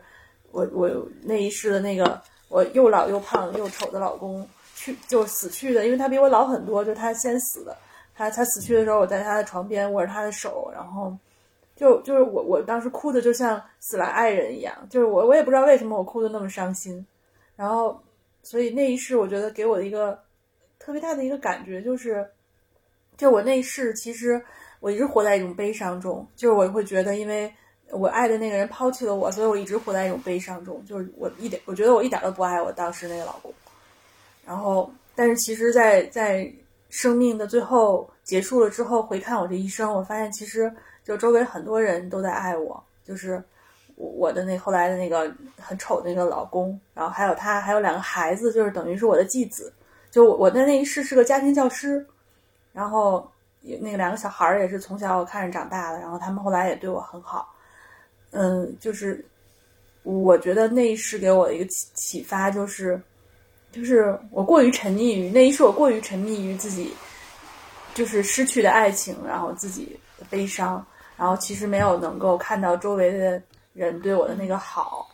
我我那一世的那个我又老又胖又丑的老公去就死去的，因为他比我老很多，就他先死的，他他死去的时候我在他的床边握着他的手，然后。就就是我，我当时哭的就像死了爱人一样，就是我我也不知道为什么我哭的那么伤心，然后，所以那一世我觉得给我的一个特别大的一个感觉就是，就我那一世其实我一直活在一种悲伤中，就是我会觉得因为我爱的那个人抛弃了我，所以我一直活在一种悲伤中，就是我一点我觉得我一点都不爱我当时那个老公，然后但是其实，在在生命的最后结束了之后，回看我这一生，我发现其实。就周围很多人都在爱我，就是我我的那后来的那个很丑的那个老公，然后还有他，还有两个孩子，就是等于是我的继子。就我我的那一世是个家庭教师，然后那个两个小孩儿也是从小我看着长大的，然后他们后来也对我很好。嗯，就是我觉得那一世给我的一个启启发，就是就是我过于沉溺于那一世，我过于沉溺于自己就是失去的爱情，然后自己的悲伤。然后其实没有能够看到周围的人对我的那个好，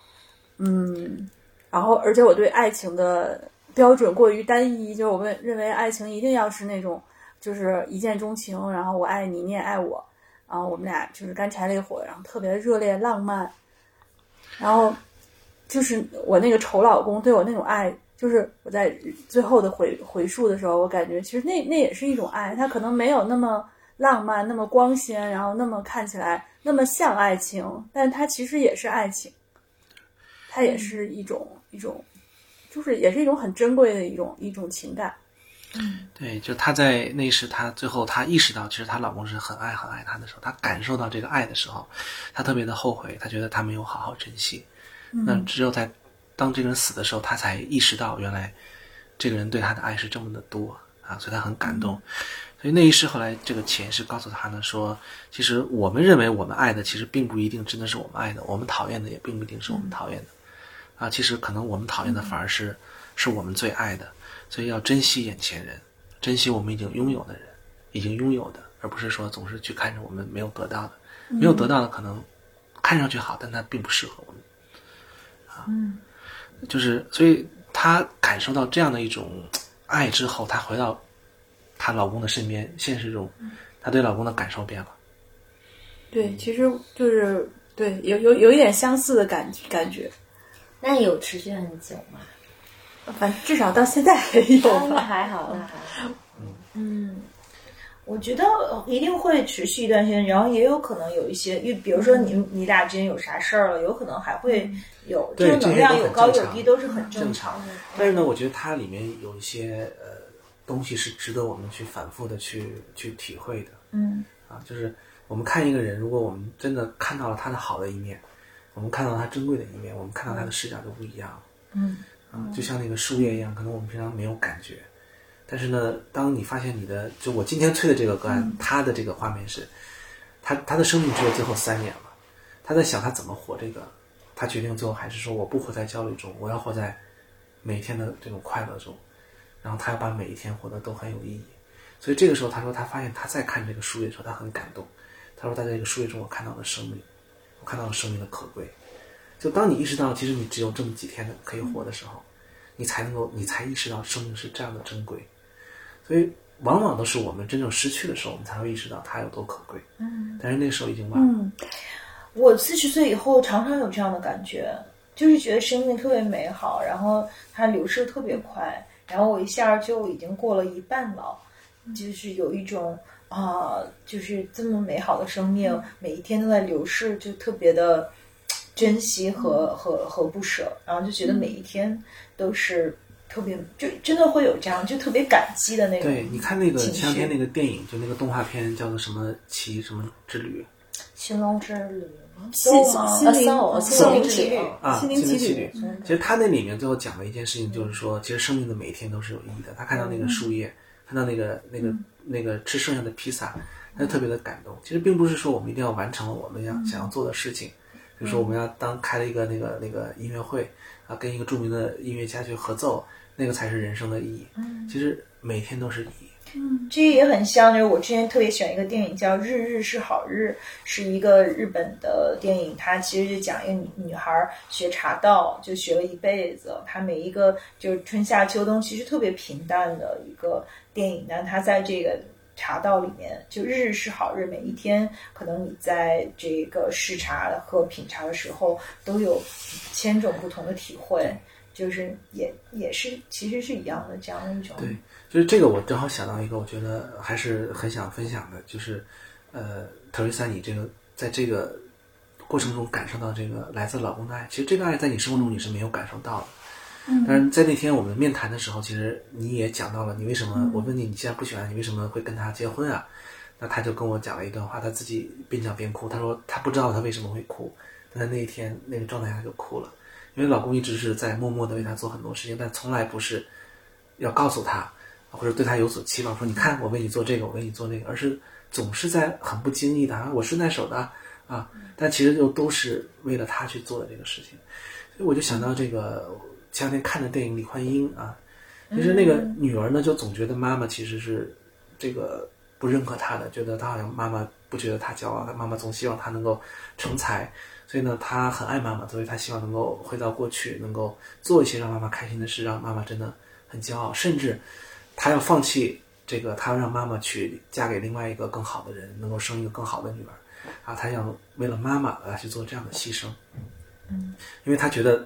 嗯，然后而且我对爱情的标准过于单一，就我们认为爱情一定要是那种就是一见钟情，然后我爱你，你也爱我，然后我们俩就是干柴烈火，然后特别热烈浪漫，然后就是我那个丑老公对我那种爱，就是我在最后的回回述的时候，我感觉其实那那也是一种爱，他可能没有那么。浪漫那么光鲜，然后那么看起来那么像爱情，但它其实也是爱情，它也是一种一种，就是也是一种很珍贵的一种一种情感。嗯，对，就她在那时，她最后她意识到，其实她老公是很爱很爱她的时候，她感受到这个爱的时候，她特别的后悔，她觉得她没有好好珍惜。那只有在当这个人死的时候，她才意识到，原来这个人对她的爱是这么的多啊，所以她很感动。所以那一世后来，这个潜意识告诉她呢，说其实我们认为我们爱的，其实并不一定真的是我们爱的；我们讨厌的，也并不一定是我们讨厌的。啊，其实可能我们讨厌的反而是是我们最爱的。所以要珍惜眼前人，珍惜我们已经拥有的人，已经拥有的，而不是说总是去看着我们没有得到的。没有得到的可能看上去好，但它并不适合我们。啊，嗯就是所以她感受到这样的一种爱之后，她回到。她老公的身边，现实中，她对老公的感受变了。对，其实就是对，有有有一点相似的感感觉。那有持续很久吗？反正至少到现在还有。那还好，那还好。嗯，我觉得一定会持续一段时间，然后也有可能有一些，因为比如说你你俩之间有啥事儿了，有可能还会有这个能量有高有低，都是很正常的。但是呢，我觉得它里面有一些呃。东西是值得我们去反复的去去体会的，嗯，啊，就是我们看一个人，如果我们真的看到了他的好的一面，我们看到他珍贵的一面，我们看到他的视角就不一样，嗯，啊，就像那个树叶一样，可能我们平常没有感觉，但是呢，当你发现你的，就我今天催的这个个案，他的这个画面是，他他的生命只有最后三年了，他在想他怎么活这个，他决定最后还是说我不活在焦虑中，我要活在每天的这种快乐中。然后他要把每一天活得都很有意义，所以这个时候他说他发现他在看这个树叶的时候他很感动，他说在这个树叶中我看到了生命，我看到了生命的可贵。就当你意识到其实你只有这么几天的可以活的时候，你才能够你才意识到生命是这样的珍贵。所以往往都是我们真正失去的时候，我们才会意识到它有多可贵。嗯，但是那时候已经晚了。嗯，我四十岁以后常常有这样的感觉，就是觉得生命特别美好，然后它流逝特别快，然后我一下就已经过了一半了，就是有一种啊、就是这么美好的生命，每一天都在流逝，就特别的珍惜和、和和不舍，然后就觉得每一天都是特别，就真的会有这样，就特别感激的那种。对，你看那个前两天那个电影，就那个动画片叫做什么奇什么之旅寻龙之旅吗？心灵啊心之旅啊，心灵心灵奇旅。其实他那里面最后讲了一件事情，就是说，其实生命的每一天都是有意义的。他看到那个树叶，看到那个那个那个吃剩下的披萨，他就特别的感动。其实并不是说我们一定要完成了我们要想要做的事情，比如说我们要当开了一个那个那个音乐会啊，跟一个著名的音乐家去合奏，那个才是人生的意义。其实每天都是意义。嗯这也很像，就是我之前特别喜欢一个电影叫《日日是好日》，是一个日本的电影。它其实就讲一个女女孩儿学茶道，就学了一辈子。她每一个就是春夏秋冬，其实特别平淡的一个电影，但她在这个茶道里面，就日日是好日，每一天可能你在这个试茶和品茶的时候，都有千种不同的体会。就是也也是其实是一样的这样一种对，就是这个，我正好想到一个，我觉得还是很想分享的，就是，呃，特瑞莎，你这个在这个过程中感受到这个来自老公的爱，其实这个爱在你生活中你是没有感受到的。嗯，但是在那天我们面谈的时候，其实你也讲到了，你为什么？我问你，你既然不喜欢，你为什么会跟他结婚啊？那他就跟我讲了一段话，他自己边讲边哭。他说他不知道他为什么会哭，但在那一天那个状态下就哭了，因为老公一直是在默默的为他做很多事情，但从来不是要告诉他，或者对他有所期望，说你看我为你做这个，我为你做那个，而是总是在很不经意的啊，我顺带手的啊，但其实就都是为了他去做的这个事情，所以我就想到这个前两天看的电影《李焕英》啊，其实那个女儿呢，就总觉得妈妈其实是这个不认可她的，觉得她好像妈妈不觉得她骄傲，她妈妈总希望她能够成才，所以呢，她很爱妈妈，所以她希望能够回到过去，能够做一些让妈妈开心的事，让妈妈真的很骄傲，甚至她要放弃这个，她要让妈妈去嫁给另外一个更好的人，能够生一个更好的女儿，啊，她想为了妈妈来去做这样的牺牲，嗯，因为她觉得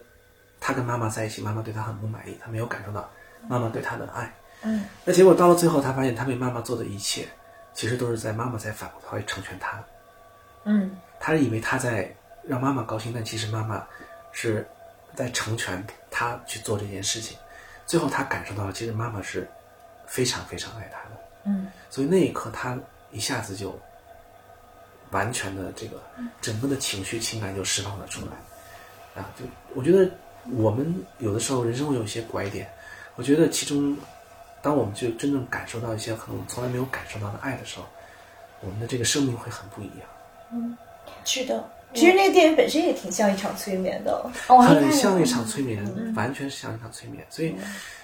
她跟妈妈在一起，妈妈对他很不满意，他没有感受到妈妈对他的爱，嗯，那结果到了最后，他发现他为妈妈做的一切，其实都是在妈妈在反过头来成全他，嗯他以为他在让妈妈高兴，但其实妈妈是在成全他去做这件事情。最后他感受到了，其实妈妈是非常非常爱他的。嗯，所以那一刻他一下子就完全的这个整个的情绪情感就释放了出来。啊，就我觉得我们有的时候人生会有一些拐点，我觉得其中，当我们就真正感受到一些可能我们从来没有感受到的爱的时候，我们的这个生命会很不一样。嗯是的。其实那个电影本身也挺像一场催眠的，很像一场催眠，完全是像一场催眠。所以，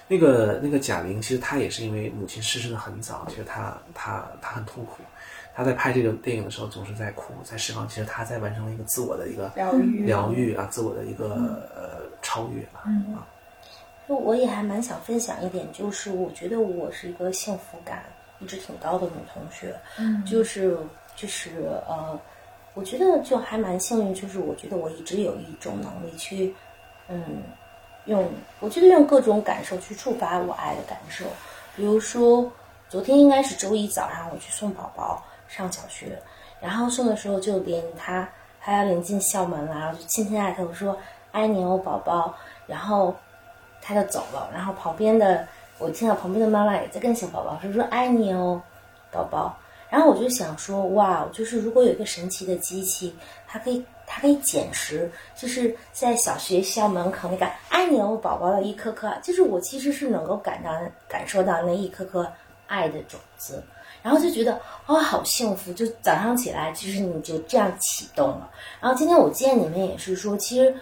那个那个贾玲，其实她也是因为母亲逝世的很早，其实她她她很痛苦。她在拍这个电影的时候总是在哭，在释放。其实她在完成了一个自我的一个疗愈疗愈啊，自我的一个呃超越吧。啊，就我也还蛮想分享一点，就是我觉得我是一个幸福感一直挺高的女同学，嗯。就是就是呃，我觉得就还蛮幸运，就是我觉得我一直有一种能力去，嗯，用我觉得用各种感受去触发我爱的感受，比如说昨天应该是周一早上我去送宝宝上小学，然后送的时候就连他他要临近校门了，然后就亲亲爱他，我说爱你哦宝宝，然后他就走了，然后旁边的我听到旁边的妈妈也在跟小宝宝说说爱你哦，宝宝。然后我就想说，哇，就是如果有一个神奇的机器，它可以它可以捡拾，就是在小学校门口那个爱你哦宝宝的一颗颗，就是我其实是能够感到感受到那一颗颗爱的种子，然后就觉得哇、好幸福，就早上起来其实你就这样启动了。然后今天我见你们也是说，其实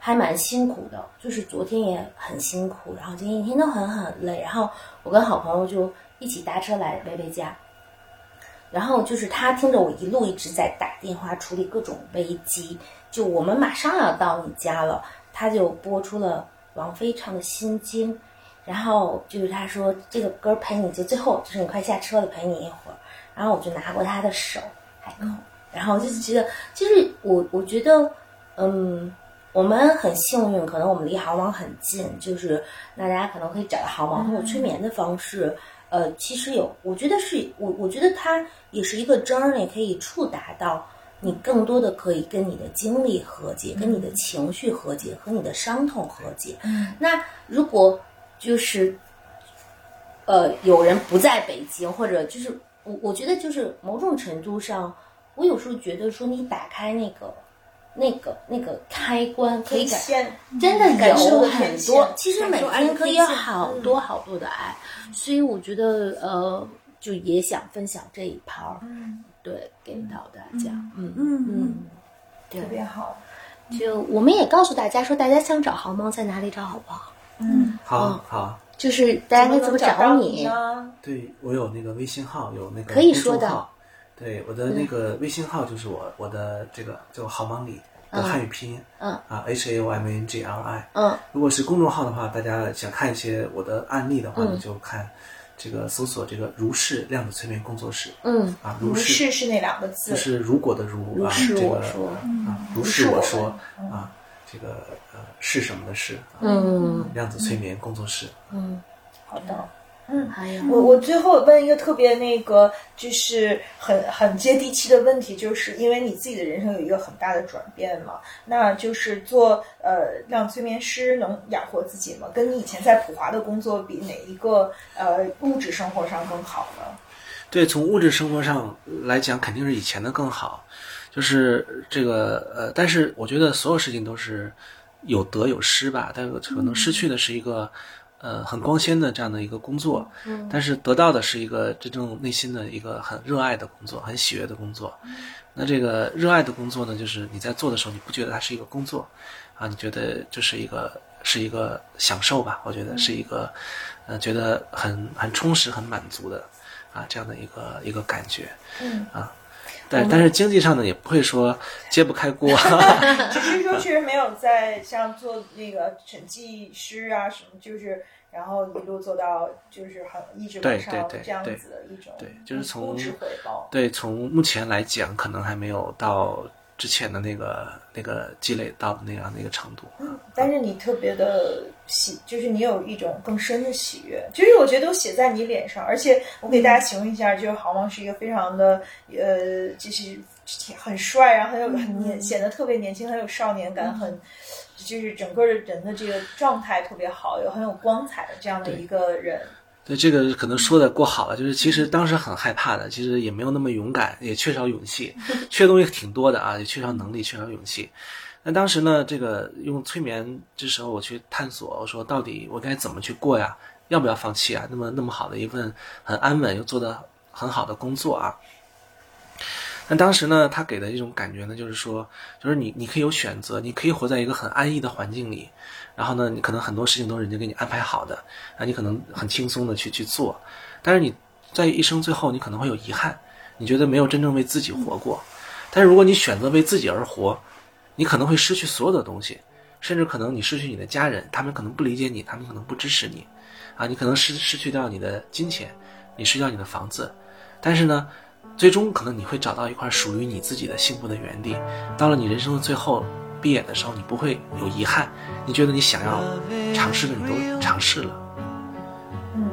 还蛮辛苦的，就是昨天也很辛苦，然后今天一天都很很累。然后我跟好朋友就一起搭车来薇薇家，然后就是他听着我一路一直在打电话处理各种危机，就我们马上要到你家了，他就播出了王菲唱的《心经》，然后就是他说这个歌陪你就最后就是你快下车了陪你一会儿，然后我就拿过他的手海口，然后我就觉得就是我我觉得嗯。我们很幸运，可能我们离航网很近，就是那大家可能可以找到航网，通过催眠的方式，呃，其实有，我觉得是我，我觉得它也是一个 journey，可以触达到你更多的可以跟你的经历和解，跟你的情绪和解，和你的伤痛和解。嗯，那如果就是呃有人不在北京，或者就是我我觉得就是某种程度上，我有时候觉得说你打开那个。那个那个开关可以感，真的有很多。其实每天可以有好多好多的爱，所以我觉得呃，就也想分享这一盘儿，对，给到大家，嗯嗯嗯，特别好。就我们也告诉大家说，大家想找豪猫在哪里找，好不好？嗯，好好。就是大家该怎么找你？对我有那个微信号，有那个可以说的。对，我的那个微信号就是我我的这个叫豪猫里的汉语拼音，嗯。啊，H A O M A N G L I，嗯，如果是公众号的话，大家想看一些我的案例的话，你就看这个搜索这个如是量子催眠工作室，嗯啊，如是是那两个字，就。是如果的如啊，这个啊，如是我说啊，这个呃是什么的是，嗯，量子催眠工作室，嗯，好的。嗯，还有我我最后问一个特别那个，就是很很接地气的问题，就是因为你自己的人生有一个很大的转变嘛，那就是做呃让催眠师能养活自己吗？跟你以前在普华的工作比，哪一个呃物质生活上更好呢？对，从物质生活上来讲，肯定是以前的更好，就是这个呃，但是我觉得所有事情都是有得有失吧，但可能失去的是一个。呃，很光鲜的这样的一个工作，嗯，但是得到的是一个真正内心的一个很热爱的工作，很喜悦的工作。那这个热爱的工作呢，就是你在做的时候，你不觉得它是一个工作，啊，你觉得就是一个是一个享受吧？我觉得是一个，呃，觉得很很充实、很满足的，啊，这样的一个一个感觉，嗯，啊。但但是经济上呢，也不会说揭不开锅 只是说确实没有在像做那个审计师啊什么，就是然后一路做到就是很一直往上这样子的一种，对，就是从物质回报。对，从目前来讲，可能还没有到。之前的那个那个积累到的那样的一个程度，嗯，但是你特别的喜，就是你有一种更深的喜悦，就是我觉得都写在你脸上，而且我给大家形容一下，就是豪芒是一个非常的呃，就是很帅，然后很有很年，显得特别年轻，很有少年感，很就是整个人的这个状态特别好，有很有光彩的这样的一个人。对这个可能说的过好了，就是其实当时很害怕的，其实也没有那么勇敢，也缺少勇气，缺东西挺多的啊，也缺少能力，缺少勇气。那当时呢，这个用催眠这时候我去探索，我说到底我该怎么去过呀？要不要放弃啊？那么那么好的一份很安稳又做的很好的工作啊。那当时呢，他给的一种感觉呢，就是说，就是你你可以有选择，你可以活在一个很安逸的环境里。然后呢，你可能很多事情都是人家给你安排好的，啊，你可能很轻松的去去做，但是你在一生最后，你可能会有遗憾，你觉得没有真正为自己活过。但是如果你选择为自己而活，你可能会失去所有的东西，甚至可能你失去你的家人，他们可能不理解你，他们可能不支持你，啊，你可能失失去掉你的金钱，你失掉你的房子，但是呢，最终可能你会找到一块属于你自己的幸福的原地。到了你人生的最后。闭眼的时候，你不会有遗憾，你觉得你想要尝试的你都尝试了，嗯，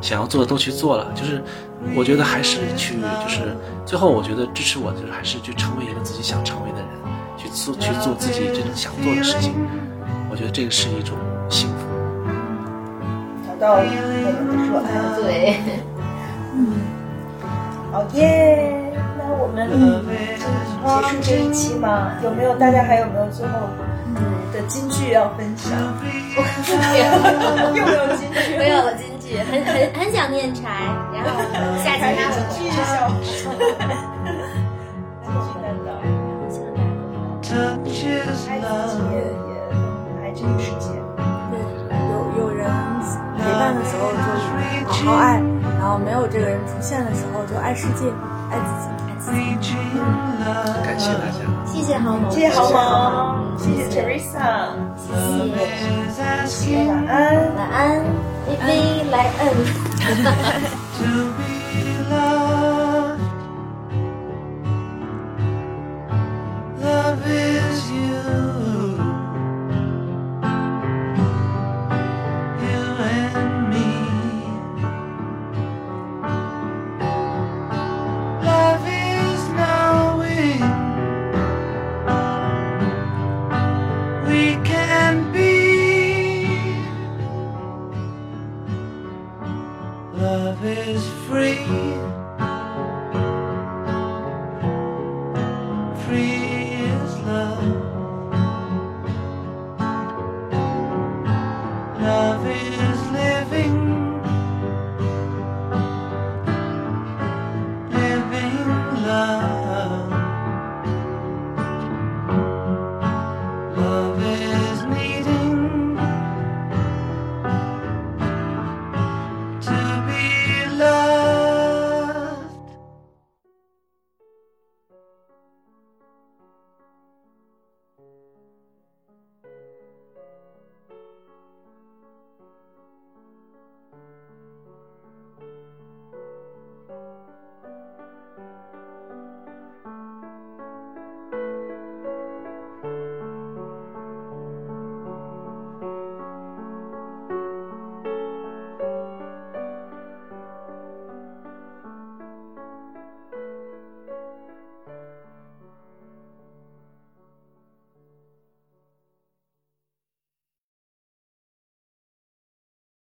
想要做的都去做了，就是我觉得还是去，就是最后我觉得支持我的就是还是去成为一个自己想成为的人，去做去做自己真正想做的事情，我觉得这个是一种幸福。找到我们的热爱，对，嗯，好耶。那我们结束这一期吗？有没有大家还有没有最后的金句要分享？又没有金句，没有了金句，很很很想念柴，然后下期他会继续笑。爱自己也也爱这个世界。对，有有人陪伴的时候就好好爱，然后没有这个人出现的时候就爱世界。爱自己，爱自己。感谢大家。谢谢豪萌，谢谢豪萌，谢谢 Teresa，谢谢，晚安。晚安，微微莱恩。